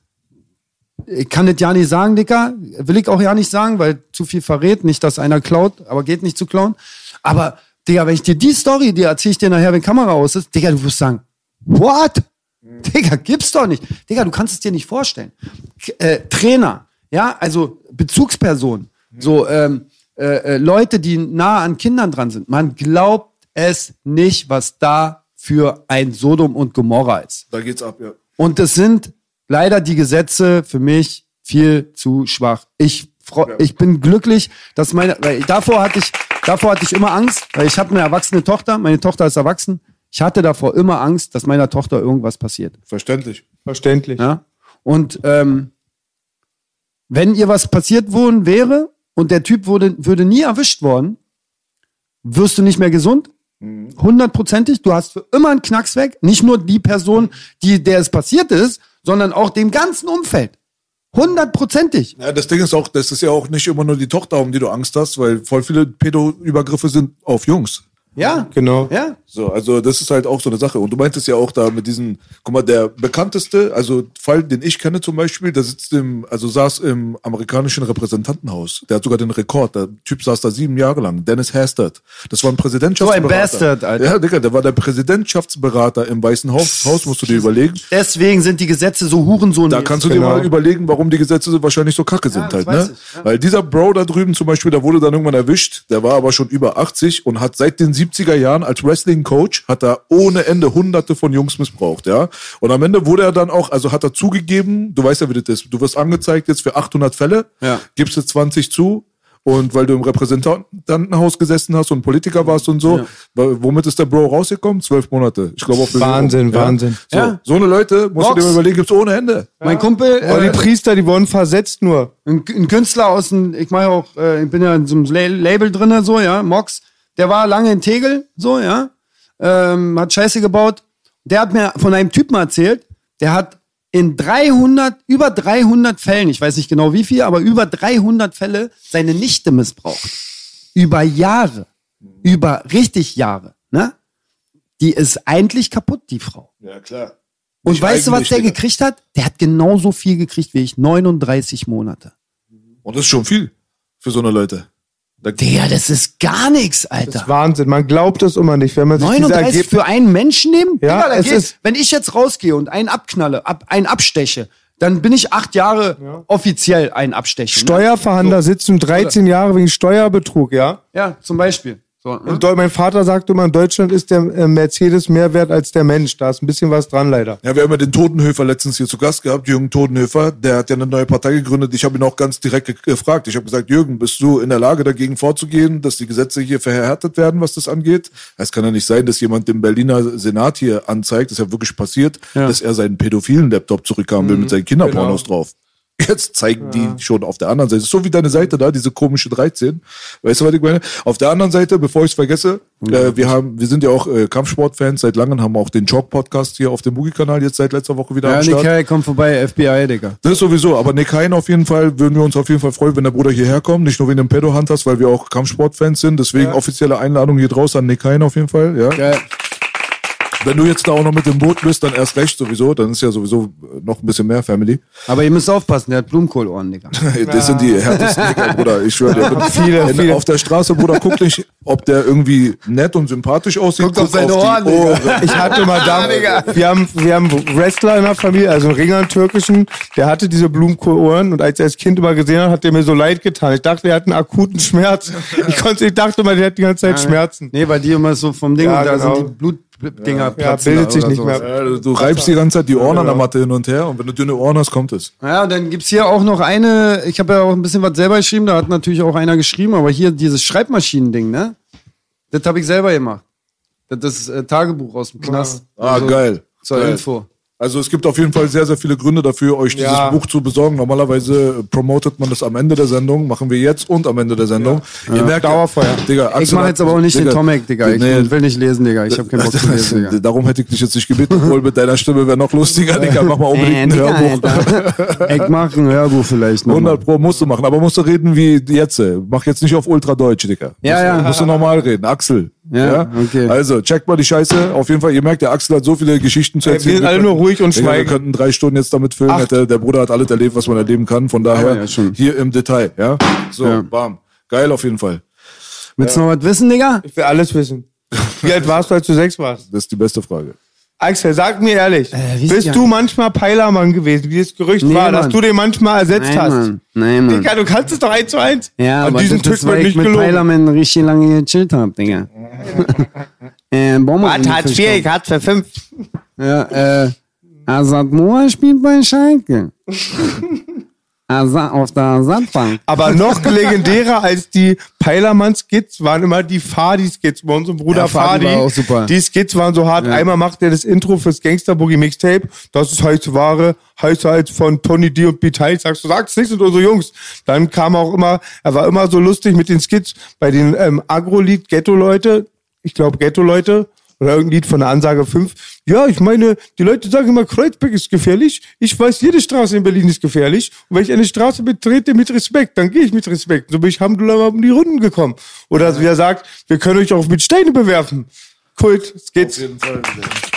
Ich kann das ja nicht sagen, Dicker. Will ich auch ja nicht sagen, weil zu viel verrät. Nicht, dass einer klaut, aber geht nicht zu klauen. Aber, Digga, wenn ich dir die Story, die erzähle ich dir nachher, wenn Kamera aus ist, Digga, du wirst sagen, what? Digga, gibt's doch nicht. Digga, du kannst es dir nicht vorstellen. K äh, Trainer, ja, also Bezugspersonen, so ähm, äh, äh, Leute, die nah an Kindern dran sind. Man glaubt es nicht, was da für ein Sodom und Gomorra ist. Da geht's ab, ja. Und es sind leider die Gesetze für mich viel zu schwach. Ich, freu, ich bin glücklich, dass meine, weil davor hatte ich, davor hatte ich immer Angst, weil ich habe eine erwachsene Tochter, meine Tochter ist erwachsen. Ich hatte davor immer Angst, dass meiner Tochter irgendwas passiert. Verständlich. Verständlich. Ja? Und ähm, wenn ihr was passiert worden wäre und der Typ wurde, würde nie erwischt worden, wirst du nicht mehr gesund. Hundertprozentig. Du hast für immer einen Knacks weg. Nicht nur die Person, die, der es passiert ist, sondern auch dem ganzen Umfeld. Hundertprozentig. Ja, das Ding ist auch, das ist ja auch nicht immer nur die Tochter, um die du Angst hast, weil voll viele Pedo-Übergriffe sind auf Jungs. Ja. Genau. Ja. So, also das ist halt auch so eine Sache. Und du meintest ja auch da mit diesen, guck mal, der bekannteste, also Fall, den ich kenne zum Beispiel, der sitzt im, also saß im amerikanischen Repräsentantenhaus. Der hat sogar den Rekord. Der Typ saß da sieben Jahre lang. Dennis Hastert. Das war ein Präsidentschaftsberater. So ein Bastard, Alter. Ja, Digga, der war der Präsidentschaftsberater im Weißen Haus, Haus musst du dir überlegen. Deswegen sind die Gesetze so Hurensohn. Da kannst du dir Genau. mal überlegen, warum die Gesetze so wahrscheinlich so kacke sind das halt, ne? ich, ja. Weil dieser Bro da drüben zum Beispiel, der wurde dann irgendwann erwischt, der war aber schon über 80 und hat seit den 70er Jahren als Wrestling-Coach, hat er ohne Ende hunderte von Jungs missbraucht, ja? Und am Ende wurde er dann auch, also hat er zugegeben, du weißt ja, wie das ist, du wirst angezeigt jetzt für 800 Fälle, Ja. gibst du 20 zu, und weil du im Repräsentantenhaus gesessen hast und Politiker warst und so, w- womit ist der Bro rausgekommen? Zwölf Monate. Ich glaube auf. Wahnsinn, ja? Wahnsinn. So, Ja. so eine Leute, musst du Box. dir mal überlegen, gibt's ohne Ende. Mein Kumpel, Aber die äh, Priester, die wurden versetzt nur. ein, ein Künstler aus dem, ich mache auch, äh, ich bin ja in so einem La- Label drinne, so, ja, Mox, der war lange in Tegel, so, ja, ähm, hat Scheiße gebaut. Der hat mir von einem Typen erzählt, der hat in 300, über 300 Fällen, ich weiß nicht genau wie viel, aber über 300 Fälle seine Nichte missbraucht. Über Jahre. Über richtig Jahre, ne? Die ist eigentlich kaputt, die Frau. Ja, klar. Und Nicht weißt du, was der gekriegt hat? Der hat genauso viel gekriegt wie ich. 39 Monate. Und das ist schon viel für so eine Leute. Da, Digga, das ist gar nichts, Das Alter. ist Wahnsinn. Man glaubt es immer nicht, wenn man sich diese 39 Ergebnisse. für einen Menschen nehmen? Ja, Digga, da es geht, ist- wenn ich jetzt rausgehe und einen abknalle, ab, einen absteche, dann bin ich acht Jahre offiziell ein Abstechen. Ne? Steuerverhandler sitzen 13 Jahre wegen Steuerbetrug, ja? Ja, zum Beispiel. So, ne? Und mein Vater sagte immer, in Deutschland ist der äh, Mercedes mehr wert als der Mensch. Da ist ein bisschen was dran, leider. ja, wir haben ja den Totenhöfer letztens hier zu Gast gehabt, Jürgen Totenhöfer. Der hat ja eine neue Partei gegründet. Ich habe ihn auch ganz direkt ge- gefragt. Ich habe gesagt, Jürgen, bist du in der Lage, dagegen vorzugehen, dass die Gesetze hier verhärtet werden, was das angeht? Es kann ja nicht sein, dass jemand den Berliner Senat hier anzeigt, das ist ja wirklich passiert, dass er seinen pädophilen Laptop zurückhaben will mit seinen Kinderpornos drauf. Jetzt zeigen die schon auf der anderen Seite. So wie deine Seite da, diese komische 13. Weißt du, was ich meine? Auf der anderen Seite, bevor ich es vergesse, äh, wir haben, wir sind ja auch äh, Kampfsportfans seit langem, haben auch den Chalk-Podcast hier auf dem Boogie-Kanal jetzt seit letzter Woche wieder Ja, am Start. Harry, komm vorbei, FBI, Digga. Das sowieso, aber Nick Hein auf jeden Fall, würden wir uns auf jeden Fall freuen, wenn der Bruder hierher kommt. Nicht nur wegen dem Pedo-Hunters, weil wir auch Kampfsportfans sind. Deswegen offizielle Einladung hier draußen an Nick Hein auf jeden Fall. Ja. Geil. Wenn du jetzt da auch noch mit dem Boot bist, dann erst recht sowieso. Dann ist ja sowieso äh, noch ein bisschen mehr Family. Aber ihr müsst aufpassen, der hat Blumenkohlohren, Digga. Das sind die härtesten Dicker, Bruder. Ich schwöre dir. Viele, Wenn viele. Auf der Straße, Bruder, guck nicht, ob der irgendwie nett und sympathisch aussieht. Guckt auf seine die Ohren, Digga. Ohren. Ich hatte mal da, wir haben, wir haben Wrestler in der Familie, also einen Ringer, einen türkischen, der hatte diese Blumenkohlohren und als er das Kind immer gesehen hat, hat der mir so leid getan. Ich dachte, er hat einen akuten Schmerz. Ich konnte, ich dachte mal, der hat die ganze Zeit Schmerzen. Nee, weil die immer so vom Ding, Ja, da genau. sind die Blut, Dinger platzen bildet da sich nicht sowas. mehr. Ja, du, reibst die ganze Zeit die Ohren an der Matte hin und her und wenn du dünne Ohren hast, kommt es. Ja, dann gibt's hier auch noch eine, ich habe ja auch ein bisschen was selber geschrieben, da hat natürlich auch einer geschrieben, aber hier dieses Schreibmaschinen-Ding, ne? Das habe ich selber gemacht. Das ist äh, Tagebuch aus dem Knast. Ah, Also, geil. Zur geil. Info. Also es gibt auf jeden Fall sehr, sehr viele Gründe dafür, euch dieses Ja. Buch zu besorgen. Normalerweise promotet man das am Ende der Sendung, machen wir jetzt und am Ende der Sendung. Ihr merkt, Dauerfeuer. Digga, Ich Axel mache hat- jetzt aber auch nicht Digga, den Tomek, Digga. Ich nee, will nicht lesen, Digga. Ich habe keinen Bock zu lesen, Digga. Darum hätte ich dich jetzt nicht gebeten, obwohl mit deiner Stimme wäre noch lustiger, Digga. Mach mal unbedingt ein Digga, Hörbuch. Ich mache ein Hörbuch vielleicht noch. 100 Pro musst du machen, aber musst du reden wie jetzt. Mach jetzt nicht auf Ultradeutsch, Digga. Ja, musst, ja. Musst du normal reden. Axel. Ja, okay. Also, checkt mal die Scheiße. Auf jeden Fall, ihr merkt, der Axel hat so viele Geschichten zu erzählen. wir sind alle nur ruhig und Digga, Wir schweigen. könnten drei Stunden jetzt damit füllen. Hätte, der Bruder hat alles erlebt, was man erleben kann. Von daher, ja, schon. hier im Detail, ja. So, Ja. bam. Geil auf jeden Fall. Willst du noch was wissen, Digga? Ich will alles wissen. Wie alt warst du, als du sechs warst? Das ist die beste Frage. Axel, sag mir ehrlich, wie bist du manchmal Peilermann gewesen, wie das Gerücht Nee, war, dass Mann. du den manchmal ersetzt Nein, hast? Mann. Nein, Mann. Digga, du kannst es doch eins zu eins. Ja, An aber diesem das weil ich nicht mit gelogen. Peilerman richtig lange gechillt hab, Digga. äh, Bomber Hartz IV, Hartz für fünf. Ja, äh, Azad Moa spielt bei Schalke. Auf der Asadbank. Aber noch legendärer als die Peilermann-Skits waren immer die Fadi-Skits bei unserem Bruder Ja, Fadi Fadi. war auch super. Die Skits waren so hart. Ja. Einmal macht er das Intro fürs Gangster-Boogie-Mixtape. Das ist heiße Ware, heißer als von Tony D und B-Teil. Sagst du, sagst nicht, sind unsere Jungs. Dann kam auch immer, er war immer so lustig mit den Skits bei den ähm, Agro-Lied Ghetto-Leute. Ich glaube Ghetto-Leute. Oder irgendein Lied von der Ansage 5. Ja, ich meine, die Leute sagen immer, Kreuzberg ist gefährlich. Ich weiß, jede Straße in Berlin ist gefährlich. Und wenn ich eine Straße betrete mit Respekt, dann gehe ich mit Respekt. So bin ich Alhamdulillah mal um die Runden gekommen. Oder wie er sagt, wir können euch auch mit Steine bewerfen. Kult, es geht's.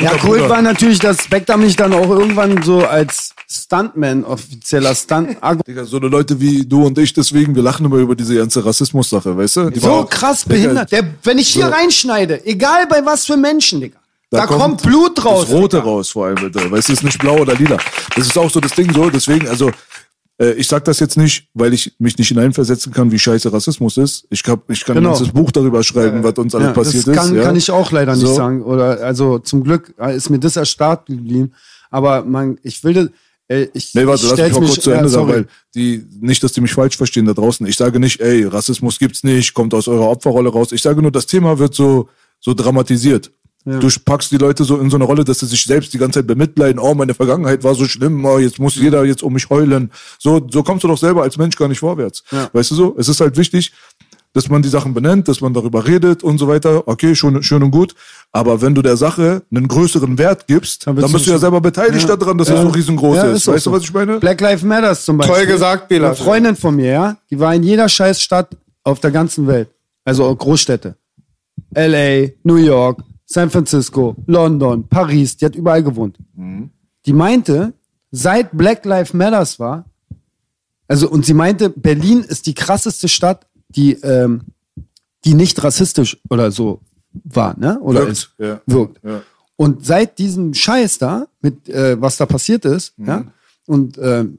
Ja, cool war natürlich, dass Spectre mich dann auch irgendwann so als Stuntman, offizieller Stunt, Digga, so eine Leute wie du und ich, deswegen, wir lachen immer über diese ganze Rassismus-Sache, weißt du? Die so war- krass Digga, behindert. Der, wenn ich hier So. reinschneide, egal bei was für Menschen, Digga, da, kommt, Blut raus. Das Rote raus vor allem, bitte. Weißt du, es ist nicht blau oder lila. Das ist auch so das Ding so, deswegen, also, äh, ich sag das jetzt nicht, weil ich mich nicht hineinversetzen kann, wie scheiße Rassismus ist. Ich, hab, ich kann Genau. ein ganzes Buch darüber schreiben, was uns alles Ja, passiert das kann, ist. Ja? kann ich auch leider nicht So. sagen. Oder also zum Glück äh, ist mir das erspart geblieben. Aber man, ich will Äh, ich, Nee, warte, ich lass mich mal kurz zu Ende ja, sagen, weil die, nicht, dass die mich falsch verstehen da draußen. Ich sage nicht, ey, Rassismus gibt's nicht, kommt aus eurer Opferrolle raus. Ich sage nur, das Thema wird so, so dramatisiert. Du packst die Leute so in so eine Rolle, dass sie sich selbst die ganze Zeit bemitleiden. Oh, meine Vergangenheit war so schlimm. Oh, jetzt muss jeder jetzt um mich heulen. So, so kommst du doch selber als Mensch gar nicht vorwärts. Weißt du so? Es ist halt wichtig, dass man die Sachen benennt, dass man darüber redet und so weiter. Okay, schon, schön und gut. Aber wenn du der Sache einen größeren Wert gibst, dann, willst bist du du ja selber beteiligt daran, dass es so riesengroß Ja, ist. ist Weißt du, so. was ich meine? Black Lives Matters zum Beispiel. Toll gesagt, Bela. Eine Freundin von mir, ja, die war in jeder Scheißstadt auf der ganzen Welt. Also Großstädte. LA, New York, San Francisco, London, Paris, die hat überall gewohnt. Die meinte, seit Black Lives Matters war, also und sie meinte, Berlin ist die krasseste Stadt, die, ähm, die nicht rassistisch oder so war, ne? Oder Wirkt, ist. ja. Wirkt. Ja. Und seit diesem Scheiß da, mit äh, was da passiert ist, ja, und ähm,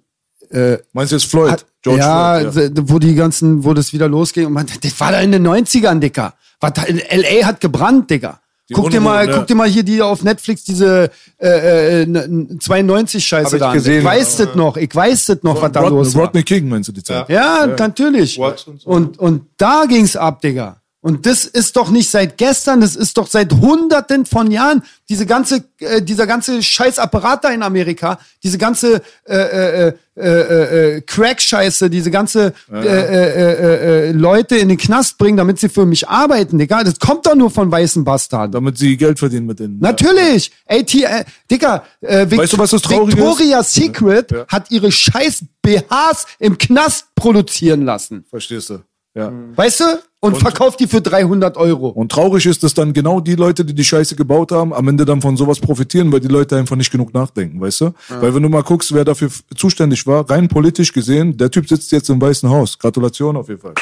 äh, Meinst du jetzt Floyd? hat, George ja, Floyd, d- wo die ganzen, wo das wieder losging und man, das war da in den 90ern, Dicker. Was LA hat gebrannt, Digga. Guck dir mal, ja. guck dir mal hier die auf Netflix diese äh, äh, 92 Scheiße Hab ich da an. gesehen. Ich weiß das noch, ich weiß das noch, was da Rod los war. Rodney King meinst du die Zeit? Ja, natürlich. Watts und Und, so. und, da ging's ab, Digga. Und das ist doch nicht seit gestern, das ist doch seit hunderten von Jahren. Diese ganze, äh, dieser ganze Scheißapparat da in Amerika, diese ganze äh, äh, äh, äh, äh, Crack-Scheiße, diese ganze äh, äh, äh, äh, Leute in den Knast bringen, damit sie für mich arbeiten, Digga. Das kommt doch nur von weißen Bastarden. Damit sie Geld verdienen mit denen. Natürlich! AT, äh, Digga, äh, Weißt du, was das Traurige ist? Secret hat ihre scheiß BHs im Knast produzieren lassen. Verstehst du? Ja. Weißt du? Und, verkauft die für 300 Euro. Und traurig ist, dass dann genau die Leute, die die Scheiße gebaut haben, am Ende dann von sowas profitieren, weil die Leute einfach nicht genug nachdenken, weißt du? Weil wenn du mal guckst, wer dafür zuständig war, rein politisch gesehen, der Typ sitzt jetzt im Weißen Haus. Gratulation auf jeden Fall.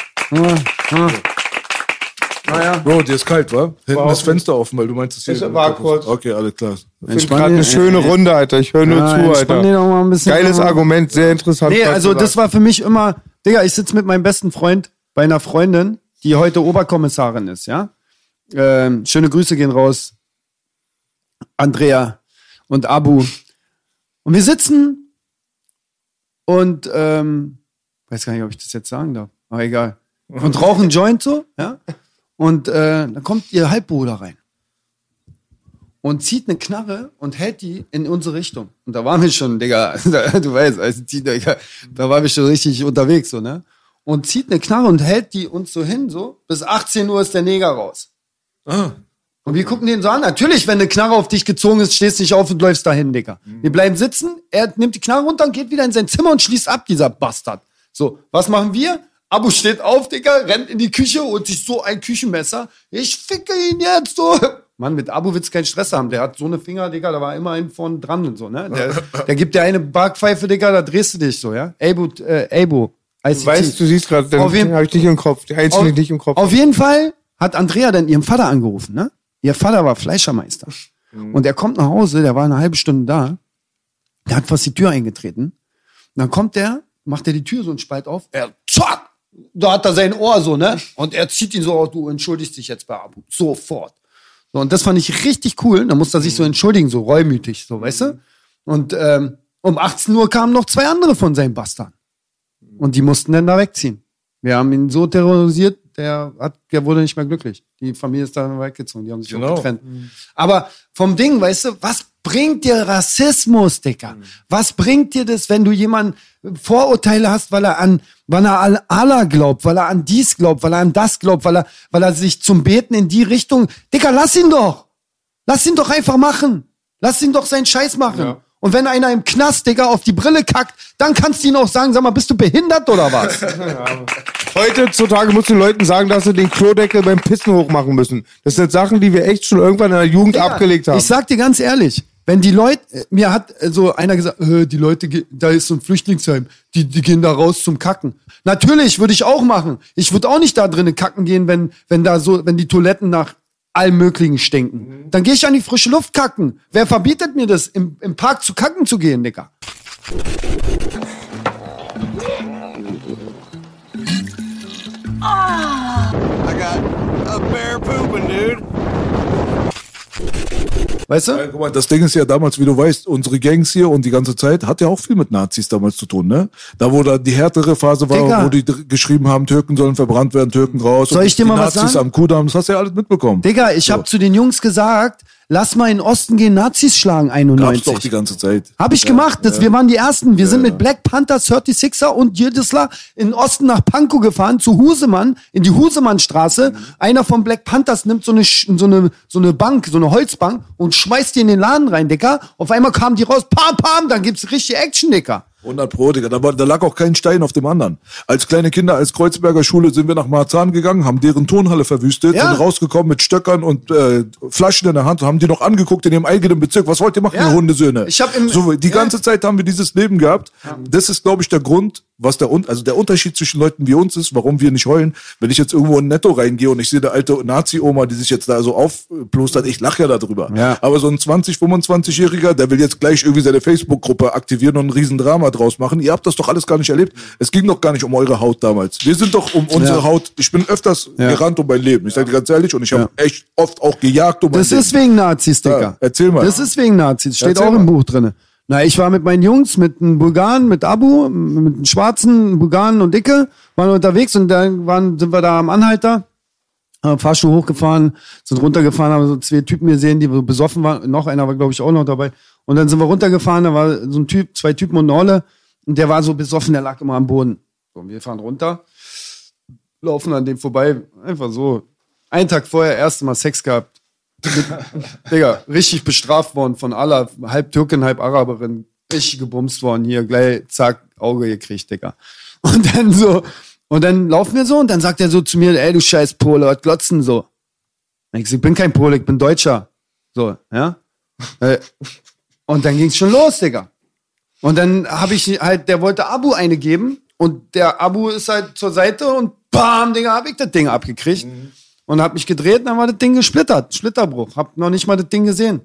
Naja. Bro, dir ist kalt, wa? Hinten War ist Fenster offen, weil du meinst, es hier. Es war kurz. Okay, alles klar. Ich gerade eine schöne Runde, Alter. Ich höre nur Ja, zu, Alter. doch mal ein bisschen. Geiles Argument, sehr interessant. Nee, also das war für mich immer, Digga, ich sitze mit meinem besten Freund bei einer Freundin, die heute Oberkommissarin ist, ja? Ähm, schöne Grüße gehen raus. Andrea und Abu. Und wir sitzen und ähm, weiß gar nicht, ob ich das jetzt sagen darf, aber egal. Und rauchen Joint so, ja. Und äh, dann kommt ihr Halbbruder rein und zieht eine Knarre und hält die in unsere Richtung. Und da waren wir schon, Digga, du weißt, also da waren wir schon richtig unterwegs, so, ne? Und zieht eine Knarre und hält die uns so hin, so, bis 18 Uhr ist der Neger raus. Ah. Und wir gucken den so an. Natürlich, wenn eine Knarre auf dich gezogen ist, stehst du nicht auf und läufst dahin, Digga. Wir bleiben sitzen, er nimmt die Knarre runter und geht wieder in sein Zimmer und schließt ab, dieser Bastard. So, was machen wir? Abu steht auf, Digga, rennt in die Küche und sich so ein Küchenmesser. Ich ficke ihn jetzt so. Mann, mit Abu willst du keinen Stress haben. Der hat so eine Finger, Digga, da war immer ein von dran und so, ne? Der, der gibt dir eine Backpfeife, Digga, da drehst du dich so, ja? Abu, äh, Abu. Du weißt, du siehst gerade, den Auf habe ich nicht im Kopf. Die einzelne nicht im Kopf. Auf jeden Fall hat Andrea dann ihren Vater angerufen, ne? Ihr Vater war Fleischermeister. Und er kommt nach Hause, der war eine halbe Stunde da. Der hat fast die Tür eingetreten. Und dann kommt der, macht er die Tür so einen Spalt auf. Er, zack! Da hat er sein Ohr so, ne? Und er zieht ihn so auf, du entschuldigst dich jetzt bei Abu. Sofort. So, und das fand ich richtig cool. Da musste er sich so entschuldigen, so reumütig, so, weißt du? Und ähm, um 18 Uhr kamen noch zwei andere von seinen Bastarden. Und die mussten dann da wegziehen. Wir haben ihn so terrorisiert, der, hat, der wurde nicht mehr glücklich. Die Familie ist da weggezogen, die haben sich Genau. auch getrennt. Aber vom Ding, weißt du, was bringt dir Rassismus, Dicker? Was bringt dir das, wenn du jemanden Vorurteile hast, weil er an, weil er an Allah glaubt, weil er an dies glaubt, weil er an das glaubt, weil er, weil er sich zum Beten in die Richtung, Dicker, lass ihn doch! Lass ihn doch einfach machen! Lass ihn doch seinen Scheiß machen! Und wenn einer im Knast, Digga, auf die Brille kackt, dann kannst du ihn auch sagen, sag mal, bist du behindert oder was? Heutzutage musst du den Leuten sagen, dass sie den Klodeckel beim Pissen hochmachen müssen. Das sind Sachen, die wir echt schon irgendwann in der Jugend Digga, abgelegt haben. Ich sag dir ganz ehrlich, wenn die Leute, mir hat so einer gesagt, äh, die Leute, da ist so ein Flüchtlingsheim, die, die gehen da raus zum Kacken. Natürlich würde ich auch machen. Ich würde auch nicht da drinnen kacken gehen, wenn, wenn da so, wenn die Toiletten nach allem Möglichen stinken. Dann gehe ich an die frische Luft kacken. Wer verbietet mir das, im, im Park zu kacken zu gehen, Digga? I got a bear pooping, dude. Weißt du? Ja, guck mal, das Ding ist ja damals, wie du weißt, unsere Gangs hier und die ganze Zeit hat ja auch viel mit Nazis damals zu tun, ne? Da, wo da die härtere Phase war, Digga. wo die geschrieben haben, Türken sollen verbrannt werden, Türken raus. Soll ich dir mal was Nazis sagen? am Kudamm, das hast du ja alles mitbekommen. Digga, ich hab zu den Jungs gesagt, lass mal in den Osten gehen, Nazis schlagen, Gab's 91. doch die ganze Zeit. Hab ich gemacht. Das, Wir waren die Ersten. Wir sind mit Black Panther 36er und Jirdisla in den Osten nach Pankow gefahren, zu Husemann, in die Husemannstraße. Einer von Black Panthers nimmt so eine, so, eine, so eine Bank, so eine Holzbank und schmeißt die in den Laden rein, Dicker. Auf einmal kamen die raus, pam, pam, dann gibt's richtig Action, Dicker. 100 Pro, Digga. Da, war, da lag auch kein Stein auf dem anderen. Als kleine Kinder, als Kreuzberger Schule sind wir nach Marzahn gegangen, haben deren Turnhalle verwüstet, Ja. sind rausgekommen mit Stöckern und äh, Flaschen in der Hand und haben die noch angeguckt in ihrem eigenen Bezirk. Was wollt ihr machen, Ja. ihr Hundesöhne? Ich hab im- so, die ja. ganze Zeit haben wir dieses Leben gehabt. Das ist, glaube ich, der Grund, was der, also der Unterschied zwischen Leuten wie uns ist, warum wir nicht heulen. Wenn ich jetzt irgendwo in Netto reingehe und ich sehe eine alte Nazi-Oma, die sich jetzt da so aufplustert, ich lache ja darüber. Ja. Aber so ein 20, 25-Jähriger, der will jetzt gleich irgendwie seine Facebook-Gruppe aktivieren und ein Riesendrama draus machen. Ihr habt das doch alles gar nicht erlebt. Es ging doch gar nicht um eure Haut damals. Wir sind doch um unsere Ja. Haut. Ich bin öfters Ja. gerannt um mein Leben. Ich sage dir ganz ehrlich und ich habe echt oft auch gejagt um mein Das Leben. ist wegen Nazis. Ja, erzähl mal. Das ist wegen Nazis. Steht Erzähl auch im mal. Buch drinne. Na, ich war mit meinen Jungs, mit einem Bulgaren, mit Abu, mit einem Schwarzen, Bulgaren und Dicke, waren unterwegs und dann waren, sind wir da am Anhalter, haben Fahrstuhl hochgefahren, sind runtergefahren, haben so zwei Typen gesehen, die so besoffen waren. Noch einer war, glaube ich, auch noch dabei. Und dann sind wir runtergefahren, da war so ein Typ, zwei Typen und eine Olle. Und der war so besoffen, der lag immer am Boden. So, und wir fahren runter, laufen an dem vorbei, einfach so. Einen Tag vorher, erste Mal Sex gehabt. Digga, richtig bestraft worden von Allah, halb Türkin, halb Araberin, richtig gebumst worden hier, gleich zack, Auge gekriegt, Digga. Und dann so, und dann laufen wir so und dann sagt er so zu mir, ey, du scheiß Pole, was glotzen so? Ich, so, ich bin kein Pole, ich bin Deutscher. So, ja. Äh, Und dann ging's schon los, Digga. Und dann habe ich halt, der wollte Abu eine geben und der Abu ist halt zur Seite und bam, Digga, hab ich das Ding abgekriegt und hab mich gedreht und dann war das Ding gesplittert, Splitterbruch. Hab noch nicht mal das Ding gesehen.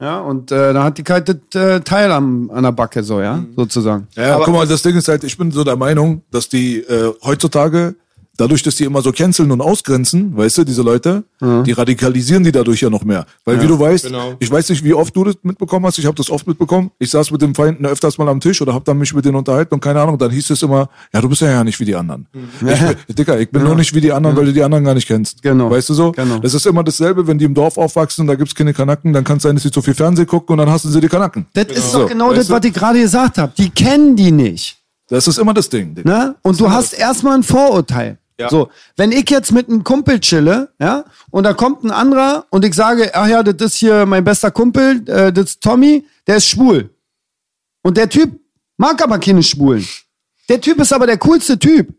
Ja, und äh, dann hat die kalt das äh, Teil am, an der Backe so, ja, sozusagen. Ja, guck mal, das Ding ist halt, ich bin so der Meinung, dass die äh, heutzutage dadurch, dass die immer so canceln und ausgrenzen, weißt du, diese Leute, die radikalisieren die dadurch ja noch mehr. Weil wie du weißt, genau. ich weiß nicht, wie oft du das mitbekommen hast, ich habe das oft mitbekommen. Ich saß mit dem Feinden öfters mal am Tisch oder habe dann mich mit denen unterhalten und keine Ahnung, dann hieß es immer, ja, du bist ja, ja nicht wie die anderen. Ich bin, Dicker, ich bin nur nicht wie die anderen, weil du die anderen gar nicht kennst. Genau. Weißt du so? Genau. Das ist immer dasselbe, wenn die im Dorf aufwachsen, da gibt's keine Kanaken, dann kann es sein, dass sie zu viel Fernsehen gucken und dann hassen sie die Kanaken. Das ist So, doch genau weißt das, du? was ich gerade gesagt habe. Die kennen die nicht. Das ist immer das Ding. Digga. Ne? Und du hast erstmal ein Vorurteil. So, wenn ich jetzt mit einem Kumpel chille, ja, und da kommt ein anderer und ich sage, ach ja, das ist hier mein bester Kumpel, äh, das ist Tommy, der ist schwul. Und der Typ mag aber keine Schwulen. Der Typ ist aber der coolste Typ.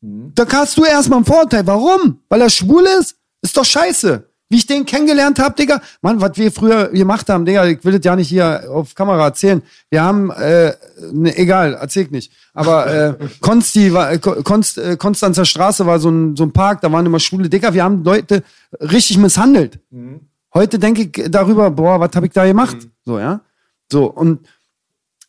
Da hast du erstmal einen Vorurteil. Warum? Weil er schwul ist? Ist doch scheiße. Wie ich den kennengelernt habe, Digga. Mann, was wir früher gemacht haben, Digga, ich will das ja nicht hier auf Kamera erzählen. Wir haben, äh, ne, egal, erzähl ich nicht. Aber äh, Konsti war, äh, Konst, äh, Konstanzer Straße war so ein, so ein Park, da waren immer schwule Digga. Wir haben Leute richtig misshandelt. Heute denke ich darüber, boah, was habe ich da gemacht? So, ja. So, und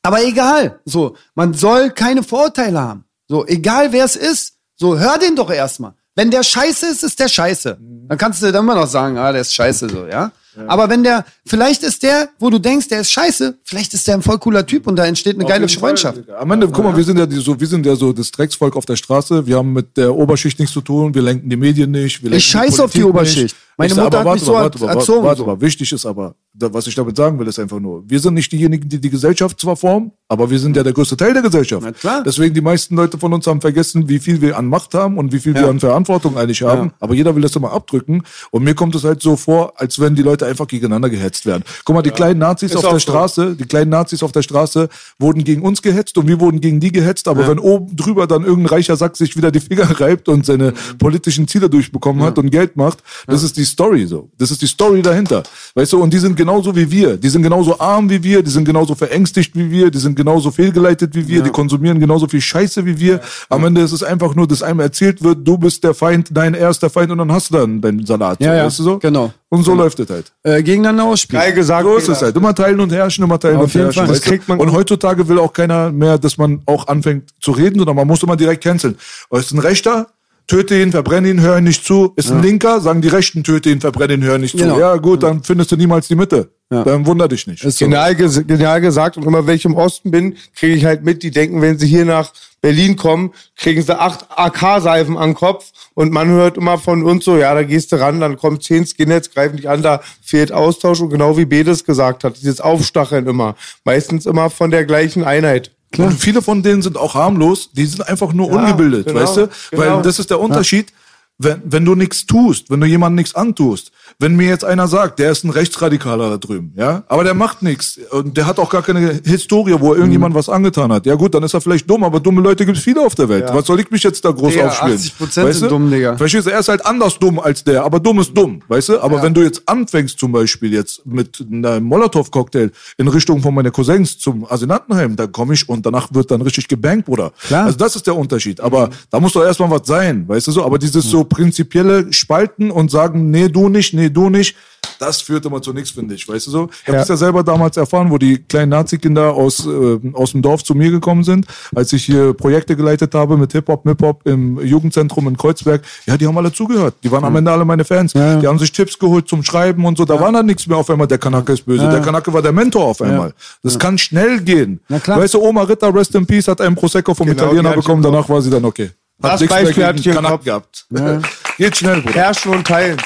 aber egal. So, man soll keine Vorurteile haben. So, egal wer es ist. So, hör den doch erstmal. Wenn der scheiße ist, ist der scheiße. Dann kannst du dann immer noch sagen, ah, der ist scheiße, so, ja. Aber wenn der, vielleicht ist der, wo du denkst, der ist scheiße, vielleicht ist der ein voll cooler Typ und da entsteht eine geile Freundschaft. Am Ende, guck mal, wir sind ja die, so, wir sind ja so das Drecksvolk auf der Straße. Wir haben mit der Oberschicht nichts zu tun. Wir lenken die Medien nicht. Wir lenken Ich scheiß auf die Oberschicht. nicht. Meine Ich sag, Mutter aber hat mich warte so warte mal, erzogen, Warte mal, wichtig ist aber, da, was ich damit sagen will, ist einfach nur, wir sind nicht diejenigen, die die Gesellschaft zwar formen, aber wir sind ja der größte Teil der Gesellschaft. Na klar. Deswegen die meisten Leute von uns haben vergessen, wie viel wir an Macht haben und wie viel wir an Verantwortung eigentlich haben. Aber jeder will das immer abdrücken. Und mir kommt es halt so vor, als wenn die Leute einfach gegeneinander gehetzt werden. Guck mal, die kleinen Nazis Ist auf der so. Straße, die kleinen Nazis auf der Straße wurden gegen uns gehetzt und wir wurden gegen die gehetzt. Aber wenn oben drüber dann irgendein reicher Sack sich wieder die Finger reibt und seine politischen Ziele durchbekommen hat und Geld macht, das ist die Story so. Das ist die Story dahinter. Weißt du, und die sind genauso wie wir. Die sind genauso arm wie wir, die sind genauso verängstigt wie wir, die sind genauso fehlgeleitet wie wir, die konsumieren genauso viel Scheiße wie wir. Am Ende ist es einfach nur, dass einem erzählt wird, du bist der Feind, nein, er ist der Feind und dann hast du dann deinen Salat. Ja, ja, weißt du so? genau. Und so läuft es halt. Äh, gegeneinander ausspielen. Geil gesagt. So ist es halt. Immer teilen und herrschen, immer teilen Auf und herrschen. Fall. Das kriegt man- und heutzutage will auch keiner mehr, dass man auch anfängt zu reden, sondern man muss immer direkt canceln. Oh, Ist ein Rechter, töte ihn, verbrenne ihn, hör ihn nicht zu. Ist ein Linker, sagen die Rechten, töte ihn, verbrenne ihn, hör ihn nicht Genau. zu. Ja gut, dann findest du niemals die Mitte. Ja. Dann wunder dich nicht. Ist so. Genial, ges genial gesagt. Und immer wenn ich im Osten bin, kriege ich halt mit, die denken, wenn sie hier nach Berlin kommen, kriegen sie acht AK-Seifen an den Kopf. Und man hört immer von uns so, ja, da gehst du ran, dann kommen zehn Skinheads, greifen dich an, da fehlt Austausch. Und genau wie Bedes gesagt hat, dieses Aufstacheln immer. Meistens immer von der gleichen Einheit. Und viele von denen sind auch harmlos, die sind einfach nur Ja, ungebildet, genau, weißt du? genau. Weil das ist der Unterschied. Wenn, wenn du nichts tust, wenn du jemandem nichts antust, wenn mir jetzt einer sagt, der ist ein Rechtsradikaler da drüben, ja, aber der macht nichts und der hat auch gar keine Historie, wo er irgendjemand Mhm. was angetan hat. Ja gut, dann ist er vielleicht dumm, aber dumme Leute gibt es viele auf der Welt. Was soll ich mich jetzt da groß Digga, aufspielen? 80% weißt sind du? dumm, Digga. Verstehst du? Er ist halt anders dumm als der, aber dumm ist dumm, weißt du? Aber wenn du jetzt anfängst zum Beispiel jetzt mit einem Molotow-Cocktail in Richtung von meiner Cousins zum Asylantenheim, dann komme ich und danach wird dann richtig gebankt, Bruder. Klar. Also das ist der Unterschied. Aber da muss doch erstmal was sein, weißt du so? Aber dieses so prinzipielle Spalten und sagen, nee, du nicht, nee, du nicht, das führt immer zu nichts, finde ich, weißt du so? Ich habe das ja selber damals erfahren, wo die kleinen Nazi-Kinder aus, äh, aus dem Dorf zu mir gekommen sind, als ich hier Projekte geleitet habe mit Hip-Hop, Mip-Hop im Jugendzentrum in Kreuzberg. Ja, die haben alle zugehört. Die waren am Ende alle meine Fans. Ja. Die haben sich Tipps geholt zum Schreiben und so. Da war dann nichts mehr auf einmal, der Kanake ist böse. Der Kanake war der Mentor auf einmal. Das kann schnell gehen. Na klar. Weißt du, Oma Ritter, Rest in Peace, hat einen Prosecco vom Genau, Italiener bekommen, danach war sie dann okay. Das nichts mehr Beispiel hatte ich Kopf. gehabt. Geht schnell, Bruder. Herrschen und teilen.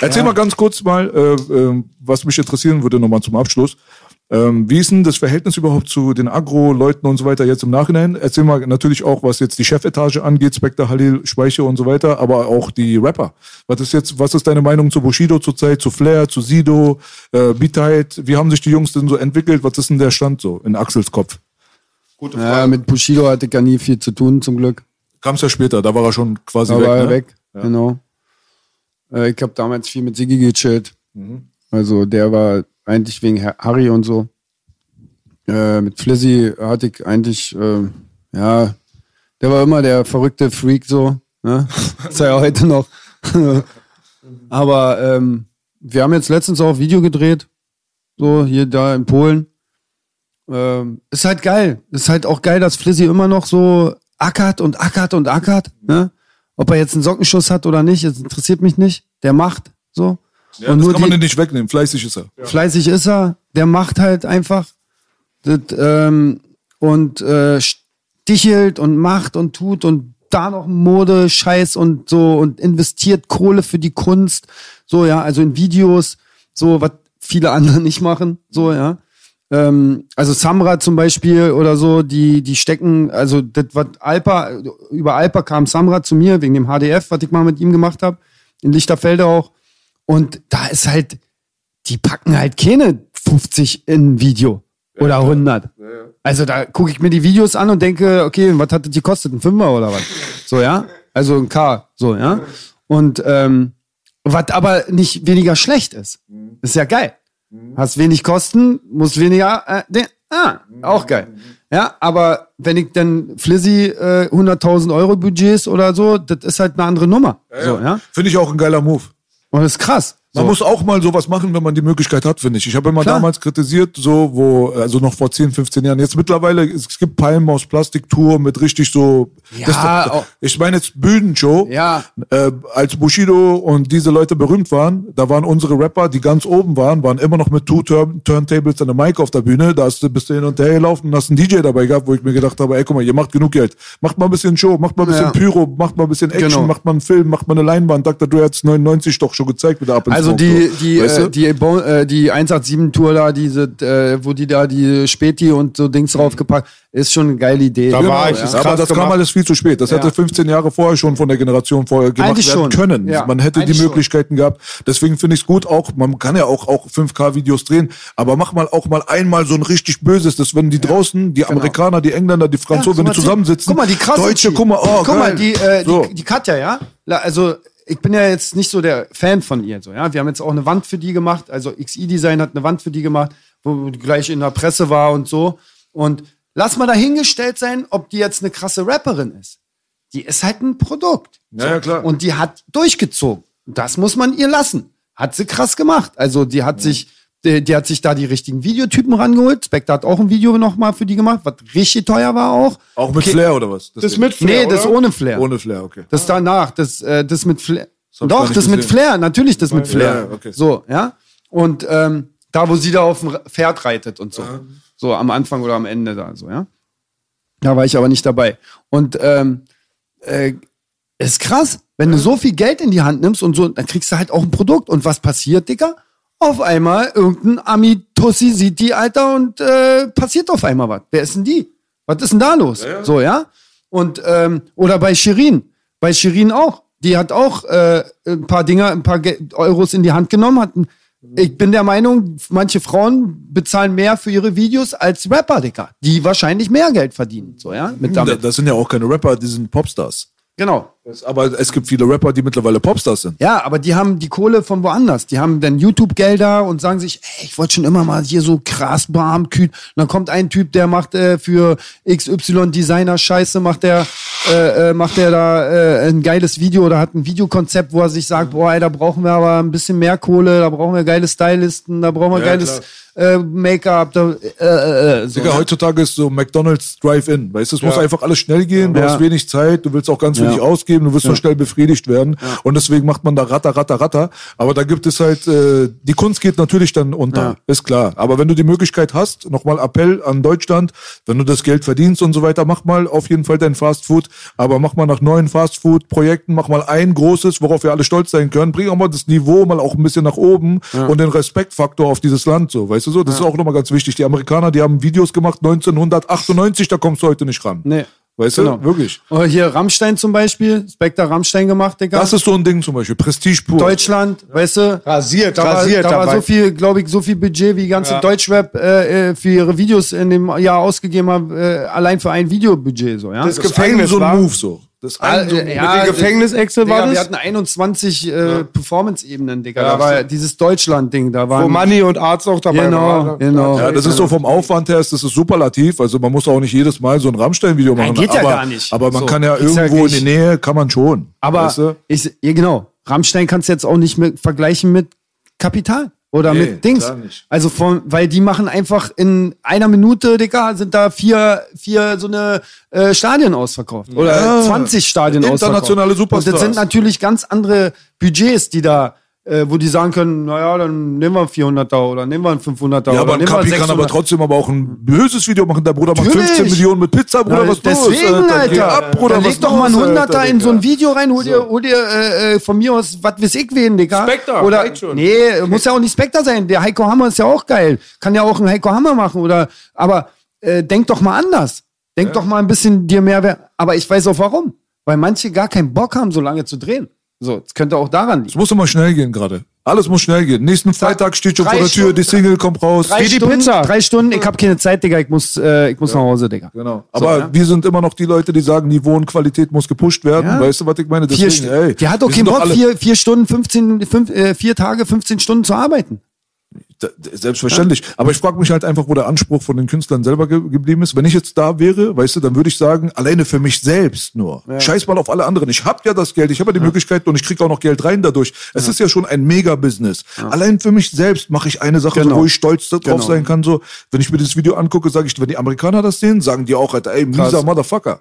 Erzähl mal ganz kurz mal, äh, äh, was mich interessieren würde, nochmal zum Abschluss. Ähm, wie ist denn das Verhältnis überhaupt zu den Agro-Leuten und so weiter jetzt im Nachhinein? Erzähl mal natürlich auch, was jetzt die Chefetage angeht, Spectre, Halil, Speiche und so weiter, aber auch die Rapper. Was ist jetzt, was ist deine Meinung zu Bushido zurzeit, zu Flair, zu Sido, äh, Beatheit? Wie haben sich die Jungs denn so entwickelt? Was ist denn der Stand so in Axels Kopf? Gute Ja, mit Bushido hatte ich ja nie viel zu tun, zum Glück. Kam's ja später, da war er schon quasi Da weg. war er ne? weg, genau. Äh, ich habe damals viel mit Siggi gechillt. Also der war eigentlich wegen Har- Harry und so. Äh, mit Flizzy hatte ich eigentlich, äh, ja, der war immer der verrückte Freak so. Ne? Ist er ja heute noch. Aber ähm, wir haben jetzt letztens auch Video gedreht. So, hier da in Polen. Ähm, ist halt geil. Ist halt auch geil, dass Flizzy immer noch so ackert und ackert und ackert. Ne? Ob er jetzt einen Sockenschuss hat oder nicht, das interessiert mich nicht. Der macht so. Ja, und das nur kann man den nicht wegnehmen. Fleißig ist er. fleißig ist er, der macht halt einfach das, ähm, und äh, stichelt und macht und tut und da noch Mode, Scheiß und so und investiert Kohle für die Kunst, so ja, also in Videos, so was viele andere nicht machen, so ja. Ähm, also Samra zum Beispiel oder so, die die stecken, also das was Alpa über Alpa kam Samra zu mir wegen dem HDF, was ich mal mit ihm gemacht habe in Lichterfelde auch und da ist halt die packen halt keine 50 in Video oder 100. Also da gucke ich mir die Videos an und denke, okay, was hat das gekostet? Ein Fünfer oder was? So, ja? Also ein K, so, ja? Und ähm, was aber nicht weniger schlecht ist. Ist ja geil. Hast wenig Kosten, musst weniger, äh, de, ah, auch geil. Ja, aber wenn ich dann Flizzy äh, 100.000 Euro Budgets oder so, das ist halt eine andere Nummer. So, ja? Finde ich auch ein geiler Move. Und das ist krass. Man So. muss auch mal sowas machen, wenn man die Möglichkeit hat, finde ich. Ich habe immer Klar. damals kritisiert, so wo, also noch vor 10, 15 Jahren. Jetzt mittlerweile, es gibt Palmen aus Plastiktour mit richtig so. Ja, auch- ich meine jetzt Bühnenshow. Ja. Äh, als Bushido und diese Leute berühmt waren, da waren unsere Rapper, die ganz oben waren, waren immer noch mit two Turn Turntables und einem Mic auf der Bühne. Da hast du bist du hin und her gelaufen und hast einen DJ dabei gehabt, wo ich mir gedacht habe, ey, guck mal, ihr macht genug Geld. Macht mal ein bisschen Show, macht mal ein bisschen Ja. Pyro, macht mal ein bisschen Action, Genau. macht mal einen Film, macht mal eine Leinwand. Dr. Dre hat's 99 doch schon gezeigt mit der Up and Also die, die, Weißt äh, du? die, äh, die 187-Tour da, diese, äh, wo die da die Späti und so Dings draufgepackt, ist schon eine geile Idee. Da war ich, ja. ist aber das kam gemacht. alles viel zu spät. Das Ja. hätte 15 Jahre vorher schon von der Generation vorher gemacht Eigentlich werden schon. können. Ja, Man hätte die eigentlich schon. Möglichkeiten gehabt. Deswegen finde ich es gut auch, man kann ja auch, auch 5K-Videos drehen, aber mach mal auch mal einmal so ein richtig böses, das wenn die draußen, die Amerikaner, die Engländer, die Franzosen, wenn Genau. Die mal, zusammensitzen, Guck mal, die krasse. Deutsche, guck mal, oh, guck mal, geil. die, äh, so. die, die Katja, ja. Also, ich bin ja jetzt nicht so der Fan von ihr, so, ja. Wir haben jetzt auch eine Wand für die gemacht. Also, XI Design hat eine Wand für die gemacht, wo die gleich in der Presse war und so. Und lass mal dahingestellt sein, ob die jetzt eine krasse Rapperin ist. Die ist halt ein Produkt. Ja, ja, klar. Und die hat durchgezogen. Das muss man ihr lassen. Hat sie krass gemacht. Also die hat sich, die, die hat sich da die richtigen Videotypen rangeholt. Spectre hat auch ein Video nochmal für die gemacht, was richtig teuer war auch. auch mit Okay. Flair oder was? Das Ding. mit Flair, nee, das oder? ohne Flair. Ohne Flair, okay. Das danach, das, äh, das mit Flair. gar Doch, das mit gesehen. Flair, natürlich das mit Ja, Flair. ja, okay. So, ja. Und ähm, da, wo sie da auf dem Pferd reitet und so. So am Anfang oder am Ende da, so, ja. Da war ich aber nicht dabei. Und ähm, äh, ist krass, wenn du so viel Geld in die Hand nimmst und so, dann kriegst du halt auch ein Produkt. Und was passiert, Dicker? Auf einmal irgendein Ami-Tussi sieht die, Alter, und äh, passiert auf einmal was. Wer ist denn die? Was ist denn da los? So, ja? Und, ähm, oder bei Shirin. Bei Shirin auch. Die hat auch äh, ein paar Dinger, ein paar Ge Euros in die Hand genommen. Hat, ein- ich bin der Meinung, manche Frauen bezahlen mehr für ihre Videos als Rapper, Dicker. Die wahrscheinlich mehr Geld verdienen. So, ja? Mit Da- damit. Das sind ja auch keine Rapper, die sind Popstars. Genau. Aber es gibt viele Rapper, die mittlerweile Popstars sind. Ja, aber die haben die Kohle von woanders. Die haben dann YouTube-Gelder und sagen sich, ey, ich wollte schon immer mal hier so krass Barmküt. Und dann kommt ein Typ, der macht äh, für XY Designer Scheiße, macht der, äh, äh, macht der da äh, ein geiles Video oder hat ein Videokonzept, wo er sich sagt, boah, ey, da brauchen wir aber ein bisschen mehr Kohle, da brauchen wir geile Stylisten, da brauchen wir Ja, geiles äh, Make-up, äh, äh, äh, so. Digga, heutzutage ist so McDonalds Drive-In. Weißt du, es muss einfach alles schnell gehen. Du Ja. hast wenig Zeit, du willst auch ganz wenig Ja. Ausgeben, du wirst nur schnell befriedigt werden. Und deswegen macht man da ratter, ratter, ratter. Aber da gibt es halt, äh, die Kunst geht natürlich dann unter. Ja. Ist klar. Aber wenn du die Möglichkeit hast, nochmal Appell an Deutschland, wenn du das Geld verdienst und so weiter, mach mal auf jeden Fall dein Fast Food. Aber mach mal nach neuen Fast Food Projekten, mach mal ein großes, worauf wir alle stolz sein können. Bring auch mal das Niveau mal auch ein bisschen nach oben und den Respektfaktor auf dieses Land so. Weißt du so? Das ist auch nochmal ganz wichtig. Die Amerikaner, die haben Videos gemacht 1998, da kommst du heute nicht ran. Nee. Weißt Genau. du? Wirklich. Oder hier Rammstein zum Beispiel, Spectre Rammstein gemacht, Digga. Das ist so ein Ding zum Beispiel. Prestige pur. Deutschland, weißt du? Rasiert, da war, rasiert da war dabei. so viel, glaube ich, so viel Budget, wie die ganze Deutschrap äh, äh, für ihre Videos in dem Jahr ausgegeben haben, äh, allein für ein Videobudget, so, ja? Das Das ist Gefängnis ein so ein war- Move so. Das ist ein so ein äh, Move. Mit den Gefängnisechse war Digga, wir das? hatten 21 äh, Performance-Ebenen, Digga. Ja, da war dieses Deutschland-Ding, da war Wo Money und Arzt auch dabei Genau, waren. genau. Ja, das ist so vom Aufwand her, das ist superlativ. Also man muss auch nicht jedes Mal so ein Rammstein-Video machen. geht ja aber, gar nicht. Aber man So, kann ja ja irgendwo in die Nähe, kann man schon. Aber weißt du? ich, ja, genau, Rammstein kannst du jetzt auch nicht mit, vergleichen mit Kapital. Oder Nee, mit Dings. Also von, weil die machen einfach in einer Minute, Digga, sind da vier, vier so eine äh, Stadien ausverkauft. Oder Ja. 20 Stadien ausverkauft. Internationale Und das Superstars. sind natürlich ganz andere Budgets, die da, äh, wo die sagen können, naja, dann nehmen wir einen 400er oder nehmen wir einen 500er Ja, oder aber ein einen Kapi kann aber 600er. trotzdem aber auch ein böses Video machen. Der Bruder macht Natürlich. 15 Millionen mit Pizza, Bruder, Na, was los? Deswegen, Alter, Geh ab, Bruder, dann leg doch mal einen los, Hunderter Alter, in so ein. Video rein, hol dir, hol dir äh, äh, von mir aus, was weiß ich wen, Digga. Spectre, Oder, schon. nee, muss ja auch nicht Spectre sein. Der Heiko Hammer ist ja auch geil. Kann ja auch ein Heiko Hammer machen oder, aber äh, denk doch mal anders. Denk doch mal ein bisschen dir mehr, wer- aber ich weiß auch warum. Weil manche gar keinen Bock haben, so lange zu drehen. So, das könnte auch daran liegen. Es muss immer schnell gehen gerade. Alles muss schnell gehen. Nächsten Freitag steht schon drei vor der Tür, Stunden- die Single kommt raus. Drei Wie die Stunden, Pizza. drei Stunden, ich hab keine Zeit, Digga, ich muss, äh, ich muss nach Hause, Digga. Genau. Aber ja. wir sind immer noch die Leute, die sagen, Niveauenqualität muss gepusht werden. Ja. Weißt du, was ich meine? Vier, Deswegen, St- ey, die hat wir keinen doch Bock, vier, vier Stunden, 15, fünf, äh, vier Tage, 15 Stunden zu arbeiten. Selbstverständlich. Aber ich frage mich halt einfach, wo der Anspruch von den Künstlern selber ge geblieben ist. Wenn ich jetzt da wäre, weißt du, dann würde ich sagen, alleine für mich selbst nur. Scheiß mal auf alle anderen. Ich habe ja das Geld, ich habe ja die Möglichkeit und ich kriege auch noch Geld rein dadurch. Es ist ja schon ein Mega-Business. Allein für mich selbst mache ich eine Sache, Genau. so, wo ich stolz drauf Genau. sein kann. So, wenn ich mir dieses Video angucke, sage ich, wenn die Amerikaner das sehen, sagen die auch, Alter, ey, mieser Motherfucker.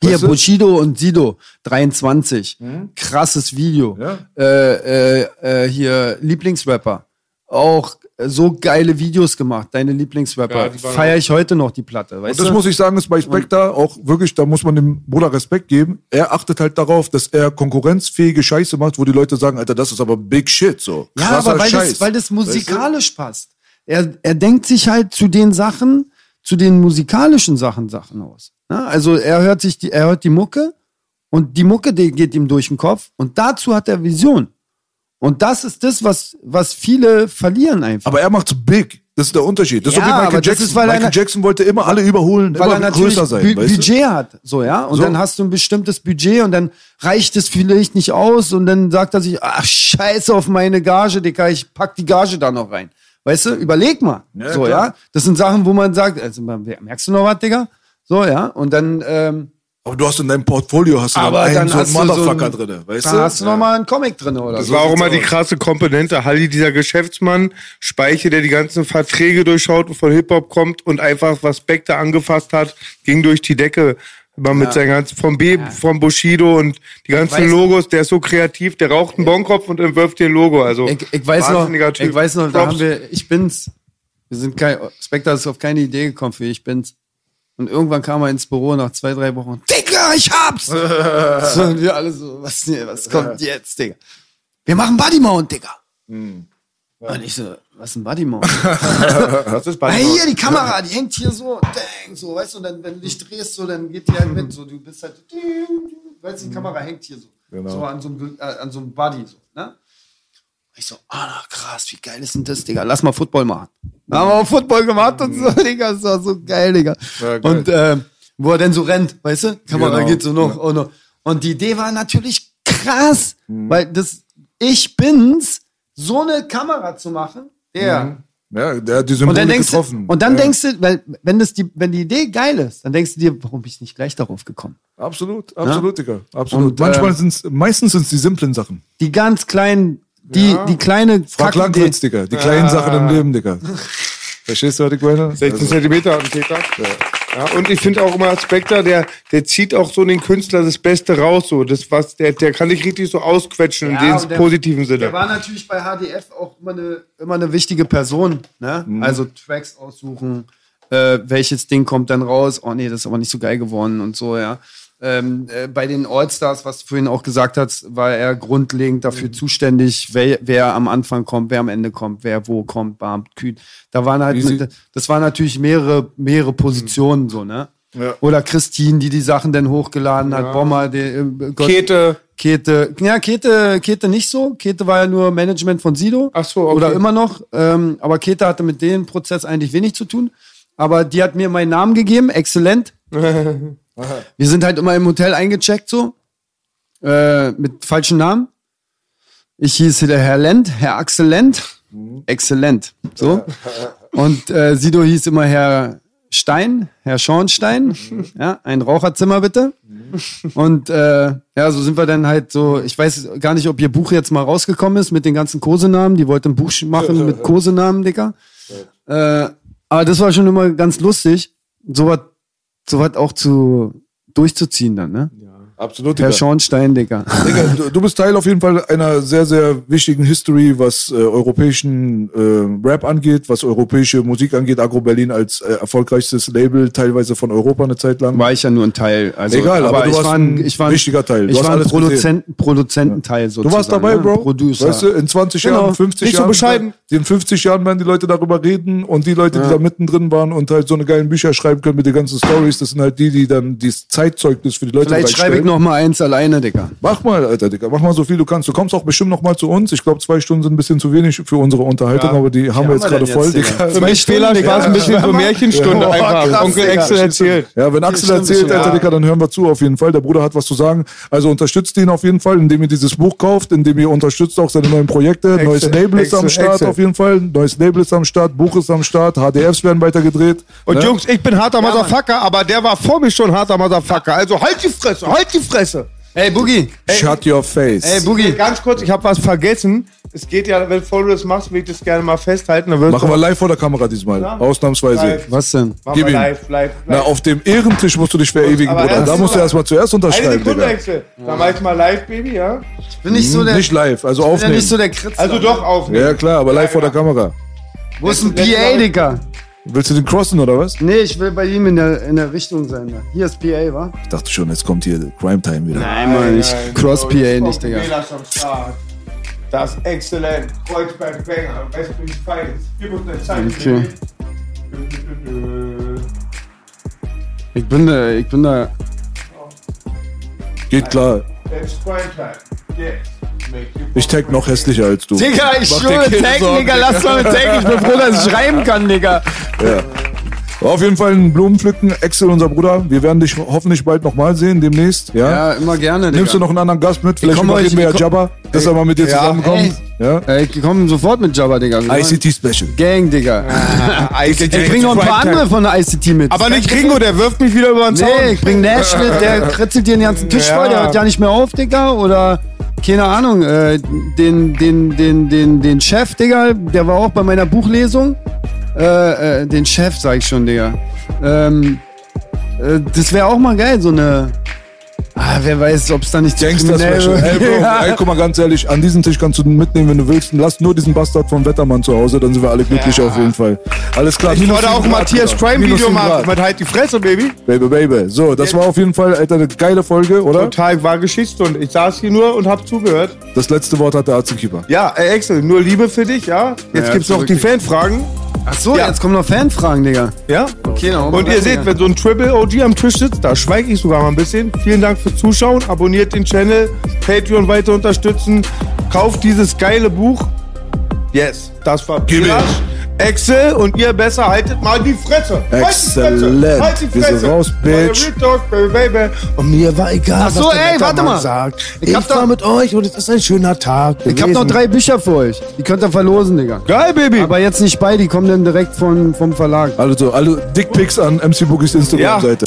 Hier, Weißt du? Bushido und Sido, 23. Krasses Video. Ja. Äh, äh, äh, hier, Lieblingsrapper. Auch so geile Videos gemacht, deine Lieblingsrapper. Ja, die waren Feier ich heute noch die Platte, weißt Und das du? muss ich sagen, ist bei Spectre auch wirklich, da muss man dem Bruder Respekt geben. Er achtet halt darauf, dass er konkurrenzfähige Scheiße macht, wo die Leute sagen, Alter, das ist aber Big Shit, so. ja, Krasser aber weil Scheiß. das, weil das musikalisch passt. Er, er denkt sich halt zu den Sachen, zu den musikalischen Sachen Sachen aus. Ja, also er hört sich die, er hört die Mucke und die Mucke die geht ihm durch den Kopf und dazu hat er Vision. Und das ist das, was, was viele verlieren einfach. aber er macht's big. Das ist der Unterschied. Das Ja, ist so wie Michael das Jackson. ist, weil Michael er- Jackson wollte immer alle überholen, weil er immer natürlich größer sein. Bü weißt du? Budget hat, so ja, und So. dann hast du ein bestimmtes Budget und dann reicht es vielleicht nicht aus und dann sagt er sich, ach scheiße auf meine Gage, Digga, ich pack die Gage da noch rein. Weißt du, überleg mal. Ja, so, klar. ja. Das sind Sachen, wo man sagt, also merkst du noch was, Digga? So, ja. Und dann, ähm, Aber du hast in deinem Portfolio hast du aber dann dann einen so einen so Motherfucker ein, drin, weißt da du? hast du noch mal einen Comic drin oder Das so. war auch immer die krasse Komponente. Halli, dieser Geschäftsmann, Speiche, der die ganzen Verträge durchschaut und von Hip-Hop kommt und einfach, was Beck da angefasst hat, ging durch die Decke. Immer mit seinen ganzen, vom B, vom Bushido und die ganzen Logos, der ist so kreativ, der raucht einen Bonkopf und entwirft dir ein Logo. Also, Ich, ich weiß noch, Typ. ich weiß noch, da haben wir, ich bin's. Wir sind kein, Spectre ist auf keine Idee gekommen für ich bin's. Und irgendwann kam er ins Büro nach zwei, drei Wochen. Digga, ich hab's! und wir alle so, was, was kommt jetzt, Digga? Wir machen Buddy Mount, Digga. Hm. Und ich so, was ist ein Buddy Mount? das ist Ah, bei hier, die Kamera, die hängt hier so, dang, so, weißt du, und dann, wenn du dich drehst, so, dann geht die halt mit, so, du bist halt, weißt du, die Kamera hängt hier so, Genau. so an so einem, äh, an so einem Buddy, so, ne? Ich so, ah, krass, wie geil ist denn das, Digga? Lass mal Football machen. Da haben wir auch Football gemacht und so, Digga, das war so geil, Digga. Ja, geil. Und ähm, wo er denn so rennt, weißt du? Kamera Genau. geht so noch und noch. Und die Idee war natürlich krass, Mhm. weil das Ich bin's, so eine Kamera zu machen, der. Ja, der hat die Und Symbole dann denkst du, getroffen. und dann ja, denkst du, weil, wenn das die, wenn die Idee geil ist, dann denkst du dir, warum bin ich nicht gleich darauf gekommen? Absolut, absolut, Digga. Absolut. Und, Manchmal äh, sind's, meistens sind's die simplen Sachen. Die ganz kleinen, die, die kleine Frag Langkritz, Digga. Die kleinen Sachen im Leben, Digga. Verstehst du, was ich meine? 16 Zentimeter hat ein Täter. Ja, und ich finde auch immer Spectre, der, der zieht auch so den Künstler das Beste raus, so. Das, was, der, der kann dich richtig so ausquetschen Ja, in und dem der- positiven Der Sinne. war natürlich bei HDF auch immer eine, immer eine wichtige Person. Ne? Mhm. Also Tracks aussuchen, äh, welches Ding kommt dann raus. Oh nee, das ist aber nicht so geil geworden und so, ja. Ähm, äh, bei den Allstars, was du vorhin auch gesagt hast, war er grundlegend Mhm. dafür zuständig, wer, wer am Anfang kommt, wer am Ende kommt, wer wo kommt, bam, kühn. Da waren halt, mit, das waren natürlich mehrere, mehrere Positionen so, ne? Ja. Oder Christine, die die Sachen dann hochgeladen hat, Bomber, der, äh, Gott, Kete. Kete, ja, Kete, Kete nicht so. Kete war ja nur Management von Sido. Ach so, okay. Oder immer noch. Ähm, aber Kete hatte mit dem Prozess eigentlich wenig zu tun. Aber die hat mir meinen Namen gegeben, exzellent. Wir sind halt immer im Hotel eingecheckt, so. Äh, mit falschen Namen. Ich hieß der Herr Lent, Herr Axel Lent. Exzellent. So. Und äh, Sido hieß immer Herr, Stein, Herr Schornstein. Ja, ein Raucherzimmer bitte. Und äh, ja, so sind wir dann halt so, ich weiß gar nicht, ob ihr Buch jetzt mal rausgekommen ist mit den ganzen Kosenamen. Die wollten ein Buch machen mit Kosenamen, Dicker. Äh, aber das war schon immer ganz lustig, sowas sowas auch zu durchzuziehen dann, ne? Absolut. Herr Digga. Schornstein, Dicker. Digga, du, du bist Teil auf jeden Fall einer sehr, sehr wichtigen History, was äh, europäischen äh, Rap angeht, was europäische Musik angeht. Agro Berlin als äh, erfolgreichstes Label, teilweise von Europa eine Zeit lang. War ich ja nur ein Teil. Also, Egal, aber du ich warst war ein ich war wichtiger Teil. Ich war ein Produzenten, Produzententeil sozusagen. Du warst dabei, ne? Bro. Producer. Weißt du, in 20 Genau. Jahren, 50 Nicht so Jahren. bescheiden. In 50 Jahren werden die Leute darüber reden und die Leute, die da mittendrin waren und halt so eine geilen Bücher schreiben können mit den ganzen Stories, das sind halt die, die dann dieses Zeitzeugnis für die Leute Vielleicht schreibe ich. Noch mal eins alleine, Dicker. Mach mal, Alter, Digga. Mach mal so viel du kannst. Du kommst auch bestimmt noch mal zu uns. Ich glaube, zwei Stunden sind ein bisschen zu wenig für unsere Unterhaltung, aber die haben wir jetzt gerade voll, jetzt, Digga. Für mich Fehler, Spaß, ein bisschen so Märchenstunde Ja. einfach. Oh, krass, Onkel Digga. Axel erzählt. Ja, wenn Axel stimmt, erzählt, stimmt, Alter, ja. Digga, dann hören wir zu auf jeden Fall. Der Bruder hat was zu sagen. Also unterstützt ihn auf jeden Fall, indem ihr dieses Buch kauft, indem ihr unterstützt auch seine neuen Projekte. Neues Excel, Label ist am Start Excel. auf jeden Fall. Neues Label ist am Start. Buch ist am Start. HDFs werden weitergedreht. Und Ne? Jungs, ich bin harter Motherfucker, aber der war vor mir schon harter Motherfucker. Also halt die Fresse, halt die Fresse. Ey, Boogie. Shut your face. Ey, Boogie. Ganz kurz, ich habe was vergessen. Es geht ja, wenn du das machst, will ich das gerne mal festhalten. Dann Machen wir live vor der Kamera diesmal. Ja. Ausnahmsweise. Live. Was denn? Machen Gib wir ihm. live, live, Na, live. auf dem Ehrentisch musst du dich verewigen, Aber Bruder. erst Da musst du mal- erstmal zuerst Eine unterschreiben, Sekunde, Digga. Excel. Dann mach ich mal live, Baby, ja? Bin ich so der. Nicht live, also bin ja aufnehmen. nicht so der Kritz. Also doch aufnehmen. Ja, klar, aber live Ja, vor der. Kamera. Wo ist ein PA, Dicker? Willst du den crossen oder was? Nee, ich will bei ihm in der, in der Richtung sein. Da. Hier ist PA, wa? Ich dachte schon, jetzt kommt hier Crime Time wieder. Nein, Mann, ich cross so, PA nicht, Digga. Das ist exzellent. Kreuzberg Banger. Westbrich Finest. Gib uns eine Zeit. Okay. Ich bin da, ich bin da. Geht klar. It's Primetime. Yes. Ich tag noch hässlicher als du. Digga, ich Mach schwöre, tag, Sorgen, Digga, lass mal mit tag. Ich bin froh, dass ich schreiben kann, Digga. War auf jeden Fall ein Blumenpflücken. Axel, unser Bruder. Wir werden dich hoffentlich bald nochmal sehen, demnächst. Ja? Ja, immer gerne, Digga. Nimmst du noch einen anderen Gast mit? Vielleicht euch- wir ja Jabba, dass er mal mit dir Ja, zusammenkommt. Ja? Äh, Ich komme sofort mit Jabba, Digga. Wir ICT Special. Gang, Digga. Ich Ich bring noch ein paar andere von der ICT mit. Aber nicht Ringo, der wirft mich wieder über den Zaun. Nee, ich bring Nash mit, der kritzelt dir den ganzen Tisch Ja. voll, der hört ja nicht mehr auf, Digga. Oder, keine Ahnung, äh, den, den, den, den, den Chef, Digga, der war auch bei meiner Buchlesung. Äh, äh, den Chef, sag ich schon, Digga. Ähm, äh, das wäre auch mal geil, so eine. Ah, wer weiß, ob es da nicht Gangster Special. Ey, Bro, Ja. ey, guck mal ganz ehrlich, an diesen Tisch kannst du mitnehmen, wenn du willst. Lass nur diesen Bastard vom Wettermann zu Hause, dann sind wir alle glücklich auf jeden Fall. Alles klar. Ich wollte auch ein Matthias. Prime Video machen. Mit halt die Fresse, Baby. Baby, Baby. So, das war auf jeden Fall, Alter, eine geile Folge, oder? Total war Geschichtsstunde. Ich saß hier nur und hab zugehört. Das letzte Wort hat der Arztkeeper. Ja, ey, Axel, nur Liebe für dich, ja? Jetzt Ja, gibt's noch die. Fanfragen. Ach so, Ja. jetzt kommen noch Fanfragen, Digga. Ja? Okay, dann Und ihr seht, wenn so ein Triple OG am Tisch sitzt, da schweige ich sogar mal ein bisschen. Vielen Dank fürs Zuschauen. Abonniert den Channel, Patreon weiter unterstützen. Kauft dieses geile Buch. Yes, das war ihm. Excel und ihr besser haltet mal die Fresse. Halt die Exzellent. Fresse. Halt die Wir sind Fresse. raus, Bitch. Talk, baby. Und mir war egal, Ach so, was der ey, warte mal. sagt. Ich Ich, war doch- mit euch und es ist ein schöner Tag Ich hab noch drei Bücher für euch. Die könnt ihr verlosen, Digga. Geil, Baby. Aber jetzt nicht bei, die kommen dann direkt von, vom Verlag. Also, alle Dickpics an MC Boogies Instagram-Seite.